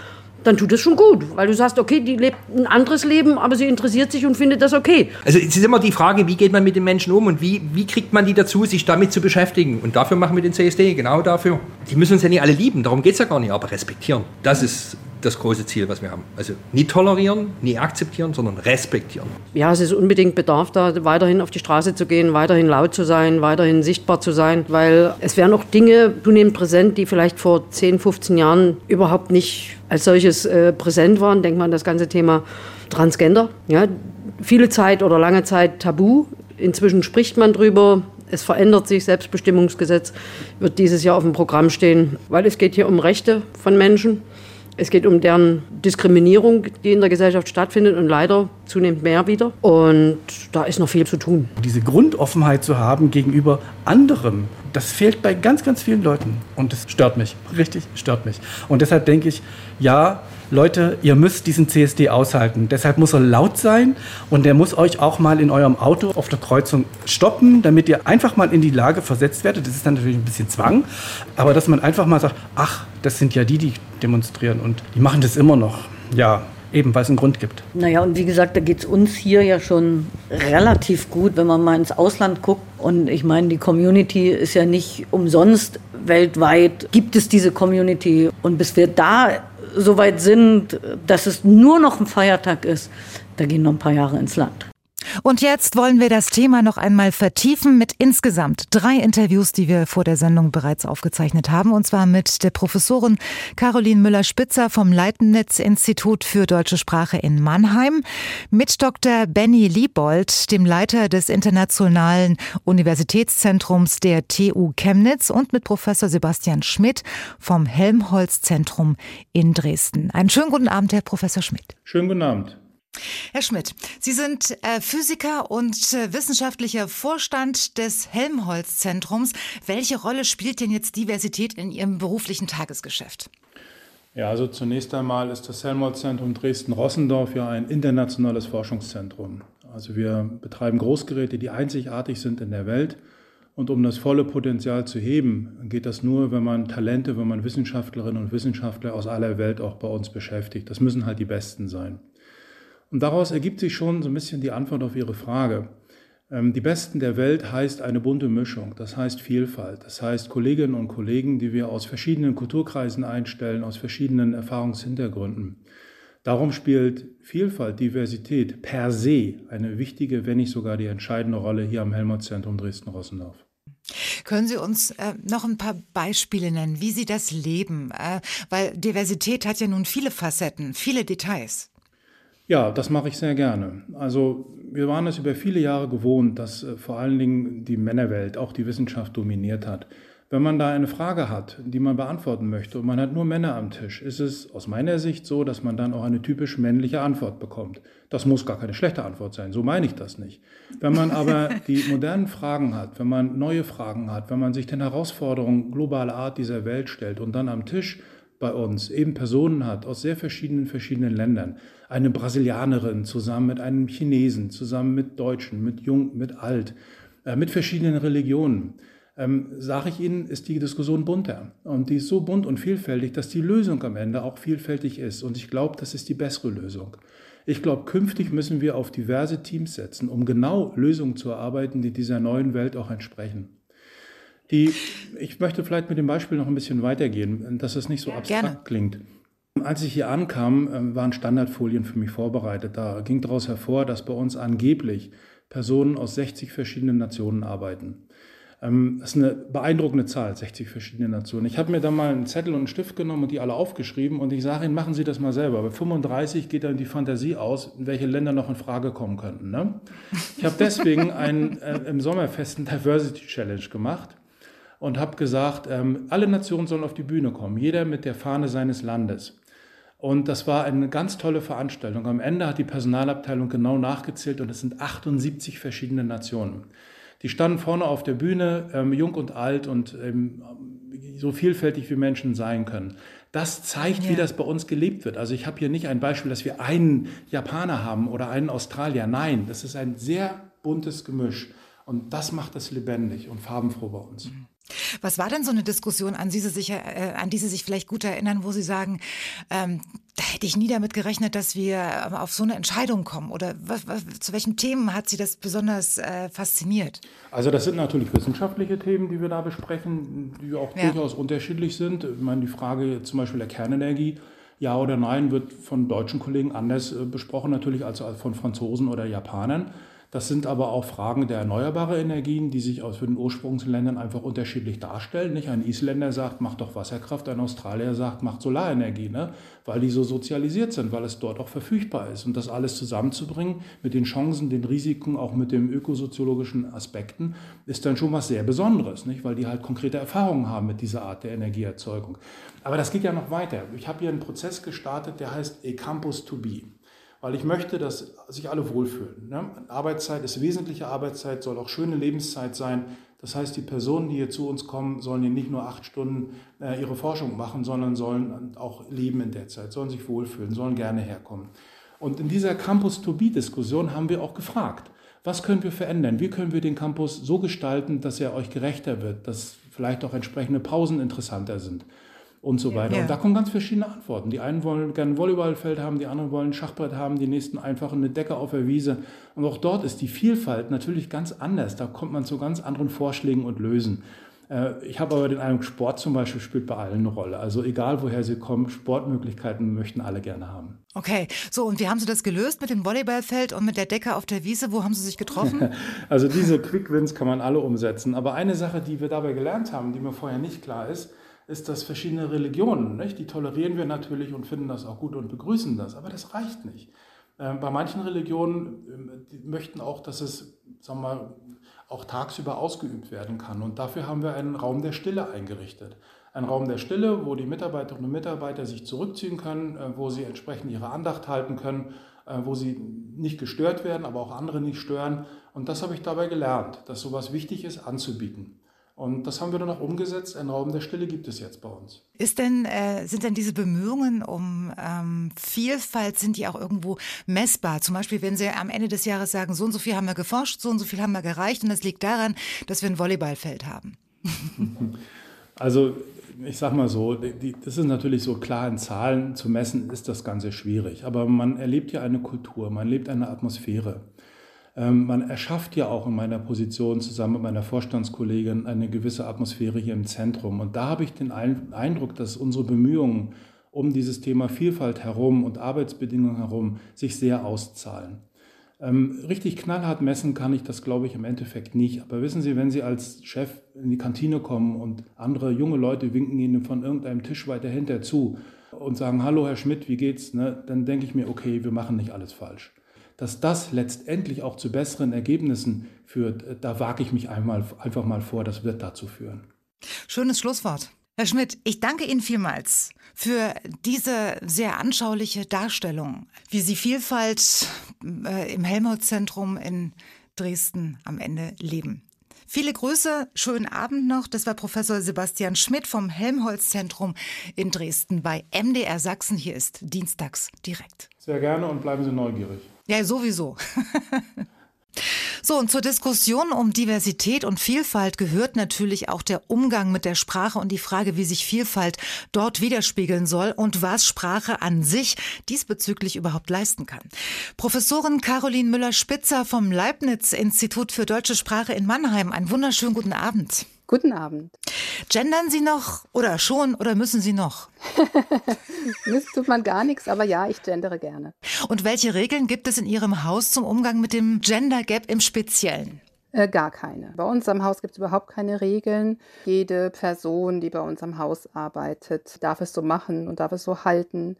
dann tut es schon gut, weil du sagst, okay, die lebt ein anderes Leben, aber sie interessiert sich und findet das okay. Also es ist immer die Frage, wie geht man mit den Menschen um und wie, wie kriegt man die dazu, sich damit zu beschäftigen. Und dafür machen wir den CSD, genau dafür. Die müssen uns ja nicht alle lieben, darum geht es ja gar nicht, aber respektieren. Das ist das große Ziel, was wir haben. Also nie tolerieren, nie akzeptieren, sondern respektieren. Ja, es ist unbedingt Bedarf da, weiterhin auf die Straße zu gehen, weiterhin laut zu sein, weiterhin sichtbar zu sein, weil es werden auch Dinge zunehmend präsent, die vielleicht vor 10, 15 Jahren überhaupt nicht als solches äh, präsent waren. Denkt man an das ganze Thema Transgender. Ja, viele Zeit oder lange Zeit tabu. Inzwischen spricht man drüber. Es verändert sich. Selbstbestimmungsgesetz wird dieses Jahr auf dem Programm stehen, weil es geht hier um Rechte von Menschen. Es geht um deren Diskriminierung, die in der Gesellschaft stattfindet und leider zunehmend mehr wieder. Und da ist noch viel zu tun. Diese Grundoffenheit zu haben gegenüber anderem, das fehlt bei ganz, ganz vielen Leuten. Und das stört mich. Richtig, stört mich. Und deshalb denke ich, ja, Leute, ihr müsst diesen CSD aushalten. Deshalb muss er laut sein und der muss euch auch mal in eurem Auto auf der Kreuzung stoppen, damit ihr einfach mal in die Lage versetzt werdet. Das ist dann natürlich ein bisschen Zwang, aber dass man einfach mal sagt, ach, das sind ja die, die demonstrieren und die machen das immer noch. Ja, Eben, weil es einen Grund gibt. Naja, und wie gesagt, da geht es uns hier ja schon relativ gut, wenn man mal ins Ausland guckt. Und ich meine, die Community ist ja nicht umsonst weltweit, gibt es diese Community. Und bis wir da so weit sind, dass es nur noch ein Feiertag ist, da gehen noch ein paar Jahre ins Land. Und jetzt wollen wir das Thema noch einmal vertiefen mit insgesamt drei Interviews, die wir vor der Sendung bereits aufgezeichnet haben. Und zwar mit der Professorin Caroline Müller-Spitzer vom Leibniz-Institut für deutsche Sprache in Mannheim, mit Dr. Benny Liebold, dem Leiter des Internationalen Universitätszentrums der TU Chemnitz und mit Professor Sebastian Schmidt vom Helmholtz-Zentrum in Dresden. Einen schönen guten Abend, Herr Professor Schmidt. Schönen guten Abend. Herr Schmidt, Sie sind äh, Physiker und äh, wissenschaftlicher Vorstand des Helmholtz-Zentrums. Welche Rolle spielt denn jetzt Diversität in Ihrem beruflichen Tagesgeschäft? Ja, also zunächst einmal ist das Helmholtz-Zentrum Dresden-Rossendorf ja ein internationales Forschungszentrum. Also wir betreiben Großgeräte, die einzigartig sind in der Welt. Und um das volle Potenzial zu heben, geht das nur, wenn man Talente, wenn man Wissenschaftlerinnen und Wissenschaftler aus aller Welt auch bei uns beschäftigt. Das müssen halt die Besten sein. Und daraus ergibt sich schon so ein bisschen die Antwort auf Ihre Frage. Ähm, die Besten der Welt heißt eine bunte Mischung, das heißt Vielfalt, das heißt Kolleginnen und Kollegen, die wir aus verschiedenen Kulturkreisen einstellen, aus verschiedenen Erfahrungshintergründen. Darum spielt Vielfalt, Diversität per se eine wichtige, wenn nicht sogar die entscheidende Rolle hier am Helmholtz-Zentrum Dresden-Rossendorf. Können Sie uns äh, noch ein paar Beispiele nennen, wie Sie das leben? Äh, weil Diversität hat ja nun viele Facetten, viele Details. Ja, das mache ich sehr gerne. Also wir waren es über viele Jahre gewohnt, dass äh, vor allen Dingen die Männerwelt, auch die Wissenschaft dominiert hat. Wenn man da eine Frage hat, die man beantworten möchte und man hat nur Männer am Tisch, ist es aus meiner Sicht so, dass man dann auch eine typisch männliche Antwort bekommt. Das muss gar keine schlechte Antwort sein, so meine ich das nicht. Wenn man aber die modernen Fragen hat, wenn man neue Fragen hat, wenn man sich den Herausforderungen globaler Art dieser Welt stellt und dann am Tisch bei uns eben Personen hat aus sehr verschiedenen, verschiedenen Ländern. Eine Brasilianerin zusammen mit einem Chinesen, zusammen mit Deutschen, mit Jung, mit Alt, äh, mit verschiedenen Religionen ähm, sage ich Ihnen, ist die Diskussion bunter. Und die ist so bunt und vielfältig, dass die Lösung am Ende auch vielfältig ist. Und ich glaube, das ist die bessere Lösung. Ich glaube, künftig müssen wir auf diverse Teams setzen, um genau Lösungen zu erarbeiten, die dieser neuen Welt auch entsprechen. Die, ich möchte vielleicht mit dem Beispiel noch ein bisschen weitergehen, dass es nicht so abstrakt Gerne. klingt. Als ich hier ankam, ähm, waren Standardfolien für mich vorbereitet. Da ging daraus hervor, dass bei uns angeblich Personen aus 60 verschiedenen Nationen arbeiten. Ähm, das ist eine beeindruckende Zahl, 60 verschiedene Nationen. Ich habe mir da mal einen Zettel und einen Stift genommen und die alle aufgeschrieben und ich sage Ihnen, machen Sie das mal selber. Bei 35 geht dann die Fantasie aus, in welche Länder noch in Frage kommen könnten. Ne? Ich habe deswegen einen, äh, im Sommerfest einen Diversity Challenge gemacht und habe gesagt, ähm, alle Nationen sollen auf die Bühne kommen, jeder mit der Fahne seines Landes. Und das war eine ganz tolle Veranstaltung. Am Ende hat die Personalabteilung genau nachgezählt und es sind 78 verschiedene Nationen. Die standen vorne auf der Bühne, ähm, jung und alt und ähm, so vielfältig wie Menschen sein können. Das zeigt, ja. wie das bei uns gelebt wird. Also ich habe hier nicht ein Beispiel, dass wir einen Japaner haben oder einen Australier. Nein, das ist ein sehr buntes Gemisch. Und das macht es lebendig und farbenfroh bei uns. Mhm. Was war denn so eine Diskussion, an die Sie sich, äh, an die Sie sich vielleicht gut erinnern, wo Sie sagen, ähm, da hätte ich nie damit gerechnet, dass wir ähm, auf so eine Entscheidung kommen? Oder was, was, zu welchen Themen hat Sie das besonders äh, fasziniert? Also das sind natürlich wissenschaftliche Themen, die wir da besprechen, die auch ja. durchaus unterschiedlich sind. Ich meine, die Frage zum Beispiel der Kernenergie, ja oder nein, wird von deutschen Kollegen anders äh, besprochen natürlich als von Franzosen oder Japanern. Das sind aber auch Fragen der erneuerbaren Energien, die sich aus den Ursprungsländern einfach unterschiedlich darstellen. Nicht? Ein Isländer sagt, macht doch Wasserkraft, ein Australier sagt, macht Solarenergie, ne? weil die so sozialisiert sind, weil es dort auch verfügbar ist. Und das alles zusammenzubringen mit den Chancen, den Risiken, auch mit den ökosoziologischen Aspekten, ist dann schon was sehr Besonderes, nicht? weil die halt konkrete Erfahrungen haben mit dieser Art der Energieerzeugung. Aber das geht ja noch weiter. Ich habe hier einen Prozess gestartet, der heißt A Campus to Be weil ich möchte, dass sich alle wohlfühlen. Ne? Arbeitszeit ist wesentliche Arbeitszeit, soll auch schöne Lebenszeit sein. Das heißt, die Personen, die hier zu uns kommen, sollen hier nicht nur acht Stunden äh, ihre Forschung machen, sondern sollen auch leben in der Zeit, sollen sich wohlfühlen, sollen gerne herkommen. Und in dieser Campus-to-Be-Diskussion haben wir auch gefragt, was können wir verändern? Wie können wir den Campus so gestalten, dass er euch gerechter wird, dass vielleicht auch entsprechende Pausen interessanter sind? Und so weiter. Ja. Und da kommen ganz verschiedene Antworten. Die einen wollen gerne ein Volleyballfeld haben, die anderen wollen ein Schachbrett haben, die nächsten einfach eine Decke auf der Wiese. Und auch dort ist die Vielfalt natürlich ganz anders. Da kommt man zu ganz anderen Vorschlägen und Lösen. Äh, ich habe aber den Eindruck, Sport zum Beispiel spielt bei allen eine Rolle. Also egal woher sie kommen, Sportmöglichkeiten möchten alle gerne haben. Okay, so und wie haben Sie das gelöst mit dem Volleyballfeld und mit der Decke auf der Wiese? Wo haben Sie sich getroffen? also diese Quick Wins kann man alle umsetzen. Aber eine Sache, die wir dabei gelernt haben, die mir vorher nicht klar ist, ist das verschiedene Religionen. Nicht? Die tolerieren wir natürlich und finden das auch gut und begrüßen das, aber das reicht nicht. Ähm, bei manchen Religionen ähm, möchten auch, dass es sagen wir, mal, auch tagsüber ausgeübt werden kann. Und dafür haben wir einen Raum der Stille eingerichtet. Ein Raum der Stille, wo die Mitarbeiterinnen und Mitarbeiter sich zurückziehen können, äh, wo sie entsprechend ihre Andacht halten können, äh, wo sie nicht gestört werden, aber auch andere nicht stören. Und das habe ich dabei gelernt, dass sowas wichtig ist anzubieten. Und das haben wir dann auch umgesetzt. Ein Raum der Stille gibt es jetzt bei uns. Ist denn, äh, sind denn diese Bemühungen um ähm, Vielfalt, sind die auch irgendwo messbar? Zum Beispiel, wenn Sie am Ende des Jahres sagen, so und so viel haben wir geforscht, so und so viel haben wir gereicht und das liegt daran, dass wir ein Volleyballfeld haben. Also ich sag mal so, die, das ist natürlich so klar in Zahlen zu messen, ist das Ganze schwierig. Aber man erlebt ja eine Kultur, man erlebt eine Atmosphäre. Ähm, man erschafft ja auch in meiner Position zusammen mit meiner Vorstandskollegin eine gewisse Atmosphäre hier im Zentrum. Und da habe ich den Eindruck, dass unsere Bemühungen um dieses Thema Vielfalt herum und Arbeitsbedingungen herum sich sehr auszahlen. Ähm, richtig knallhart messen kann ich das, glaube ich, im Endeffekt nicht. Aber wissen Sie, wenn Sie als Chef in die Kantine kommen und andere junge Leute winken Ihnen von irgendeinem Tisch weiter hinter zu, und sagen, hallo Herr Schmidt, wie geht's? Ne? Dann denke ich mir, okay, wir machen nicht alles falsch. Dass das letztendlich auch zu besseren Ergebnissen führt, da wage ich mich einmal, einfach mal vor, das wird dazu führen. Schönes Schlusswort. Herr Schmidt, ich danke Ihnen vielmals für diese sehr anschauliche Darstellung, wie Sie Vielfalt äh, im Helmholtz-Zentrum in Dresden am Ende leben. Viele Grüße, schönen Abend noch. Das war Professor Sebastian Schmidt vom Helmholtz-Zentrum in Dresden bei MDR Sachsen. Hier ist Dienstags direkt. Sehr gerne und bleiben Sie neugierig. Ja, sowieso. So, und zur Diskussion um Diversität und Vielfalt gehört natürlich auch der Umgang mit der Sprache und die Frage, wie sich Vielfalt dort widerspiegeln soll und was Sprache an sich diesbezüglich überhaupt leisten kann. Professorin Caroline Müller-Spitzer vom Leibniz-Institut für deutsche Sprache in Mannheim, einen wunderschönen guten Abend. Guten Abend. Gendern Sie noch oder schon oder müssen Sie noch? das tut man gar nichts, aber ja, ich gendere gerne. Und welche Regeln gibt es in Ihrem Haus zum Umgang mit dem Gender Gap im Speziellen? Äh, gar keine. Bei uns am Haus gibt es überhaupt keine Regeln. Jede Person, die bei uns am Haus arbeitet, darf es so machen und darf es so halten,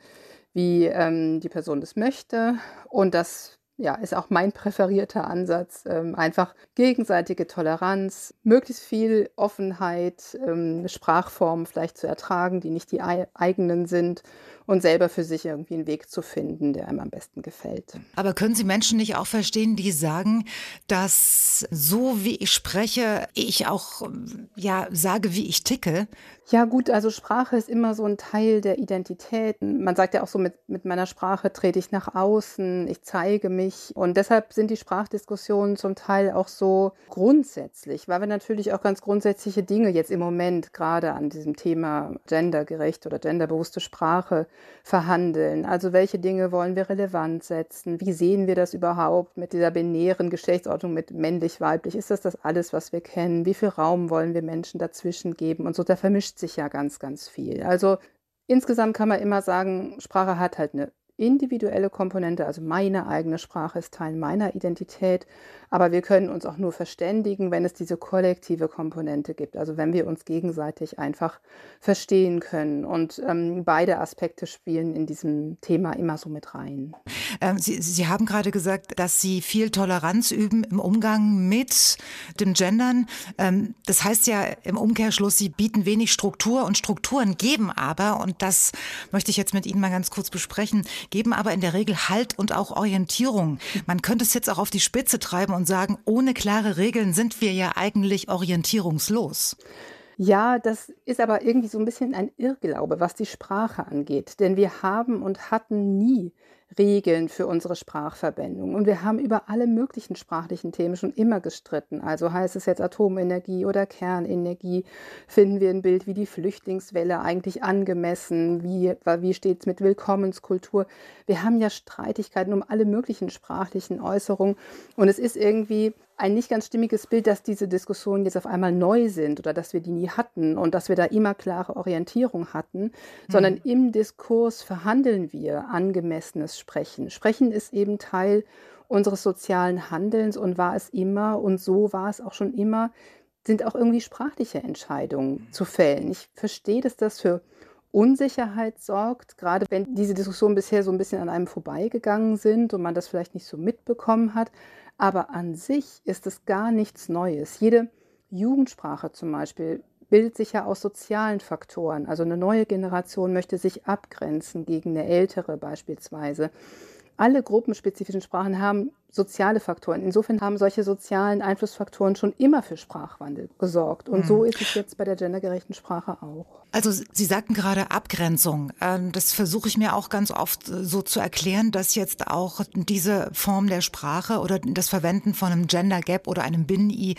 wie ähm, die Person es möchte. Und das ja, ist auch mein präferierter Ansatz. Ähm, einfach gegenseitige Toleranz, möglichst viel Offenheit, ähm, Sprachformen vielleicht zu ertragen, die nicht die eigenen sind und selber für sich irgendwie einen Weg zu finden, der einem am besten gefällt. Aber können Sie Menschen nicht auch verstehen, die sagen, dass so wie ich spreche, ich auch ja sage, wie ich ticke? Ja gut, also Sprache ist immer so ein Teil der Identität. Man sagt ja auch so, mit, mit meiner Sprache trete ich nach außen, ich zeige mich. Und deshalb sind die Sprachdiskussionen zum Teil auch so grundsätzlich, weil wir natürlich auch ganz grundsätzliche Dinge jetzt im Moment gerade an diesem Thema gendergerecht oder genderbewusste Sprache verhandeln. Also welche Dinge wollen wir relevant setzen? Wie sehen wir das überhaupt mit dieser binären Geschlechtsordnung mit männlich, weiblich? Ist das das alles, was wir kennen? Wie viel Raum wollen wir Menschen dazwischen geben? Und so, da vermischt sich ja ganz, ganz viel. Also insgesamt kann man immer sagen, Sprache hat halt eine individuelle Komponente, also meine eigene Sprache ist Teil meiner Identität, aber wir können uns auch nur verständigen, wenn es diese kollektive Komponente gibt, also wenn wir uns gegenseitig einfach verstehen können. Und ähm, beide Aspekte spielen in diesem Thema immer so mit rein. Ähm, Sie, Sie haben gerade gesagt, dass Sie viel Toleranz üben im Umgang mit dem Gendern. Ähm, das heißt ja im Umkehrschluss, Sie bieten wenig Struktur und Strukturen geben aber, und das möchte ich jetzt mit Ihnen mal ganz kurz besprechen, geben aber in der Regel Halt und auch Orientierung. Man könnte es jetzt auch auf die Spitze treiben sagen, ohne klare Regeln sind wir ja eigentlich orientierungslos. Ja, das ist aber irgendwie so ein bisschen ein Irrglaube, was die Sprache angeht. Denn wir haben und hatten nie Regeln für unsere Sprachverwendung. Und wir haben über alle möglichen sprachlichen Themen schon immer gestritten. Also heißt es jetzt Atomenergie oder Kernenergie, finden wir ein Bild wie die Flüchtlingswelle eigentlich angemessen, wie, wie steht es mit Willkommenskultur. Wir haben ja Streitigkeiten um alle möglichen sprachlichen Äußerungen. Und es ist irgendwie ein nicht ganz stimmiges Bild, dass diese Diskussionen jetzt auf einmal neu sind oder dass wir die nie hatten und dass wir da immer klare Orientierung hatten, mhm. sondern im Diskurs verhandeln wir angemessenes Sprechen. Sprechen ist eben Teil unseres sozialen Handelns und war es immer und so war es auch schon immer, sind auch irgendwie sprachliche Entscheidungen zu fällen. Ich verstehe, dass das für Unsicherheit sorgt, gerade wenn diese Diskussionen bisher so ein bisschen an einem vorbeigegangen sind und man das vielleicht nicht so mitbekommen hat. Aber an sich ist es gar nichts Neues. Jede Jugendsprache zum Beispiel bildet sich ja aus sozialen Faktoren. Also eine neue Generation möchte sich abgrenzen gegen eine ältere beispielsweise. Alle gruppenspezifischen Sprachen haben soziale Faktoren. Insofern haben solche sozialen Einflussfaktoren schon immer für Sprachwandel gesorgt. Und mhm. so ist es jetzt bei der gendergerechten Sprache auch. Also Sie sagten gerade Abgrenzung. Ähm, das versuche ich mir auch ganz oft äh, so zu erklären, dass jetzt auch diese Form der Sprache oder das Verwenden von einem Gender Gap oder einem Bin-I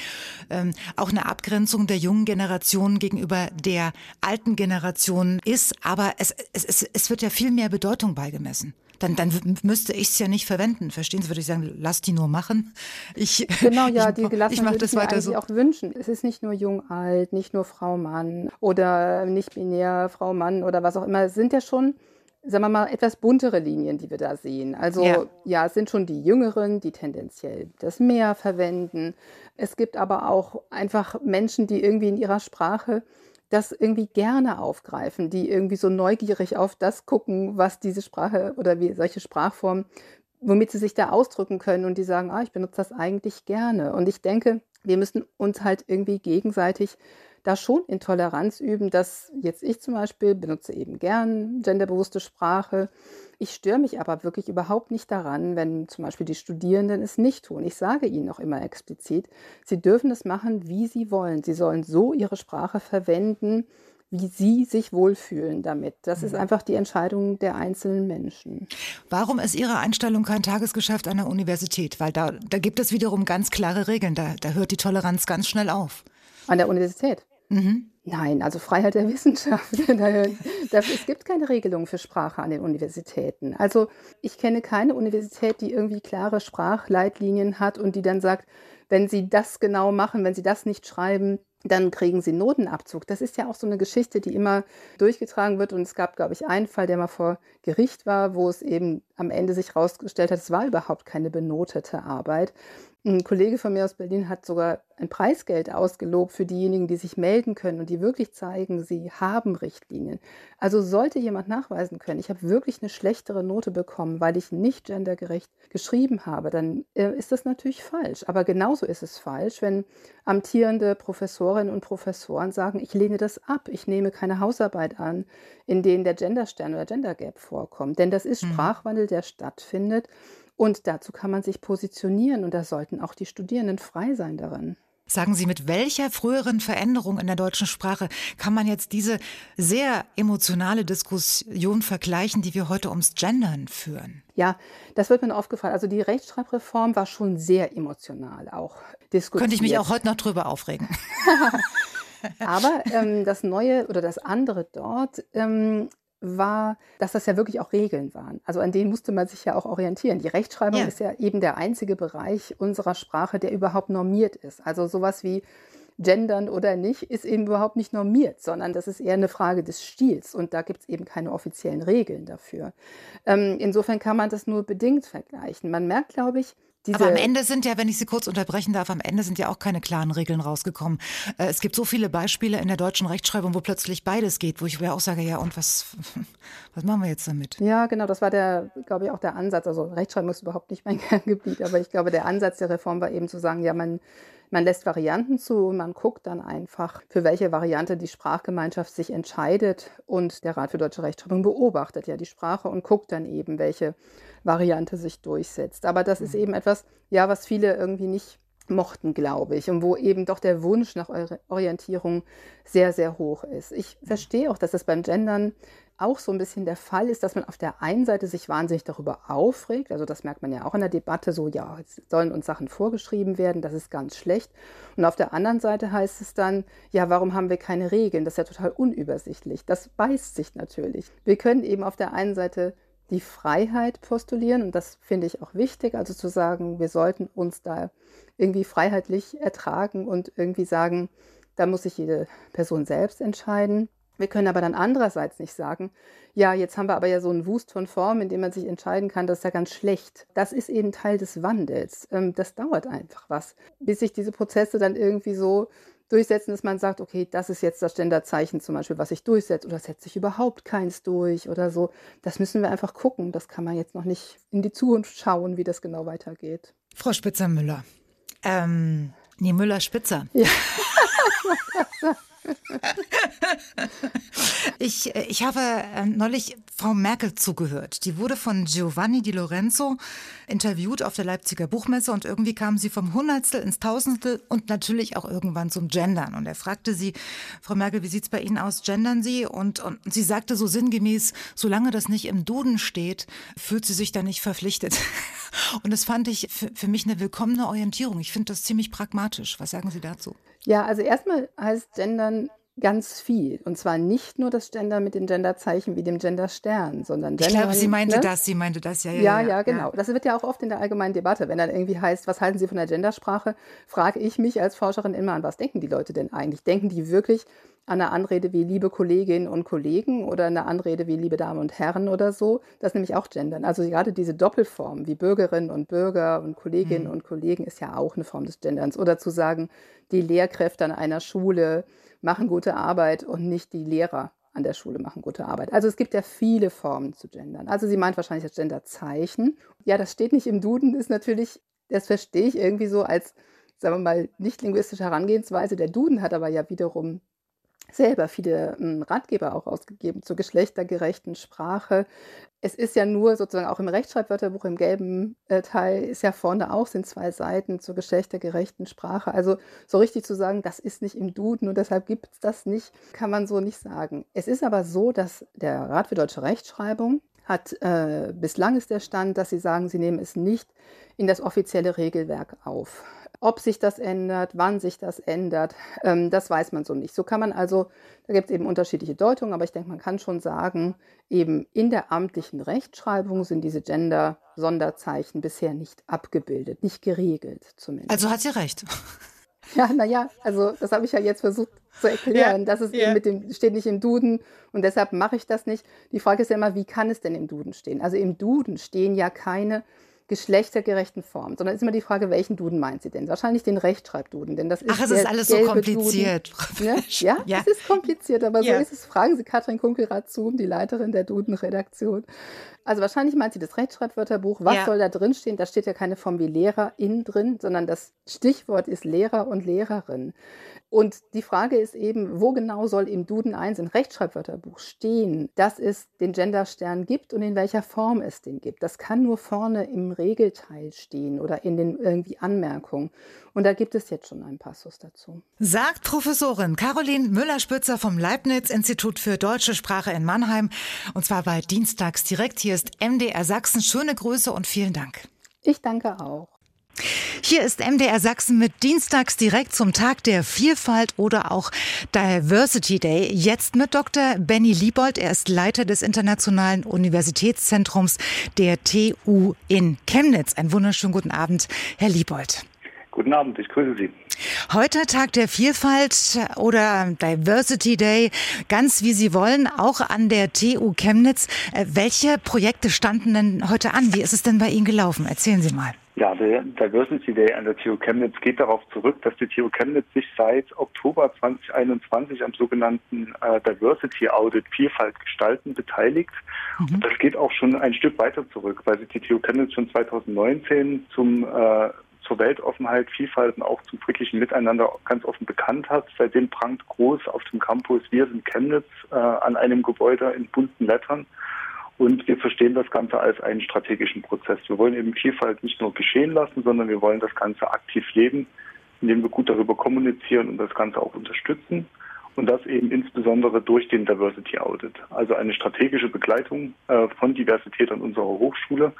ähm, auch eine Abgrenzung der jungen Generation gegenüber der alten Generation ist. Aber es, es, es wird ja viel mehr Bedeutung beigemessen dann, dann müsste ich es ja nicht verwenden. Verstehen Sie, würde ich sagen, lass die nur machen. Ich, genau, ja, ich, die Gelassenheit ich mache das weiter so. auch wünschen. Es ist nicht nur jung, alt, nicht nur Frau, Mann oder nicht binär Frau, Mann oder was auch immer. Es sind ja schon sagen wir mal, etwas buntere Linien, die wir da sehen. Also ja. ja, es sind schon die Jüngeren, die tendenziell das mehr verwenden. Es gibt aber auch einfach Menschen, die irgendwie in ihrer Sprache das irgendwie gerne aufgreifen, die irgendwie so neugierig auf das gucken, was diese Sprache oder wie solche Sprachformen, womit sie sich da ausdrücken können und die sagen, ah, ich benutze das eigentlich gerne. Und ich denke, wir müssen uns halt irgendwie gegenseitig da schon in Toleranz üben, dass jetzt ich zum Beispiel benutze eben gern genderbewusste Sprache. Ich störe mich aber wirklich überhaupt nicht daran, wenn zum Beispiel die Studierenden es nicht tun. Ich sage ihnen auch immer explizit, sie dürfen es machen, wie sie wollen. Sie sollen so ihre Sprache verwenden, wie sie sich wohlfühlen damit. Das ist mhm. einfach die Entscheidung der einzelnen Menschen. Warum ist Ihre Einstellung kein Tagesgeschäft an der Universität? Weil da, da gibt es wiederum ganz klare Regeln. Da, da hört die Toleranz ganz schnell auf. An der Universität? Mhm. Nein, also Freiheit der Wissenschaft. es gibt keine Regelung für Sprache an den Universitäten. Also ich kenne keine Universität, die irgendwie klare Sprachleitlinien hat und die dann sagt, wenn Sie das genau machen, wenn Sie das nicht schreiben, dann kriegen sie Notenabzug. Das ist ja auch so eine Geschichte, die immer durchgetragen wird. Und es gab, glaube ich, einen Fall, der mal vor Gericht war, wo es eben am Ende sich herausgestellt hat, es war überhaupt keine benotete Arbeit. Ein Kollege von mir aus Berlin hat sogar ein Preisgeld ausgelobt für diejenigen, die sich melden können und die wirklich zeigen, sie haben Richtlinien. Also sollte jemand nachweisen können, ich habe wirklich eine schlechtere Note bekommen, weil ich nicht gendergerecht geschrieben habe, dann äh, ist das natürlich falsch. Aber genauso ist es falsch, wenn amtierende Professorinnen und Professoren sagen, ich lehne das ab, ich nehme keine Hausarbeit an, in denen der Genderstern oder Gender Gap vorkommt. Denn das ist mhm. Sprachwandel, der stattfindet. Und dazu kann man sich positionieren und da sollten auch die Studierenden frei sein darin. Sagen Sie, mit welcher früheren Veränderung in der deutschen Sprache kann man jetzt diese sehr emotionale Diskussion vergleichen, die wir heute ums Gendern führen? Ja, das wird mir aufgefallen. Also die Rechtschreibreform war schon sehr emotional auch diskutiert. Könnte ich mich auch heute noch drüber aufregen. Aber ähm, das Neue oder das andere dort ähm, war, dass das ja wirklich auch Regeln waren. Also an denen musste man sich ja auch orientieren. Die Rechtschreibung ja. ist ja eben der einzige Bereich unserer Sprache, der überhaupt normiert ist. Also sowas wie gendern oder nicht, ist eben überhaupt nicht normiert, sondern das ist eher eine Frage des Stils und da gibt es eben keine offiziellen Regeln dafür. Ähm, insofern kann man das nur bedingt vergleichen. Man merkt, glaube ich, Aber am Ende sind ja, wenn ich Sie kurz unterbrechen darf, am Ende sind ja auch keine klaren Regeln rausgekommen. Äh, es gibt so viele Beispiele in der deutschen Rechtschreibung, wo plötzlich beides geht, wo ich mir auch sage, ja, und was, was machen wir jetzt damit? Ja, genau, das war der, glaube ich, auch der Ansatz. Also Rechtschreibung ist überhaupt nicht mein Kerngebiet, aber ich glaube, der Ansatz der Reform war eben zu sagen, ja, man man lässt Varianten zu und man guckt dann einfach, für welche Variante die Sprachgemeinschaft sich entscheidet. Und der Rat für deutsche Rechtschreibung beobachtet ja die Sprache und guckt dann eben, welche Variante sich durchsetzt. Aber das ist mhm. eben etwas, ja, was viele irgendwie nicht mochten, glaube ich, und wo eben doch der Wunsch nach Orientierung sehr, sehr hoch ist. Ich verstehe auch, dass es beim Gendern auch so ein bisschen der Fall ist, dass man auf der einen Seite sich wahnsinnig darüber aufregt. Also das merkt man ja auch in der Debatte so, ja, jetzt sollen uns Sachen vorgeschrieben werden, das ist ganz schlecht. Und auf der anderen Seite heißt es dann, ja, warum haben wir keine Regeln? Das ist ja total unübersichtlich. Das beißt sich natürlich. Wir können eben auf der einen Seite die Freiheit postulieren und das finde ich auch wichtig, also zu sagen, wir sollten uns da irgendwie freiheitlich ertragen und irgendwie sagen, da muss sich jede Person selbst entscheiden. Wir können aber dann andererseits nicht sagen, ja, jetzt haben wir aber ja so einen Wust von Formen, in dem man sich entscheiden kann, das ist ja ganz schlecht. Das ist eben Teil des Wandels. Ähm, das dauert einfach was, bis sich diese Prozesse dann irgendwie so durchsetzen, dass man sagt, okay, das ist jetzt das Genderzeichen zum Beispiel, was sich durchsetzt oder setzt sich überhaupt keins durch oder so. Das müssen wir einfach gucken. Das kann man jetzt noch nicht in die Zukunft schauen, wie das genau weitergeht. Frau Spitzer-Müller. Ähm, nee, Müller-Spitzer. Ja. ich, äh, ich habe äh, neulich Frau Merkel zugehört. Die wurde von Giovanni Di Lorenzo interviewt auf der Leipziger Buchmesse und irgendwie kam sie vom Hundertstel ins Tausendstel und natürlich auch irgendwann zum Gendern. Und er fragte sie, Frau Merkel, wie sieht's bei Ihnen aus? Gendern Sie? Und, und sie sagte so sinngemäß, solange das nicht im Duden steht, fühlt sie sich da nicht verpflichtet. Und das fand ich für, für mich eine willkommene Orientierung. Ich finde das ziemlich pragmatisch. Was sagen Sie dazu? Ja, also erstmal heißt Gendern ganz viel. Und zwar nicht nur das Gender mit den Genderzeichen wie dem Genderstern, sondern Gender. Ich glaube, sie meinte ne? das, sie meinte das, ja, ja. Ja, ja, ja genau. Ja. Das wird ja auch oft in der allgemeinen Debatte, wenn dann irgendwie heißt, was halten Sie von der Gendersprache, frage ich mich als Forscherin immer an, was denken die Leute denn eigentlich? Denken die wirklich einer Anrede wie liebe Kolleginnen und Kollegen oder eine Anrede wie liebe Damen und Herren oder so. Das ist nämlich auch Gendern. Also gerade diese Doppelform wie Bürgerinnen und Bürger und Kolleginnen mhm. und Kollegen ist ja auch eine Form des Genderns. Oder zu sagen, die Lehrkräfte an einer Schule machen gute Arbeit und nicht die Lehrer an der Schule machen gute Arbeit. Also es gibt ja viele Formen zu gendern. Also sie meint wahrscheinlich das Genderzeichen. Ja, das steht nicht im Duden, ist natürlich, das verstehe ich irgendwie so als, sagen wir mal, nicht linguistische Herangehensweise. Der Duden hat aber ja wiederum selber viele ähm, Ratgeber auch ausgegeben zur geschlechtergerechten Sprache. Es ist ja nur sozusagen auch im Rechtschreibwörterbuch im gelben äh, Teil ist ja vorne auch sind zwei Seiten zur geschlechtergerechten Sprache. Also so richtig zu sagen, das ist nicht im Duden und deshalb gibt es das nicht, kann man so nicht sagen. Es ist aber so, dass der Rat für deutsche Rechtschreibung hat äh, bislang ist der Stand, dass sie sagen, sie nehmen es nicht in das offizielle Regelwerk auf. Ob sich das ändert, wann sich das ändert, ähm, das weiß man so nicht. So kann man also, da gibt es eben unterschiedliche Deutungen, aber ich denke, man kann schon sagen, eben in der amtlichen Rechtschreibung sind diese Gender-Sonderzeichen bisher nicht abgebildet, nicht geregelt zumindest. Also hat sie recht. Ja, naja, also das habe ich ja jetzt versucht zu erklären. Ja, das ist ja. eben mit dem, steht nicht im Duden und deshalb mache ich das nicht. Die Frage ist ja immer, wie kann es denn im Duden stehen? Also im Duden stehen ja keine geschlechtergerechten Formen, sondern ist immer die Frage, welchen Duden meint sie denn? Wahrscheinlich den Rechtschreibduden, denn das ist Ach, es ist alles so kompliziert. Duden, ne? ja, ja, es ist kompliziert, aber ja. so ist es. Fragen Sie Katrin Kunkelrath-Zoom, die Leiterin der Duden-Redaktion. Also wahrscheinlich meint sie das Rechtschreibwörterbuch. Was ja. soll da drin stehen? Da steht ja keine Form wie Lehrerin drin, sondern das Stichwort ist Lehrer und Lehrerin. Und die Frage ist eben, wo genau soll im Duden 1 im Rechtschreibwörterbuch stehen, dass es den Genderstern gibt und in welcher Form es den gibt. Das kann nur vorne im Regelteil stehen oder in den irgendwie Anmerkungen. Und da gibt es jetzt schon einen Passus dazu. Sagt Professorin Caroline Müller-Spitzer vom Leibniz-Institut für deutsche Sprache in Mannheim. Und zwar bei Dienstags direkt. Hier ist MDR Sachsen. Schöne Grüße und vielen Dank. Ich danke auch. Hier ist MDR Sachsen mit Dienstags direkt zum Tag der Vielfalt oder auch Diversity Day. Jetzt mit Dr. Benny Liebold. Er ist Leiter des Internationalen Universitätszentrums der TU in Chemnitz. Einen wunderschönen guten Abend, Herr Liebold. Guten Abend, ich grüße Sie. Heute Tag der Vielfalt oder Diversity Day, ganz wie Sie wollen, auch an der TU Chemnitz. Äh, welche Projekte standen denn heute an? Wie ist es denn bei Ihnen gelaufen? Erzählen Sie mal. Ja, der Diversity Day an der TU Chemnitz geht darauf zurück, dass die TU Chemnitz sich seit Oktober 2021 am sogenannten äh, Diversity Audit Vielfalt gestalten beteiligt. Mhm. Das geht auch schon ein Stück weiter zurück, weil sich die TU Chemnitz schon 2019 zum äh, zur Weltoffenheit, Vielfalt und auch zum friedlichen Miteinander ganz offen bekannt hat. Seitdem prangt groß auf dem Campus Wir sind Chemnitz äh, an einem Gebäude in bunten Lettern. Und wir verstehen das Ganze als einen strategischen Prozess. Wir wollen eben Vielfalt nicht nur geschehen lassen, sondern wir wollen das Ganze aktiv leben, indem wir gut darüber kommunizieren und das Ganze auch unterstützen. Und das eben insbesondere durch den Diversity Audit, also eine strategische Begleitung äh, von Diversität an unserer Hochschule.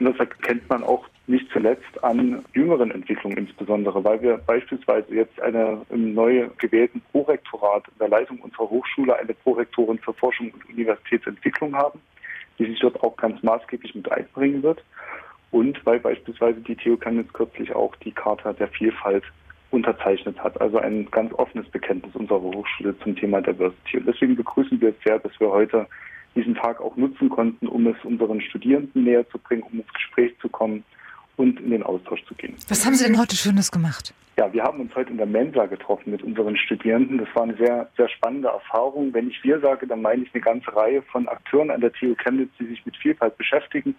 Und das erkennt man auch nicht zuletzt an jüngeren Entwicklungen insbesondere, weil wir beispielsweise jetzt eine im neu gewählten Prorektorat in der Leitung unserer Hochschule eine Prorektorin für Forschung und Universitätsentwicklung haben die sich dort auch ganz maßgeblich mit einbringen wird. Und weil beispielsweise die TU Chemnitz kürzlich auch die Charta der Vielfalt unterzeichnet hat. Also ein ganz offenes Bekenntnis unserer Hochschule zum Thema Diversity. Und deswegen begrüßen wir es sehr, dass wir heute diesen Tag auch nutzen konnten, um es unseren Studierenden näher zu bringen, um ins Gespräch zu kommen und in den Austausch zu gehen. Was haben Sie denn heute Schönes gemacht? Ja, wir haben uns heute in der Mensa getroffen mit unseren Studierenden. Das war eine sehr, sehr spannende Erfahrung. Wenn ich wir sage, dann meine ich eine ganze Reihe von Akteuren an der TU Chemnitz, die sich mit Vielfalt beschäftigen.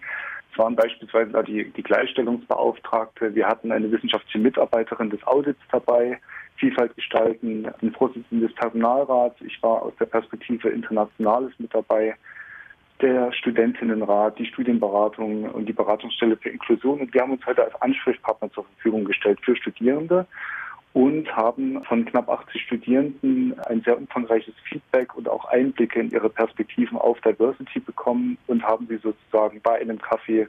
Es waren beispielsweise die, die Gleichstellungsbeauftragte. Wir hatten eine wissenschaftliche Mitarbeiterin des Audits dabei. Vielfalt gestalten, den Vorsitzenden des Personalrats. Ich war aus der Perspektive Internationales mit dabei der Studentinnenrat, die Studienberatung und die Beratungsstelle für Inklusion. Und wir haben uns heute als Ansprechpartner zur Verfügung gestellt für Studierende und haben von knapp 80 Studierenden ein sehr umfangreiches Feedback und auch Einblicke in ihre Perspektiven auf Diversity bekommen und haben sie sozusagen bei einem Kaffee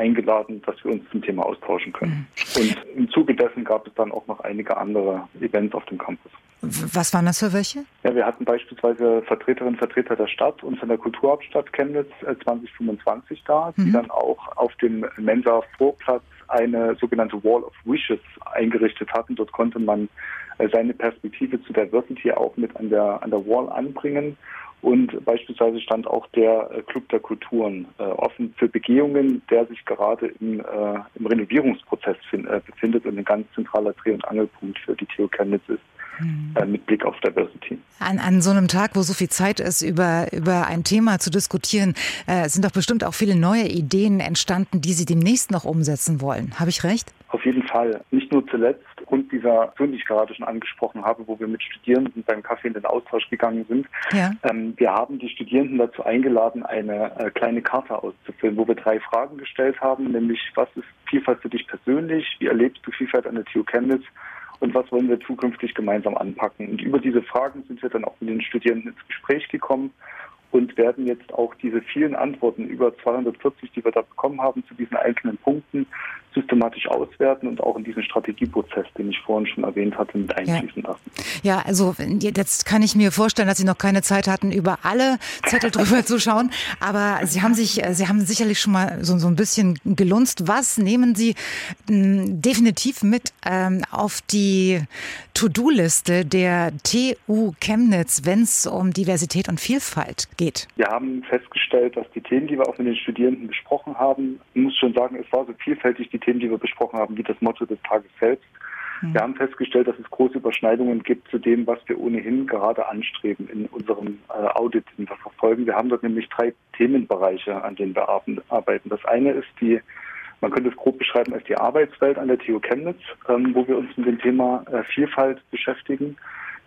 eingeladen, dass wir uns zum Thema austauschen können. Mhm. Und im Zuge dessen gab es dann auch noch einige andere Events auf dem Campus. Was waren das für welche? Ja, wir hatten beispielsweise Vertreterinnen und Vertreter der Stadt und von der Kulturhauptstadt Chemnitz 2025 äh, da, mhm. die dann auch auf dem Mensa Vorplatz eine sogenannte Wall of Wishes eingerichtet hatten. Dort konnte man äh, seine Perspektive zu Diversity auch mit an der, an der Wall anbringen. Und beispielsweise stand auch der äh, Club der Kulturen äh, offen für Begehungen, der sich gerade im, äh, im Renovierungsprozess find, äh, befindet und ein ganz zentraler Dreh- und Angelpunkt für die TU Chemnitz ist. Mhm. mit Blick auf Diversity. An, an so einem Tag, wo so viel Zeit ist, über, über ein Thema zu diskutieren, äh, sind doch bestimmt auch viele neue Ideen entstanden, die Sie demnächst noch umsetzen wollen. Habe ich recht? Auf jeden Fall. Nicht nur zuletzt aufgrund dieser Aktion, die ich gerade schon angesprochen habe, wo wir mit Studierenden beim Kaffee in den Austausch gegangen sind. Ja. Ähm, wir haben die Studierenden dazu eingeladen, eine äh, kleine Karte auszufüllen, wo wir drei Fragen gestellt haben, nämlich was ist Vielfalt für dich persönlich, wie erlebst du Vielfalt an der TU Chemnitz und was wollen wir zukünftig gemeinsam anpacken. Und über diese Fragen sind wir dann auch mit den Studierenden ins Gespräch gekommen und werden jetzt auch diese vielen Antworten, über 240, die wir da bekommen haben, zu diesen einzelnen Punkten systematisch auswerten und auch in diesen Strategieprozess, den ich vorhin schon erwähnt hatte, mit einfließen lassen. Ja, also jetzt kann ich mir vorstellen, dass Sie noch keine Zeit hatten, über alle Zettel drüber zu schauen, aber Sie haben sich, Sie haben sicherlich schon mal so, so ein bisschen gelunzt. Was nehmen Sie mh, hm, definitiv mit ähm, auf die To-Do-Liste der TU Chemnitz, wenn es um Diversität und Vielfalt geht? Wir haben festgestellt, dass die Themen, die wir auch mit den Studierenden besprochen haben, ich muss schon sagen, es war so vielfältig, die Themen, die wir besprochen haben, wie das Motto des Tages selbst. Mhm. Wir haben festgestellt, dass es große Überschneidungen gibt zu dem, was wir ohnehin gerade anstreben in unserem äh, Audit, den wir verfolgen. Wir haben dort nämlich drei Themenbereiche, an denen wir arbeiten. Das eine ist die, man könnte es grob beschreiben als die Arbeitswelt an der TU Chemnitz, ähm, wo wir uns mit dem Thema äh, Vielfalt beschäftigen.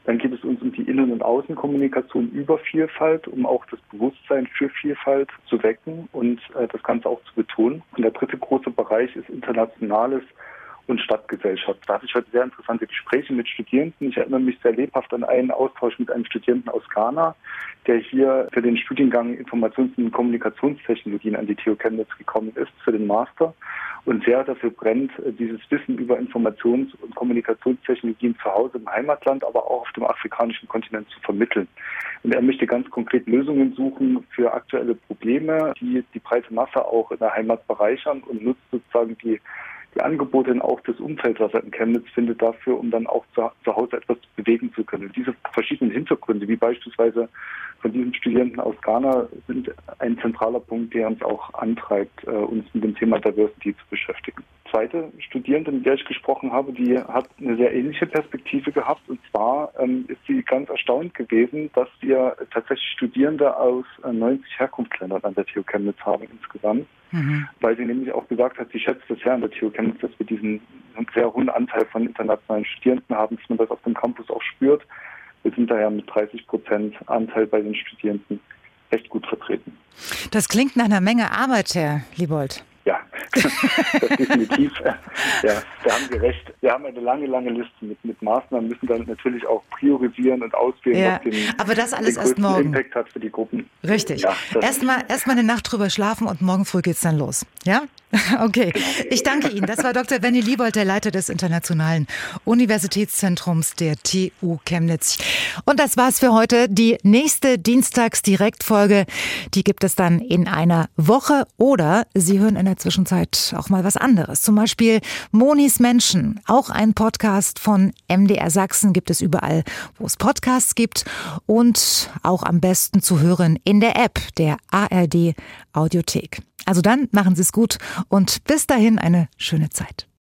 Dann geht es uns um die Innen- und Außenkommunikation über Vielfalt, um auch das Bewusstsein für Vielfalt zu wecken und äh, das Ganze auch zu betonen. Und der dritte große Bereich ist internationales und Stadtgesellschaft. Da hatte ich heute sehr interessante Gespräche mit Studierenden. Ich erinnere mich sehr lebhaft an einen Austausch mit einem Studierenden aus Ghana, der hier für den Studiengang Informations- und Kommunikationstechnologien an die TU Chemnitz gekommen ist, für den Master und sehr dafür brennt, dieses Wissen über Informations- und Kommunikationstechnologien zu Hause im Heimatland, aber auch auf dem afrikanischen Kontinent zu vermitteln. Und er möchte ganz konkret Lösungen suchen für aktuelle Probleme, die die breite Masse auch in der Heimat bereichern und nutzt sozusagen die die Angebote und auch das Umfeld, was er in Chemnitz findet, dafür, um dann auch zu, zu Hause etwas bewegen zu können. Und diese verschiedenen Hintergründe, wie beispielsweise von diesen Studierenden aus Ghana, sind ein zentraler Punkt, der uns auch antreibt, äh, uns mit dem Thema Diversity zu beschäftigen. Zweite Studierende, mit der ich gesprochen habe, die hat eine sehr ähnliche Perspektive gehabt. Und zwar ähm, ist sie ganz erstaunt gewesen, dass wir tatsächlich Studierende aus äh, 90 Herkunftsländern an der TU Chemnitz haben insgesamt. Mhm. Weil sie nämlich auch gesagt hat, sie schätzt es sehr an der TU Chemnitz, dass wir diesen sehr hohen Anteil von internationalen Studierenden haben, dass man das auf dem Campus auch spürt. Wir sind daher mit 30 Prozent Anteil bei den Studierenden recht gut vertreten. Das klingt nach einer Menge Arbeit, Herr Liebold. Ja, das definitiv. ja, da haben Sie recht. Wir haben eine lange, lange Liste mit, mit Maßnahmen, müssen dann natürlich auch priorisieren und auswählen, ja, was den, aber das alles erst morgen. Impact hat für die Gruppen. Richtig. Ja, Erstmal erst eine Nacht drüber schlafen und morgen früh geht's dann los. Ja? Okay, ich danke Ihnen. Das war Dr. Benny Liebold, der Leiter des Internationalen Universitätszentrums der TU Chemnitz. Und das war's für heute. Die nächste Dienstags-Direktfolge, die gibt es dann in einer Woche oder Sie hören in der Zwischenzeit auch mal was anderes. Zum Beispiel Monis Menschen, auch ein Podcast von MDR Sachsen gibt es überall, wo es Podcasts gibt und auch am besten zu hören in der App der ARD Audiothek. Also dann machen Sie es gut und bis dahin eine schöne Zeit.